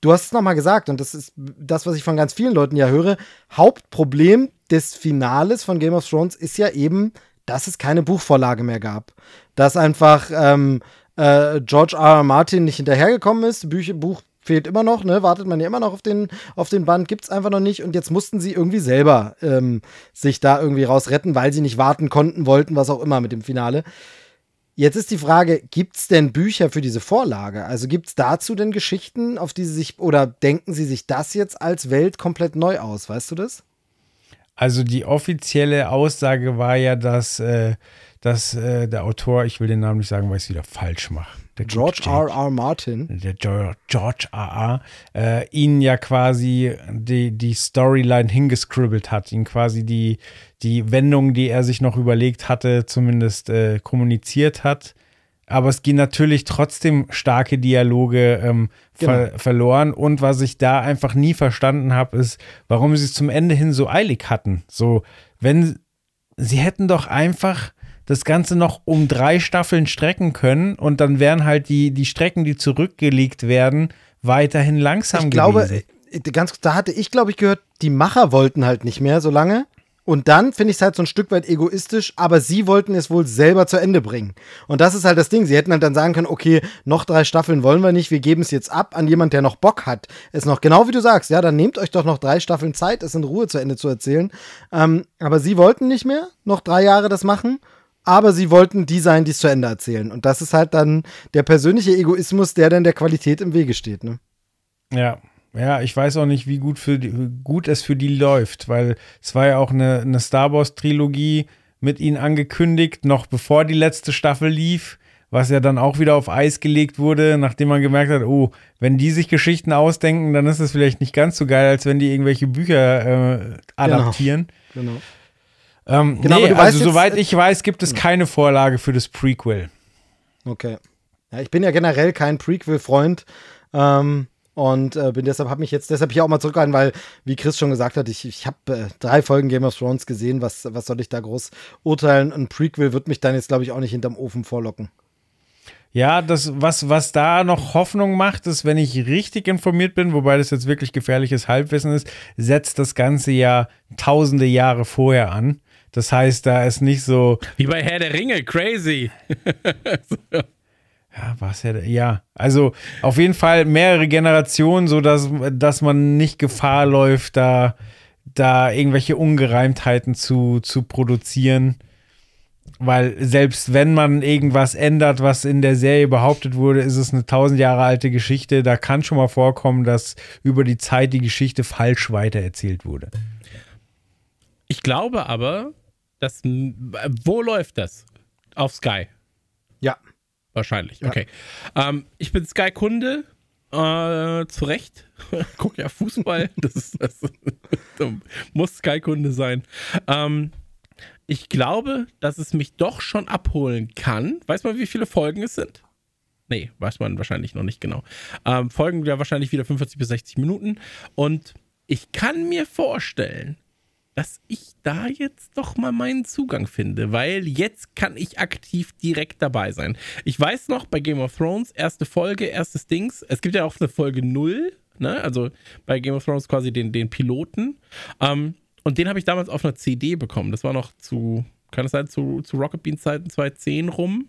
du hast es nochmal gesagt und das ist das, was ich von ganz vielen Leuten ja höre. Hauptproblem des Finales von Game of Thrones ist ja eben, dass es keine Buchvorlage mehr gab. Dass einfach ähm, äh, George R. R. Martin nicht hinterhergekommen ist. Bücher, Buch fehlt immer noch, ne? Wartet man ja immer noch auf den, auf den Band, gibt's einfach noch nicht. Und jetzt mussten sie irgendwie selber ähm, sich da irgendwie rausretten, weil sie nicht warten konnten, wollten, was auch immer mit dem Finale. Jetzt ist die Frage, gibt's denn Bücher für diese Vorlage? Also gibt's dazu denn Geschichten, auf die sie sich, oder denken sie sich das jetzt als Welt komplett neu aus? Weißt du das? Also die offizielle Aussage war ja, dass, äh, dass äh, der Autor, ich will den Namen nicht sagen, weil ich es wieder falsch mache. George R. R. Martin. Der George R. R. Äh, ihn ja quasi die, die Storyline hingescribbelt hat, ihn quasi die, die Wendung, die er sich noch überlegt hatte, zumindest äh, kommuniziert hat. Aber es gehen natürlich trotzdem starke Dialoge ähm, genau. ver verloren. Und was ich da einfach nie verstanden habe, ist, warum sie es zum Ende hin so eilig hatten. So, wenn sie hätten doch einfach das Ganze noch um drei Staffeln strecken können und dann wären halt die, die Strecken, die zurückgelegt werden, weiterhin langsam ich gewesen. glaube, ganz, da hatte ich, glaube ich, gehört, die Macher wollten halt nicht mehr so lange. Und dann finde ich es halt so ein Stück weit egoistisch, aber sie wollten es wohl selber zu Ende bringen. Und das ist halt das Ding. Sie hätten halt dann sagen können, okay, noch drei Staffeln wollen wir nicht, wir geben es jetzt ab an jemand, der noch Bock hat. Es noch, genau wie du sagst, ja, dann nehmt euch doch noch drei Staffeln Zeit, es in Ruhe zu Ende zu erzählen. Ähm, aber sie wollten nicht mehr noch drei Jahre das machen aber sie wollten die sein, die es zu Ende erzählen. Und das ist halt dann der persönliche Egoismus, der dann der Qualität im Wege steht. Ne? Ja. Ja, ich weiß auch nicht, wie gut, für die, gut es für die läuft, weil es war ja auch eine, eine Star Wars-Trilogie mit ihnen angekündigt, noch bevor die letzte Staffel lief, was ja dann auch wieder auf Eis gelegt wurde, nachdem man gemerkt hat, oh, wenn die sich Geschichten ausdenken, dann ist es vielleicht nicht ganz so geil, als wenn die irgendwelche Bücher äh, genau. adaptieren. Genau. genau. Ähm, genau, nee, also soweit ich weiß, gibt es keine Vorlage für das Prequel. Okay. Ja, ich bin ja generell kein Prequel-Freund. Ähm, und äh, bin deshalb habe mich jetzt deshalb hier auch mal zurückgehalten, weil wie Chris schon gesagt hat, ich, ich habe äh, drei Folgen Game of Thrones gesehen. Was, was soll ich da groß urteilen? Ein Prequel wird mich dann jetzt glaube ich auch nicht hinterm Ofen vorlocken. Ja, das, was, was da noch Hoffnung macht, ist, wenn ich richtig informiert bin, wobei das jetzt wirklich gefährliches Halbwissen ist, setzt das Ganze ja tausende Jahre vorher an. Das heißt, da ist nicht so. Wie bei Herr der Ringe, crazy. (laughs) ja, was ja, ja. Also auf jeden Fall mehrere Generationen, so dass, dass man nicht Gefahr läuft, da, da irgendwelche Ungereimtheiten zu, zu produzieren. Weil selbst wenn man irgendwas ändert, was in der Serie behauptet wurde, ist es eine tausend Jahre alte Geschichte. Da kann schon mal vorkommen, dass über die Zeit die Geschichte falsch weitererzählt wurde. Ich glaube aber, das, wo läuft das? Auf Sky. Ja. Wahrscheinlich, ja. okay. Ähm, ich bin Sky-Kunde, äh, zu Recht. (laughs) Guck ja Fußball, (laughs) das, ist, das, das muss Sky-Kunde sein. Ähm, ich glaube, dass es mich doch schon abholen kann. Weiß man, wie viele Folgen es sind? Nee, weiß man wahrscheinlich noch nicht genau. Ähm, Folgen ja wahrscheinlich wieder 45 bis 60 Minuten. Und ich kann mir vorstellen, dass ich da jetzt doch mal meinen Zugang finde, weil jetzt kann ich aktiv direkt dabei sein. Ich weiß noch, bei Game of Thrones, erste Folge, erstes Dings, es gibt ja auch eine Folge 0, ne? also bei Game of Thrones quasi den, den Piloten. Ähm, und den habe ich damals auf einer CD bekommen. Das war noch zu, kann es sein, zu, zu Rocket Beans Zeiten 2010 rum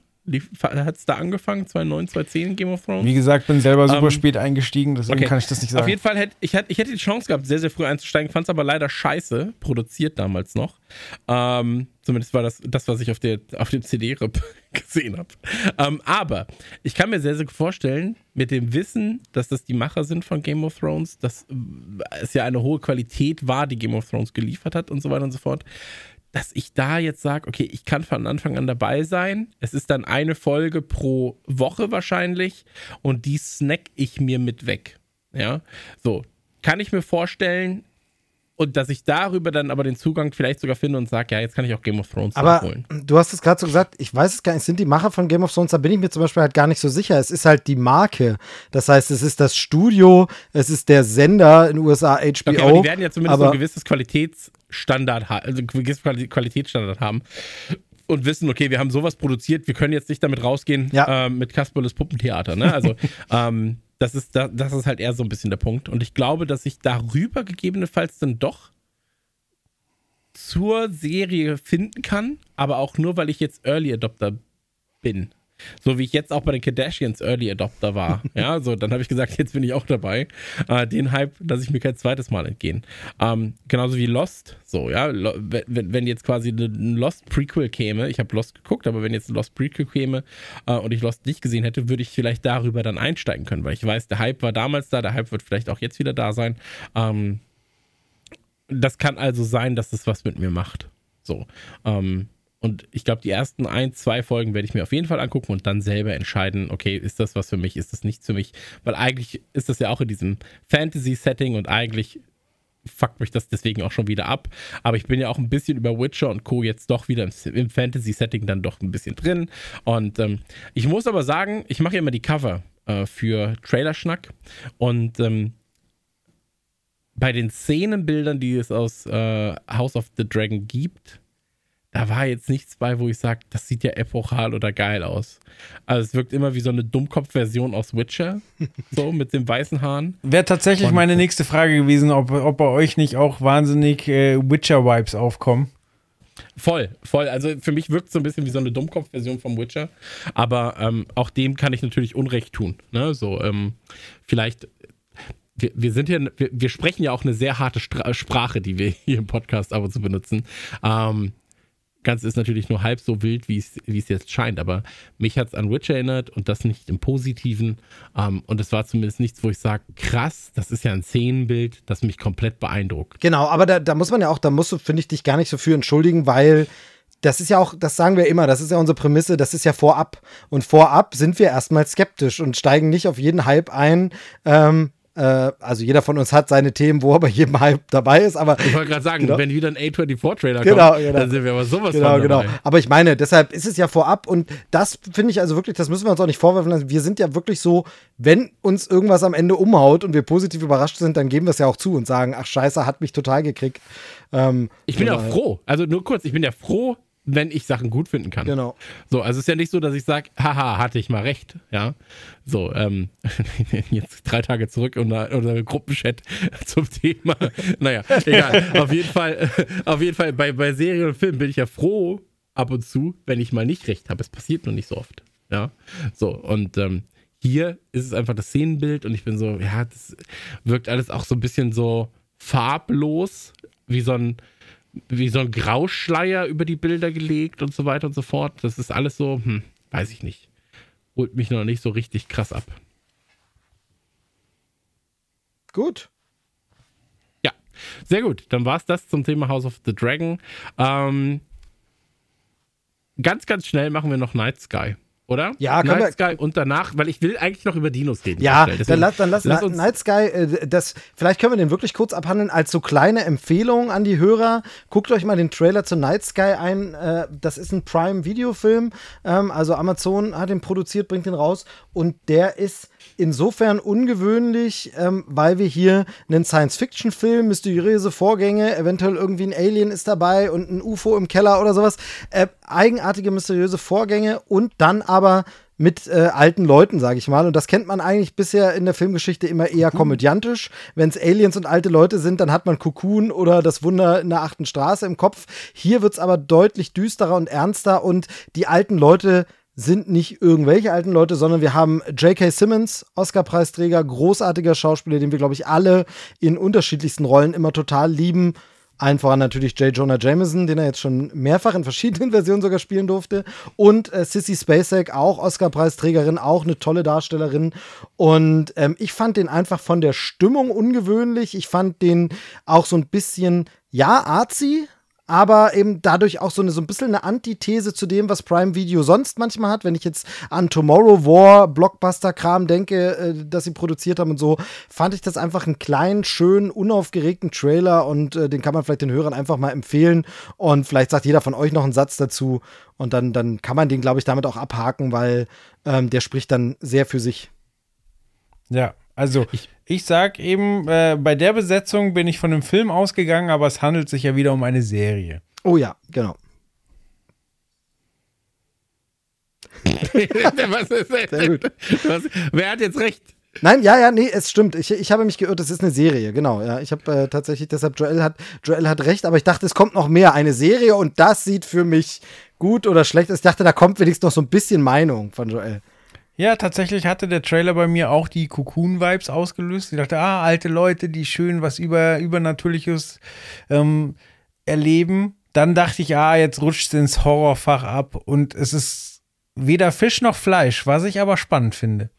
hat es da angefangen, 2009, 2010 Game of Thrones? Wie gesagt, bin selber super ähm, spät eingestiegen, deswegen okay. kann ich das nicht sagen. Auf jeden Fall hätte ich, hätte, ich hätte die Chance gehabt, sehr, sehr früh einzusteigen, fand es aber leider scheiße, produziert damals noch. Ähm, zumindest war das das, was ich auf, der, auf dem CD-Rip (laughs) gesehen habe. Ähm, aber ich kann mir sehr, sehr vorstellen, mit dem Wissen, dass das die Macher sind von Game of Thrones, dass es ja eine hohe Qualität war, die Game of Thrones geliefert hat und so weiter und so fort, dass ich da jetzt sage, okay, ich kann von Anfang an dabei sein. Es ist dann eine Folge pro Woche wahrscheinlich und die snack ich mir mit weg. Ja, so kann ich mir vorstellen. Und dass ich darüber dann aber den Zugang vielleicht sogar finde und sage, ja, jetzt kann ich auch Game of Thrones aber holen. Du hast es gerade so gesagt, ich weiß es gar nicht, sind die Macher von Game of Thrones, da bin ich mir zum Beispiel halt gar nicht so sicher. Es ist halt die Marke. Das heißt, es ist das Studio, es ist der Sender in den USA, HBO. Okay, aber die werden ja zumindest ein gewisses Qualitätsstandard, also ein gewisses Qualitätsstandard haben und wissen, okay, wir haben sowas produziert, wir können jetzt nicht damit rausgehen ja. äh, mit Kasperles Puppentheater. Ne? Also (laughs) ähm, das ist, das ist halt eher so ein bisschen der Punkt. Und ich glaube, dass ich darüber gegebenenfalls dann doch zur Serie finden kann, aber auch nur, weil ich jetzt Early Adopter bin. So wie ich jetzt auch bei den Kardashians Early Adopter war. (laughs) ja, so, dann habe ich gesagt, jetzt bin ich auch dabei. Äh, den Hype lasse ich mir kein zweites Mal entgehen. Ähm, genauso wie Lost. So, ja, wenn, wenn jetzt quasi ein Lost Prequel käme, ich habe Lost geguckt, aber wenn jetzt ein Lost Prequel käme äh, und ich Lost nicht gesehen hätte, würde ich vielleicht darüber dann einsteigen können, weil ich weiß, der Hype war damals da, der Hype wird vielleicht auch jetzt wieder da sein. Ähm, das kann also sein, dass es was mit mir macht. So. Ähm, und ich glaube, die ersten ein, zwei Folgen werde ich mir auf jeden Fall angucken und dann selber entscheiden, okay, ist das was für mich, ist das nichts für mich? Weil eigentlich ist das ja auch in diesem Fantasy-Setting und eigentlich fuckt mich das deswegen auch schon wieder ab. Aber ich bin ja auch ein bisschen über Witcher und Co. jetzt doch wieder im, Fantasy-Setting dann doch ein bisschen drin. Und ähm, ich muss aber sagen, ich mache ja immer die Cover äh, für Trailerschnack und ähm, bei den Szenenbildern, die es aus äh, House of the Dragon gibt, da war jetzt nichts bei, wo ich sage, das sieht ja epochal oder geil aus. Also es wirkt immer wie so eine Dummkopf-Version aus Witcher, (laughs) so mit den weißen Haaren. Wäre tatsächlich Und, meine nächste Frage gewesen, ob, ob bei euch nicht auch wahnsinnig äh, Witcher-Vibes aufkommen. Voll, voll. Also für mich wirkt es so ein bisschen wie so eine Dummkopf-Version vom Witcher. Aber ähm, auch dem kann ich natürlich Unrecht tun. Ne? So, ähm, vielleicht wir, wir, sind hier, wir, wir, sprechen ja auch eine sehr harte Stra Sprache, die wir hier im Podcast ab und zu benutzen. Ähm, Ganze ist natürlich nur halb so wild, wie es, jetzt scheint, aber mich hat es an Witch erinnert und das nicht im Positiven. Ähm, und es war zumindest nichts, wo ich sage, krass, das ist ja ein Szenenbild, das mich komplett beeindruckt. Genau, aber da, da muss man ja auch, da musst du, finde ich, dich gar nicht so für entschuldigen, weil das ist ja auch, das sagen wir immer, das ist ja unsere Prämisse, das ist ja vorab. Und vorab sind wir erstmal skeptisch und steigen nicht auf jeden Hype ein, ähm, äh, also jeder von uns hat seine Themen, wo er bei jedem Hype dabei ist. Aber ich wollte gerade sagen, genau. wenn wieder ein A24-Trailer genau, kommt, genau. dann sind wir aber sowas genau, von dabei. Genau. Aber ich meine, deshalb ist es ja vorab und das finde ich also wirklich, das müssen wir uns auch nicht vorwerfen lassen. Wir sind ja wirklich so, wenn uns irgendwas am Ende umhaut und wir positiv überrascht sind, dann geben wir es ja auch zu und sagen, ach scheiße, hat mich total gekriegt. Ähm, ich bin ja auch froh. Also nur kurz, ich bin ja froh, wenn ich Sachen gut finden kann. Genau. So, also es ist ja nicht so, dass ich sage, haha, hatte ich mal recht, ja. So, ähm, (laughs) jetzt drei Tage zurück und unser Gruppenchat (laughs) zum Thema. naja, (laughs) egal. auf jeden Fall, auf jeden Fall, bei, bei Serien und Filmen bin ich ja froh ab und zu, wenn ich mal nicht recht habe. Es passiert nur nicht so oft. Ja. So, und ähm, hier ist es einfach das Szenenbild und ich bin so, ja, das wirkt alles auch so ein bisschen so farblos, wie so ein wie so ein Grauschleier über die Bilder gelegt und so weiter und so fort. Das ist alles so, hm, weiß ich nicht. Holt mich noch nicht so richtig krass ab. Gut. Ja, sehr gut. Dann war es das zum Thema House of the Dragon. Ähm, ganz, ganz schnell machen wir noch Night Sky oder? Ja, Night Sky und danach, weil ich will eigentlich noch über Dinos reden. Ja, dann, lass, dann lass, lass uns Night Sky, äh, das, vielleicht können wir den wirklich kurz abhandeln als so kleine Empfehlung an die Hörer. Guckt euch mal den Trailer zu Night Sky ein. Äh, das ist ein Prime-Videofilm. Ähm, also Amazon hat den produziert, bringt den raus und der ist insofern ungewöhnlich, ähm, weil wir hier einen Science-Fiction-Film, mysteriöse Vorgänge, eventuell irgendwie ein Alien ist dabei und ein UFO im Keller oder sowas. Äh, eigenartige, mysteriöse Vorgänge und dann aber mit äh, alten Leuten, sage ich mal. Und das kennt man eigentlich bisher in der Filmgeschichte immer eher komödiantisch. Wenn es Aliens und alte Leute sind, dann hat man Cocoon oder das Wunder in der achten Straße im Kopf. Hier wird es aber deutlich düsterer und ernster und die alten Leute sind nicht irgendwelche alten Leute, sondern wir haben J.K. Simmons, Oscar-Preisträger, großartiger Schauspieler, den wir, glaube ich, alle in unterschiedlichsten Rollen immer total lieben. Allen voran natürlich J. Jonah Jameson, den er jetzt schon mehrfach in verschiedenen (laughs) Versionen sogar spielen durfte. Und äh, Sissy Spacek, auch Oscar-Preisträgerin, auch eine tolle Darstellerin. Und ähm, ich fand den einfach von der Stimmung ungewöhnlich. Ich fand den auch so ein bisschen, ja, arzi, aber eben dadurch auch so, eine, so ein bisschen eine Antithese zu dem, was Prime Video sonst manchmal hat. Wenn ich jetzt an Tomorrow War, Blockbuster-Kram denke, äh, dass sie produziert haben und so, fand ich das einfach einen kleinen, schönen, unaufgeregten Trailer und äh, den kann man vielleicht den Hörern einfach mal empfehlen. Und vielleicht sagt jeder von euch noch einen Satz dazu und dann, dann kann man den, glaube ich, damit auch abhaken, weil ähm, der spricht dann sehr für sich. Ja, also ich, ich sag eben, äh, bei der Besetzung bin ich von einem Film ausgegangen, aber es handelt sich ja wieder um eine Serie. Oh ja, genau. (laughs) Was ist, Sehr gut. Was, wer hat jetzt recht? Nein, ja, ja, nee, es stimmt. Ich, ich habe mich geirrt, es ist eine Serie, genau. Ja, ich habe äh, tatsächlich, deshalb Joel hat, Joel hat recht, aber ich dachte, es kommt noch mehr. Eine Serie und das sieht für mich gut oder schlecht aus. Ich dachte, da kommt wenigstens noch so ein bisschen Meinung von Joel. Ja, tatsächlich hatte der Trailer bei mir auch die Cocoon-Vibes ausgelöst. Ich dachte, ah, alte Leute, die schön was über, Übernatürliches ähm, erleben. Dann dachte ich, ah, jetzt rutscht es ins Horrorfach ab und es ist weder Fisch noch Fleisch, was ich aber spannend finde.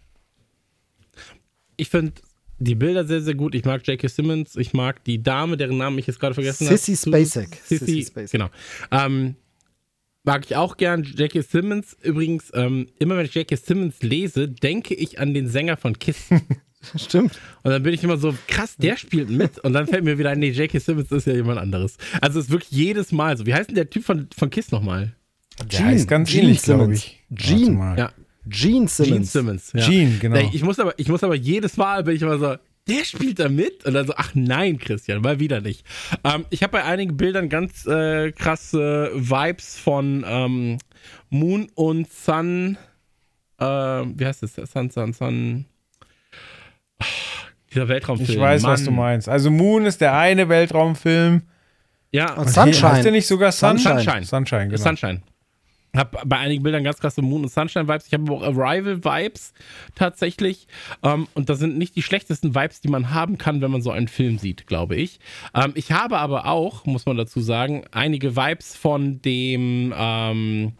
Ich finde die Bilder sehr, sehr gut. Ich mag J.K. Simmons. Ich mag die Dame, deren Namen ich jetzt gerade vergessen habe. Sissy Spacek. Sissy, Sissy Spacek. Genau. Ähm, Mag ich auch gern. J.K. Simmons, übrigens, ähm, immer wenn ich J.K. Simmons lese, denke ich an den Sänger von Kiss. (laughs) Stimmt. Und dann bin ich immer so, krass, der spielt mit. Und dann fällt mir wieder ein, nee, J.K. Simmons ist ja jemand anderes. Also es ist wirklich jedes Mal so. Wie heißt denn der Typ von, von Kiss nochmal? Gene, ist ganz Gene ähnlich, glaube ich. Gene. Ja. Gene Simmons. Gene Simmons. Ja. Gene, genau. Ich muss, aber, ich muss aber jedes Mal, bin ich immer so, der spielt da mit? Und dann so, ach nein, Christian, mal wieder nicht. Ähm, ich habe bei einigen Bildern ganz äh, krasse Vibes von ähm, Moon und Sun. Äh, wie heißt das? Sun, Sun, Sun. Oh, dieser Weltraumfilm. Ich weiß, Mann. was du meinst. Also Moon ist der eine Weltraumfilm. Ja. Und Sunshine. Heißt der nicht sogar Sun? Sunshine? Sunshine, genau. Sunshine. Hab bei einigen Bildern ganz krasse Moon- und Sunshine-Vibes. Ich habe auch Arrival-Vibes tatsächlich. Ähm, und das sind nicht die schlechtesten Vibes, die man haben kann, wenn man so einen Film sieht, glaube ich. Ähm, ich habe aber auch, muss man dazu sagen, einige Vibes von dem ähm,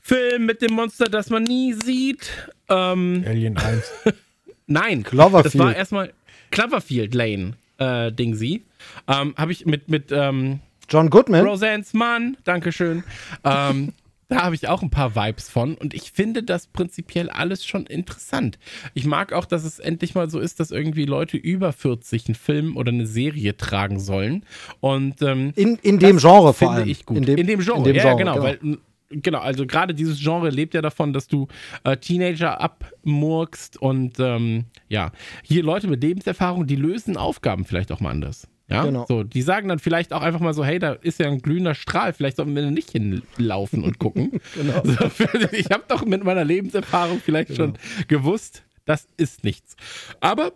Film mit dem Monster, das man nie sieht. Ähm, Alien 1. (laughs) Nein, Cloverfield. das war erstmal Cloverfield Lane, äh, Ding sie. Ähm, habe ich mit, mit, ähm, John Goodman. Roseanne's Mann, Dankeschön. ähm, da habe ich auch ein paar Vibes von und ich finde das prinzipiell alles schon interessant. Ich mag auch, dass es endlich mal so ist, dass irgendwie Leute über 40 einen Film oder eine Serie tragen sollen. Und ähm, in, in dem Genre vor allem. Ich gut. In dem, in dem Genre, in dem ja, Genre, genau, genau. Weil, genau, also gerade dieses Genre lebt ja davon, dass du äh, Teenager abmurkst und ähm, ja, hier Leute mit Lebenserfahrung, die lösen Aufgaben vielleicht auch mal anders. Ja, genau. so, die sagen dann vielleicht auch einfach mal so, hey, da ist ja ein glühender Strahl, vielleicht sollten wir nicht hinlaufen und gucken. (laughs) genau. so, (laughs) ich habe doch mit meiner Lebenserfahrung vielleicht genau. schon gewusst, das ist nichts. Aber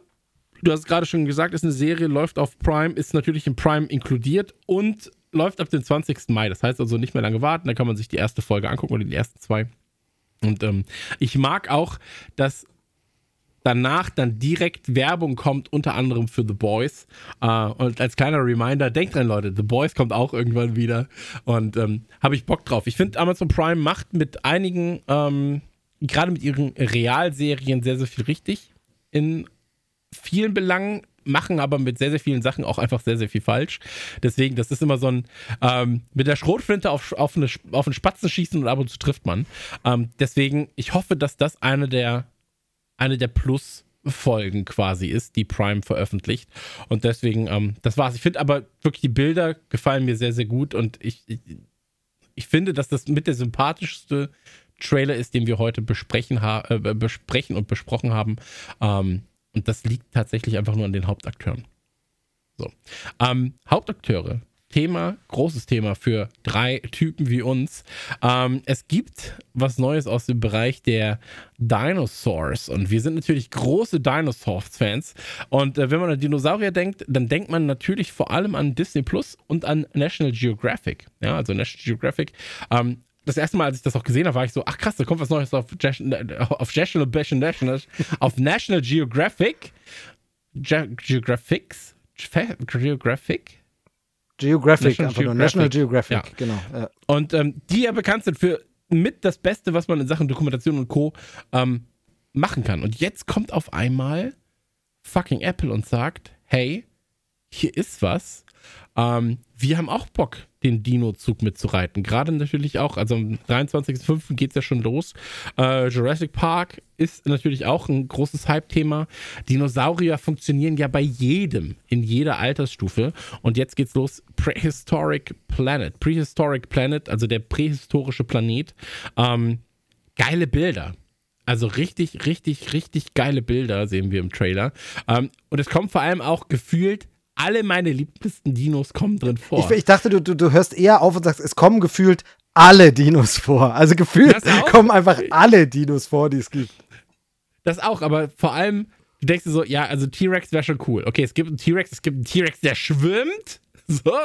du hast gerade schon gesagt, ist eine Serie, läuft auf Prime, ist natürlich in Prime inkludiert und läuft ab dem 20. Mai. Das heißt also nicht mehr lange warten, da kann man sich die erste Folge angucken oder die ersten zwei. Und ähm, ich mag auch, dass danach dann direkt Werbung kommt, unter anderem für The Boys. Uh, und als kleiner Reminder, denkt dran, Leute, The Boys kommt auch irgendwann wieder. Und ähm, habe ich Bock drauf. Ich finde, Amazon Prime macht mit einigen, ähm, gerade mit ihren Realserien, sehr, sehr viel richtig. In vielen Belangen machen aber mit sehr, sehr vielen Sachen auch einfach sehr, sehr viel falsch. Deswegen, das ist immer so ein ähm, mit der Schrotflinte auf, auf, eine, auf einen Spatzen schießen und ab und zu trifft man. Ähm, deswegen, ich hoffe, dass das eine der eine der Plus-Folgen quasi ist, die Prime veröffentlicht. Und deswegen, ähm, das war's. Ich finde aber wirklich, die Bilder gefallen mir sehr, sehr gut und ich, ich, ich finde, dass das mit der sympathischste Trailer ist, den wir heute besprechen, äh, besprechen und besprochen haben. Ähm, und das liegt tatsächlich einfach nur an den Hauptakteuren. So. Ähm, Hauptakteure Thema, großes Thema für drei Typen wie uns. Ähm, es gibt was Neues aus dem Bereich der Dinosaurs und wir sind natürlich große Dinosaurs-Fans. Und äh, wenn man an Dinosaurier denkt, dann denkt man natürlich vor allem an Disney Plus und an National Geographic. Ja, also National Geographic. Ähm, das erste Mal, als ich das auch gesehen habe, war ich so, ach krass, da kommt was Neues auf, auf National, National, auf National Geographic. Ge Geographics? Geographic? Geographic, National einfach Geographic. nur National Geographic, ja. genau. Ja. Und ähm, die ja bekannt sind für mit das Beste, was man in Sachen Dokumentation und Co. Ähm, machen kann. Und jetzt kommt auf einmal fucking Apple und sagt, hey, hier ist was. Ähm, wir haben auch Bock, den Dino-Zug mitzureiten. Gerade natürlich auch, also am 23.05. geht es ja schon los. Äh, Jurassic Park ist natürlich auch ein großes Hype-Thema. Dinosaurier funktionieren ja bei jedem, in jeder Altersstufe. Und jetzt geht's los. Prehistoric Planet. Prehistoric Planet, also der prähistorische Planet. Ähm, geile Bilder. Also richtig, richtig, richtig geile Bilder sehen wir im Trailer. Ähm, und es kommt vor allem auch gefühlt alle meine liebsten Dinos kommen drin vor. Ich, ich dachte, du, du, du hörst eher auf und sagst, es kommen gefühlt alle Dinos vor. Also gefühlt kommen einfach alle Dinos vor, die es gibt. Das auch, aber vor allem, du denkst dir so, ja, also T-Rex wäre schon cool. Okay, es gibt einen T-Rex, es gibt einen T-Rex, der schwimmt. (laughs) So.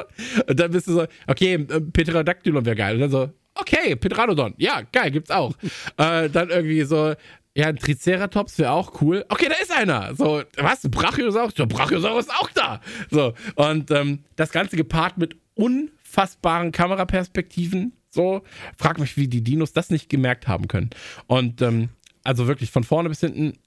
Und dann bist du so, okay, äh, Pterodactylon wäre geil. Und dann so, okay, Pteranodon, ja, geil, gibt's auch. (laughs) äh, dann irgendwie so, ja, ein Triceratops wäre auch cool. Okay, da ist einer. So, was? Brachiosaurus? Der Brachiosaurus ist auch da. So, und ähm, das Ganze gepaart mit unfassbaren Kameraperspektiven. So, frag mich, wie die Dinos das nicht gemerkt haben können. Und ähm, also wirklich von vorne bis hinten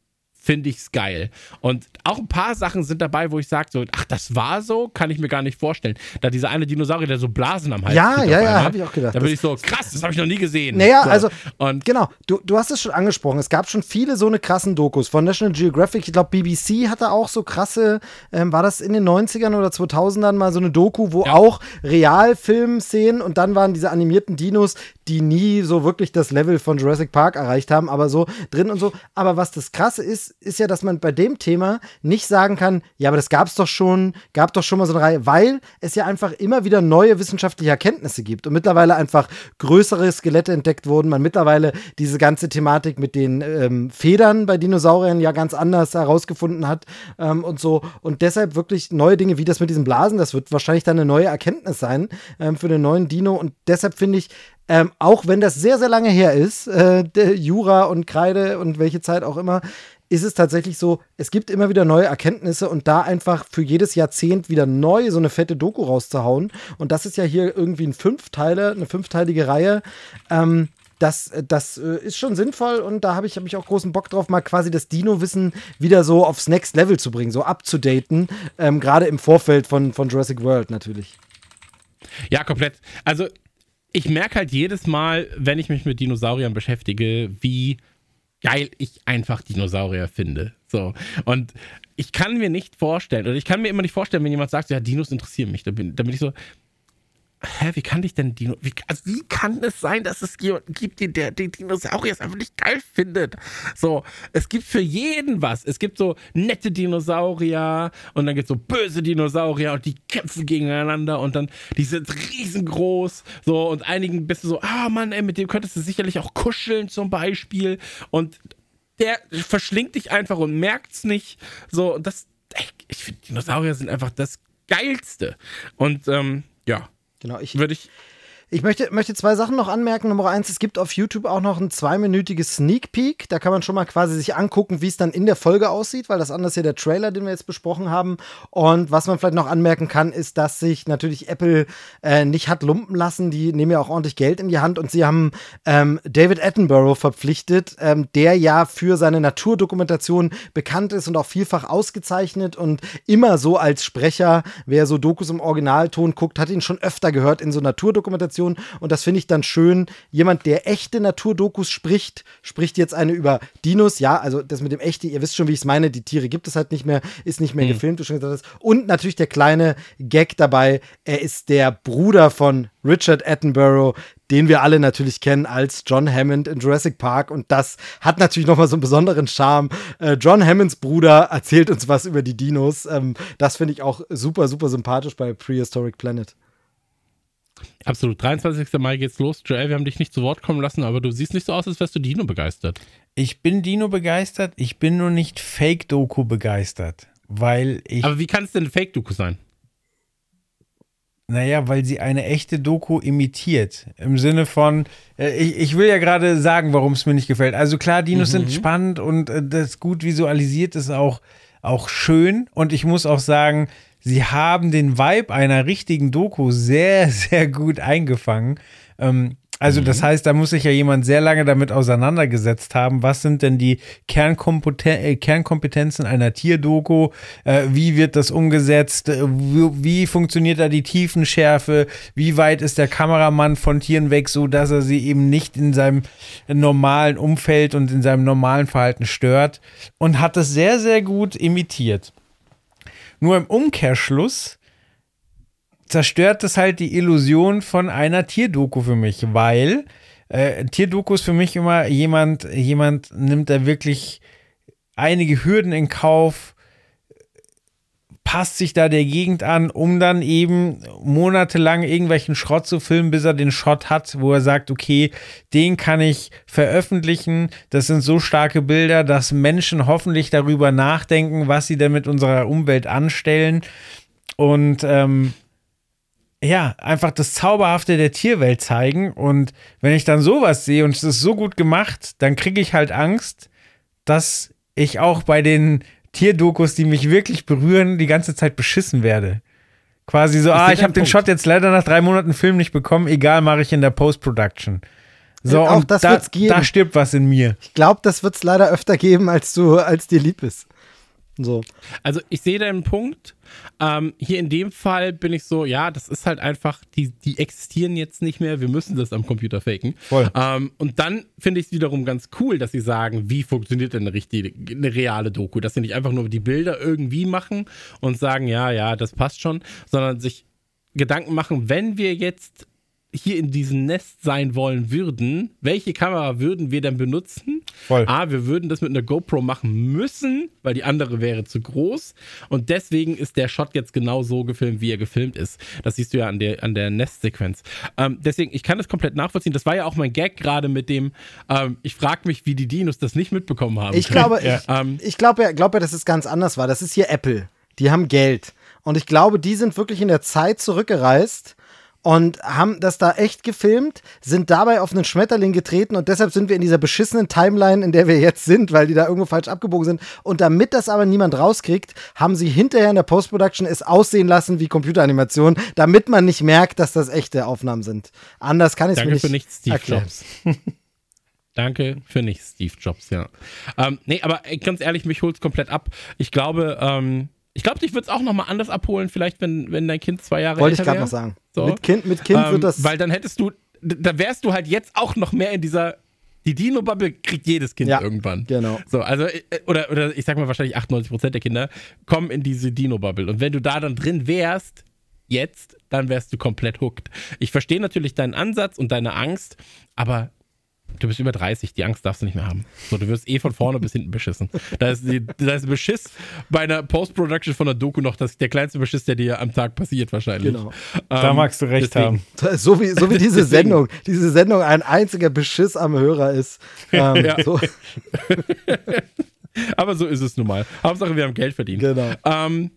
finde ich es geil. Und auch ein paar Sachen sind dabei, wo ich sage so, ach, das war so, kann ich mir gar nicht vorstellen. Da dieser eine Dinosaurier, der so Blasen am Hals Ja, ja, ja, habe ich auch gedacht. Da bin ich so, krass, das habe ich noch nie gesehen. Naja, so. also, und genau, du, du hast es schon angesprochen, es gab schon viele so eine krassen Dokus von National Geographic, ich glaube BBC hatte auch so krasse, ähm, war das in den 90ern oder 2000ern mal so eine Doku, wo ja. auch Realfilm-Szenen und dann waren diese animierten Dinos, die nie so wirklich das Level von Jurassic Park erreicht haben, aber so drin und so. Aber was das Krasse ist, ist ja, dass man bei dem Thema nicht sagen kann, ja, aber das gab es doch schon, gab doch schon mal so eine Reihe, weil es ja einfach immer wieder neue wissenschaftliche Erkenntnisse gibt und mittlerweile einfach größere Skelette entdeckt wurden, man mittlerweile diese ganze Thematik mit den ähm, Federn bei Dinosauriern ja ganz anders herausgefunden hat ähm, und so und deshalb wirklich neue Dinge wie das mit diesen Blasen, das wird wahrscheinlich dann eine neue Erkenntnis sein ähm, für den neuen Dino und deshalb finde ich, ähm, auch wenn das sehr, sehr lange her ist, äh, Jura und Kreide und welche Zeit auch immer, ist es tatsächlich so, es gibt immer wieder neue Erkenntnisse und da einfach für jedes Jahrzehnt wieder neu so eine fette Doku rauszuhauen. Und das ist ja hier irgendwie ein Fünfteiler, eine fünfteilige Reihe. Ähm, das, das äh, ist schon sinnvoll und da habe ich, hab ich auch großen Bock drauf, mal quasi das Dino-Wissen wieder so aufs Next Level zu bringen, so abzudaten, ähm, gerade im Vorfeld von, von Jurassic World natürlich. Ja, komplett. Also ich merke halt jedes Mal, wenn ich mich mit Dinosauriern beschäftige, wie geil ich einfach Dinosaurier finde. So. Und ich kann mir nicht vorstellen, oder ich kann mir immer nicht vorstellen, wenn jemand sagt, ja, Dinos interessieren mich, dann bin, dann bin ich so, hä, wie kann ich denn Dino, wie, also wie kann es sein, dass es jemanden gibt, den der den Dinosaurier einfach nicht geil findet? So, es gibt für jeden was. Es gibt so nette Dinosaurier und dann gibt es so böse Dinosaurier und die kämpfen gegeneinander und dann die sind riesengroß. So, und einigen bist du so, ah Mann, ey, mit dem könntest du sicherlich auch kuscheln zum Beispiel. Und der verschlingt dich einfach und merkt's nicht. So, das, ey, ich finde, Dinosaurier sind einfach das Geilste. Und ähm, ja, Genau, ich. Würde ich ich möchte, möchte zwei Sachen noch anmerken. Nummer eins, es gibt auf YouTube auch noch ein zweiminütiges Sneak Peek. Da kann man schon mal quasi sich angucken, wie es dann in der Folge aussieht, weil das ist ja der Trailer, den wir jetzt besprochen haben. Und was man vielleicht noch anmerken kann, ist, dass sich natürlich Apple äh, nicht hat lumpen lassen. Die nehmen ja auch ordentlich Geld in die Hand und sie haben ähm, David Attenborough verpflichtet, ähm, der ja für seine Naturdokumentation bekannt ist und auch vielfach ausgezeichnet und immer so als Sprecher, wer so Dokus im Originalton guckt, hat ihn schon öfter gehört in so Naturdokumentationen Dokumentation. Und das finde ich dann schön. Jemand, der echte Naturdokus spricht, spricht jetzt eine über Dinos. Ja, also das mit dem echten, ihr wisst schon, wie ich es meine. Die Tiere gibt es halt nicht mehr, ist nicht mehr mhm. gefilmt, du schon gesagt hast. Und natürlich der kleine Gag dabei. Er ist der Bruder von Richard Attenborough, den wir alle natürlich kennen als John Hammond in Jurassic Park. Und das hat natürlich nochmal so einen besonderen Charme. Äh, John Hammonds Bruder erzählt uns was über die Dinos. Ähm, das finde ich auch super, super sympathisch bei Prehistoric Planet. Absolut. 23. Mai geht's los. Joel, wir haben dich nicht zu Wort kommen lassen, aber du siehst nicht so aus, als wärst du Dino begeistert. Ich bin Dino begeistert, ich bin nur nicht Fake-Doku begeistert, weil ich. Aber wie kann es denn Fake-Doku sein? Naja, weil sie eine echte Doku imitiert. Im Sinne von, äh, ich, ich will ja gerade sagen, warum es mir nicht gefällt. Also klar, Dinos mhm. sind spannend und äh, das gut visualisiert ist auch, auch schön. Und ich muss auch sagen, sie haben den Vibe einer richtigen Doku sehr, (laughs) sehr gut eingefangen. Ähm, Also das mhm. heißt, da muss sich ja jemand sehr lange damit auseinandergesetzt haben, was sind denn die Kernkompeten äh, Kernkompetenzen einer Tierdoku, äh, wie wird das umgesetzt, äh, wie, wie, funktioniert da die Tiefenschärfe, wie weit ist der Kameramann von Tieren weg, so dass er sie eben nicht in seinem normalen Umfeld und in seinem normalen Verhalten stört und hat das sehr, sehr gut imitiert. Nur im Umkehrschluss zerstört das halt die Illusion von einer Tierdoku für mich, weil äh, Tierdoku ist für mich immer jemand, jemand nimmt da wirklich einige Hürden in Kauf, passt sich da der Gegend an, um dann eben monatelang irgendwelchen Schrott zu filmen, bis er den Shot hat, wo er sagt, okay, den kann ich veröffentlichen. Das sind so starke Bilder, dass Menschen hoffentlich darüber nachdenken, was sie denn mit unserer Umwelt anstellen. Und ähm, ja, einfach das Zauberhafte der Tierwelt zeigen. Und wenn ich dann sowas sehe und es ist so gut gemacht, dann kriege ich halt Angst, dass ich auch bei den Tierdokus, die mich wirklich berühren, die ganze Zeit beschissen werde. Quasi so, ah, ich habe den Shot jetzt leider nach drei Monaten Film nicht bekommen, egal, mache ich in der Post-Production. So, auch das da, wird's geben. da stirbt was in mir. Ich glaube, das wird es leider öfter geben, als du, als dir lieb ist. So. Also ich sehe deinen Punkt. Ähm, hier in dem Fall bin ich so, ja, das ist halt einfach, die, die existieren jetzt nicht mehr, wir müssen das am Computer faken. Voll. Ähm, und dann finde ich es wiederum ganz cool, dass sie sagen, wie funktioniert denn eine richtige, eine reale Doku, dass sie nicht einfach nur die Bilder irgendwie machen und sagen, ja, ja, das passt schon, sondern sich Gedanken machen, wenn wir jetzt hier in diesem Nest sein wollen würden, welche Kamera würden wir denn benutzen? Voll. A, wir würden das mit einer GoPro machen müssen, weil die andere wäre zu groß. Und deswegen ist der Shot jetzt genau so gefilmt, wie er gefilmt ist. Das siehst du ja an der, an der Nestsequenz. Ähm, deswegen, ich kann das komplett nachvollziehen. Das war ja auch mein Gag gerade mit dem, ähm, ich frage mich, wie die Dinos das nicht mitbekommen haben. Ich glaube, (laughs) ja. ich, ähm, ich glaube ja, glaub ja, dass es ganz anders war. Das ist hier Apple. Die haben Geld. Und ich glaube, die sind wirklich in der Zeit zurückgereist und haben das da echt gefilmt, sind dabei auf einen Schmetterling getreten und deshalb sind wir in dieser beschissenen Timeline, in der wir jetzt sind, weil die da irgendwo falsch abgebogen sind. Und damit das aber niemand rauskriegt, haben sie hinterher in der Post-Production es aussehen lassen wie Computeranimation, damit man nicht merkt, dass das echte Aufnahmen sind. Anders kann ich es mir nicht für nichts, Steve erklären. Jobs. (laughs) Danke für nichts, Steve Jobs, ja. Ähm, nee, aber ganz ehrlich, mich holt es komplett ab. Ich glaube, ähm, ich glaube, dich würde es auch nochmal anders abholen, vielleicht, wenn, wenn dein Kind zwei Jahre Wollte älter Wollte ich gerade noch sagen. So. Mit Kind, mit kind ähm, wird das. Weil dann hättest du, da wärst du halt jetzt auch noch mehr in dieser. Die Dino-Bubble kriegt jedes Kind ja, irgendwann. Genau. So, also, äh, oder, oder ich sag mal wahrscheinlich 98% der Kinder kommen in diese Dino-Bubble. Und wenn du da dann drin wärst, jetzt, dann wärst du komplett hooked. Ich verstehe natürlich deinen Ansatz und deine Angst, aber Du bist über 30, die Angst darfst du nicht mehr haben. So, du wirst eh von vorne bis hinten beschissen. Da ist, die, da ist Beschiss bei einer Post-Production von der Doku noch das, der kleinste Beschiss, der dir am Tag passiert, wahrscheinlich. Genau. Ähm, da magst du recht deswegen. haben. So wie, so wie diese Sendung, diese Sendung ein einziger Beschiss am Hörer ist. Ähm, ja. so. (laughs) Aber so ist es nun mal. Hauptsache, wir haben Geld verdient. Genau. Ähm,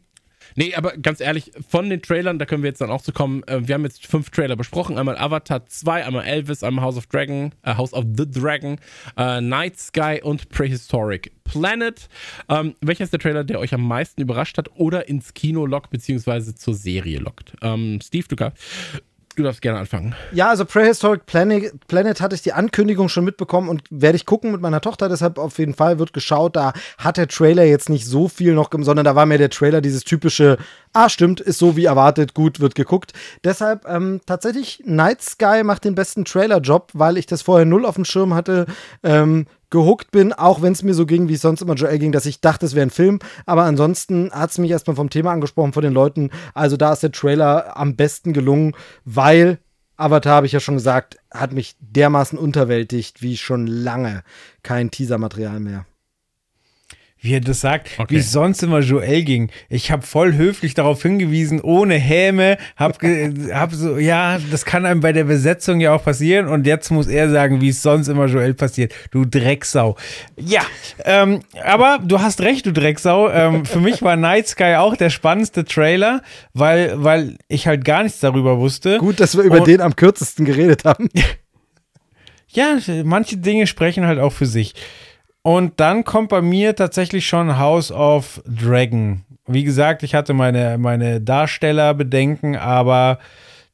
Nee, aber ganz ehrlich, von den Trailern, da können wir jetzt dann auch zu kommen. Äh, wir haben jetzt fünf Trailer besprochen: einmal Avatar 2, einmal Elvis, einmal House of Dragon, äh, House of the Dragon, äh, Night Sky und Prehistoric Planet. Ähm, welcher ist der Trailer, der euch am meisten überrascht hat oder ins Kino lockt, beziehungsweise zur Serie lockt? Ähm, Steve, du kannst. Du darfst gerne anfangen. Ja, also Prehistoric Planet, Planet hatte ich die Ankündigung schon mitbekommen und werde ich gucken mit meiner Tochter. Deshalb auf jeden Fall wird geschaut. Da hat der Trailer jetzt nicht so viel noch, sondern da war mir der Trailer dieses typische, ah, stimmt, ist so wie erwartet, gut, wird geguckt. Deshalb ähm, tatsächlich Night Sky macht den besten Trailer-Job, weil ich das vorher null auf dem Schirm hatte. Ähm, gehuckt bin, auch wenn es mir so ging, wie es sonst immer Joel ging, dass ich dachte, es wäre ein Film. Aber ansonsten hat es mich erstmal vom Thema angesprochen, von den Leuten. Also da ist der Trailer am besten gelungen, weil Avatar, habe ich ja schon gesagt, hat mich dermaßen unterwältigt wie schon lange kein Teasermaterial mehr wie er das sagt, okay. wie es sonst immer Joel ging. Ich habe voll höflich darauf hingewiesen, ohne Häme, hab, (laughs) hab so, ja, das kann einem bei der Besetzung ja auch passieren und jetzt muss er sagen, wie es sonst immer Joel passiert. Du Drecksau. Ja, ähm, aber du hast recht, du Drecksau. Ähm, für mich war Night Sky auch der spannendste Trailer, weil, weil ich halt gar nichts darüber wusste. Gut, dass wir über und, den am kürzesten geredet haben. (laughs) ja, manche Dinge sprechen halt auch für sich. Und dann kommt bei mir tatsächlich schon House of Dragon. Wie gesagt, ich hatte meine, meine Darstellerbedenken, aber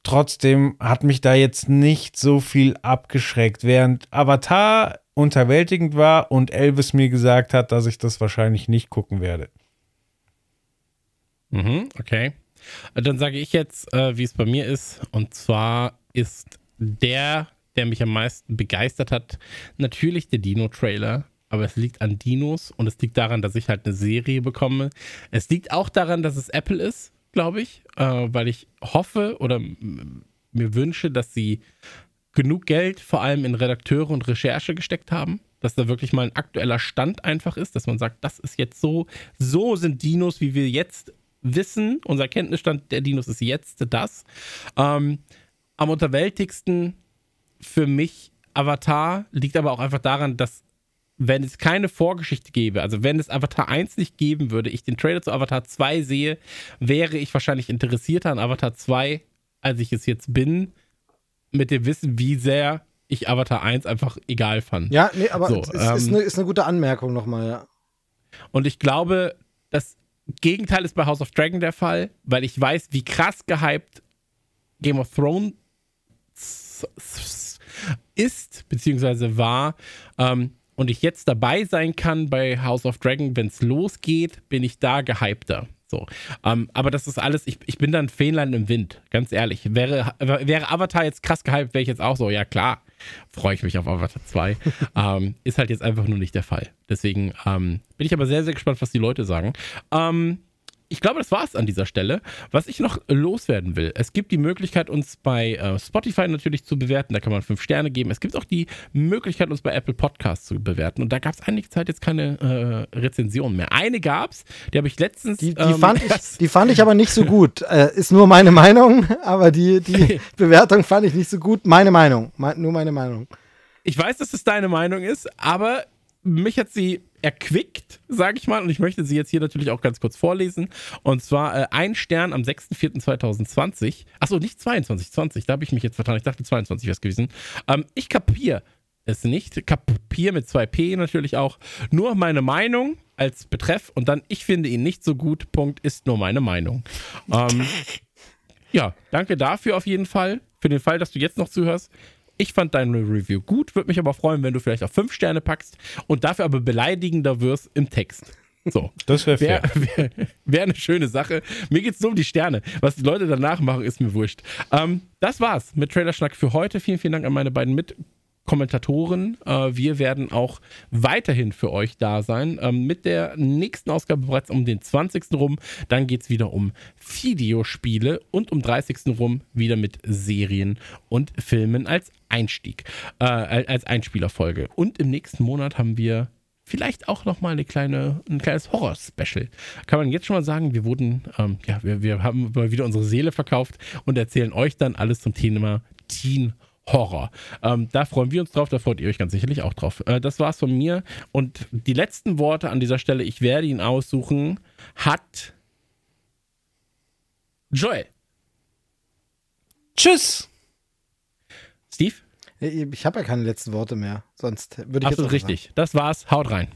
trotzdem hat mich da jetzt nicht so viel abgeschreckt, während Avatar unterwältigend war und Elvis mir gesagt hat, dass ich das wahrscheinlich nicht gucken werde. Mhm, okay. Dann sage ich jetzt, äh, wie es bei mir ist. Und zwar ist der, der mich am meisten begeistert hat, natürlich der Dino-Trailer. Aber es liegt an Dinos und es liegt daran, dass ich halt eine Serie bekomme. Es liegt auch daran, dass es Apple ist, glaube ich, äh, weil ich hoffe oder mir wünsche, dass sie genug Geld vor allem in Redakteure und Recherche gesteckt haben, dass da wirklich mal ein aktueller Stand einfach ist, dass man sagt, das ist jetzt so, so sind Dinos, wie wir jetzt wissen, unser Kenntnisstand der Dinos ist jetzt das. Ähm, am unterwältigsten für mich Avatar liegt aber auch einfach daran, dass wenn es keine Vorgeschichte gäbe, also wenn es Avatar 1 nicht geben würde, ich den Trailer zu Avatar 2 sehe, wäre ich wahrscheinlich interessierter an Avatar 2, als ich es jetzt bin, mit dem Wissen, wie sehr ich Avatar 1 einfach egal fand. Ja, nee, aber so, es ähm, ist, eine, ist eine gute Anmerkung nochmal, ja. Und ich glaube, das Gegenteil ist bei House of Dragon der Fall, weil ich weiß, wie krass gehypt Game of Thrones ist, beziehungsweise war. Ähm, und ich jetzt dabei sein kann bei House of Dragon, wenn es losgeht, bin ich da gehypter. So. Ähm, aber das ist alles, ich, ich bin dann Fähnlein im Wind, ganz ehrlich. Wäre, wäre Avatar jetzt krass gehypt, wäre ich jetzt auch so, ja klar, freue ich mich auf Avatar 2. (laughs) ähm, ist halt jetzt einfach nur nicht der Fall. Deswegen ähm, bin ich aber sehr, sehr gespannt, was die Leute sagen. Ähm, ich glaube, das war es an dieser Stelle. Was ich noch loswerden will, es gibt die Möglichkeit, uns bei äh, Spotify natürlich zu bewerten. Da kann man fünf Sterne geben. Es gibt auch die Möglichkeit, uns bei Apple Podcasts zu bewerten. Und da gab es einige Zeit jetzt keine äh, Rezension mehr. Eine gab es, die habe ich letztens. Die, die, ähm, fand ich, die fand ich aber nicht so gut. (laughs) Äh, ist nur meine Meinung, aber die, die Bewertung fand ich nicht so gut. Meine Meinung. Me nur meine Meinung. Ich weiß, dass es deine Meinung ist, aber mich hat sie erquickt, sage ich mal, und ich möchte sie jetzt hier natürlich auch ganz kurz vorlesen. Und zwar äh, ein Stern am 6.4.2020. Achso, nicht 22, 20, da habe ich mich jetzt vertan. Ich dachte 22 wäre es gewesen. Ähm, ich kapiere es nicht. Kapier mit 2P natürlich auch. Nur meine Meinung als Betreff und dann, ich finde ihn nicht so gut. Punkt ist nur meine Meinung. Ähm, (laughs) ja, danke dafür auf jeden Fall. Für den Fall, dass du jetzt noch zuhörst. Ich fand deine Review gut, würde mich aber freuen, wenn du vielleicht auf fünf Sterne packst und dafür aber beleidigender wirst im Text. So. Das wäre fair. Wäre wär, wär eine schöne Sache. Mir geht es nur um die Sterne. Was die Leute danach machen, ist mir wurscht. Ähm, das war's mit Trailerschnack für heute. Vielen, vielen Dank an meine beiden Mit Kommentatoren. Äh, wir werden auch weiterhin für euch da sein. Ähm, mit der nächsten Ausgabe bereits um den 20. rum. Dann geht es wieder um Videospiele und um 30. rum wieder mit Serien und Filmen als Einstieg, äh, als Einspielerfolge. Und im nächsten Monat haben wir vielleicht auch noch mal eine kleine, ein kleines Horror-Special. Kann man jetzt schon mal sagen, wir wurden, ähm, ja, wir, wir haben mal wieder unsere Seele verkauft und erzählen euch dann alles zum Thema Teen Horror. Horror. Ähm, da freuen wir uns drauf, da freut ihr euch ganz sicherlich auch drauf. Äh, das war's von mir. Und die letzten Worte an dieser Stelle, ich werde ihn aussuchen, hat Joel. Tschüss. Steve? Ich habe ja keine letzten Worte mehr. Sonst würde ich Absolut jetzt richtig. Sagen. Das war's. Haut rein.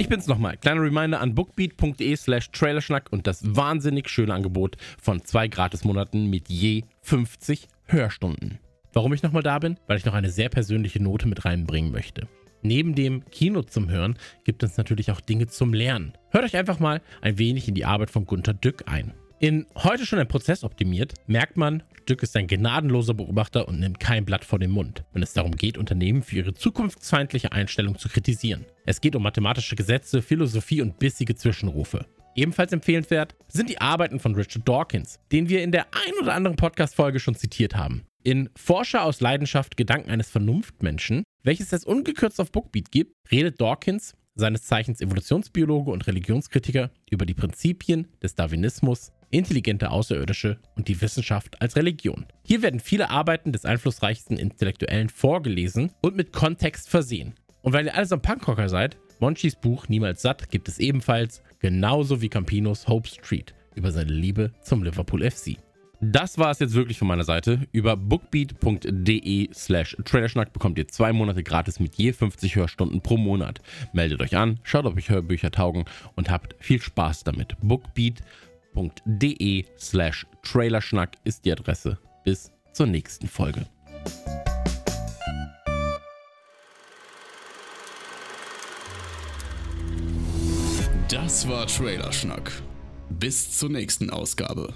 Ich bin's nochmal. Kleiner Reminder an bookbeat.de slash trailerschnack und das wahnsinnig schöne Angebot von zwei Gratismonaten mit je 50 Hörstunden. Warum ich nochmal da bin? Weil ich noch eine sehr persönliche Note mit reinbringen möchte. Neben dem Kino zum Hören gibt es natürlich auch Dinge zum Lernen. Hört euch einfach mal ein wenig in die Arbeit von Gunter Dück ein. In heute schon ein Prozess optimiert, merkt man, Dück ist ein gnadenloser Beobachter und nimmt kein Blatt vor den Mund, wenn es darum geht, Unternehmen für ihre zukunftsfeindliche Einstellung zu kritisieren. Es geht um mathematische Gesetze, Philosophie und bissige Zwischenrufe. Ebenfalls empfehlenswert sind die Arbeiten von Richard Dawkins, den wir in der ein oder anderen Podcast-Folge schon zitiert haben. In Forscher aus Leidenschaft Gedanken eines Vernunftmenschen, welches es ungekürzt auf Bookbeat gibt, redet Dawkins seines Zeichens Evolutionsbiologe und Religionskritiker, über die Prinzipien des Darwinismus, intelligente Außerirdische und die Wissenschaft als Religion. Hier werden viele Arbeiten des einflussreichsten Intellektuellen vorgelesen und mit Kontext versehen. Und weil ihr alle so ein Punkrocker seid, Monchis Buch Niemals satt gibt es ebenfalls, genauso wie Campinos Hope Street über seine Liebe zum Liverpool FC. Das war es jetzt wirklich von meiner Seite. Über bookbeat.de slash trailerschnack bekommt ihr zwei Monate gratis mit je 50 Hörstunden pro Monat. Meldet euch an, schaut, ob euch Hörbücher taugen und habt viel Spaß damit. bookbeat.de www.de slash Trailerschnack ist die Adresse. Bis zur nächsten Folge. Das war Trailerschnack. Bis zur nächsten Ausgabe.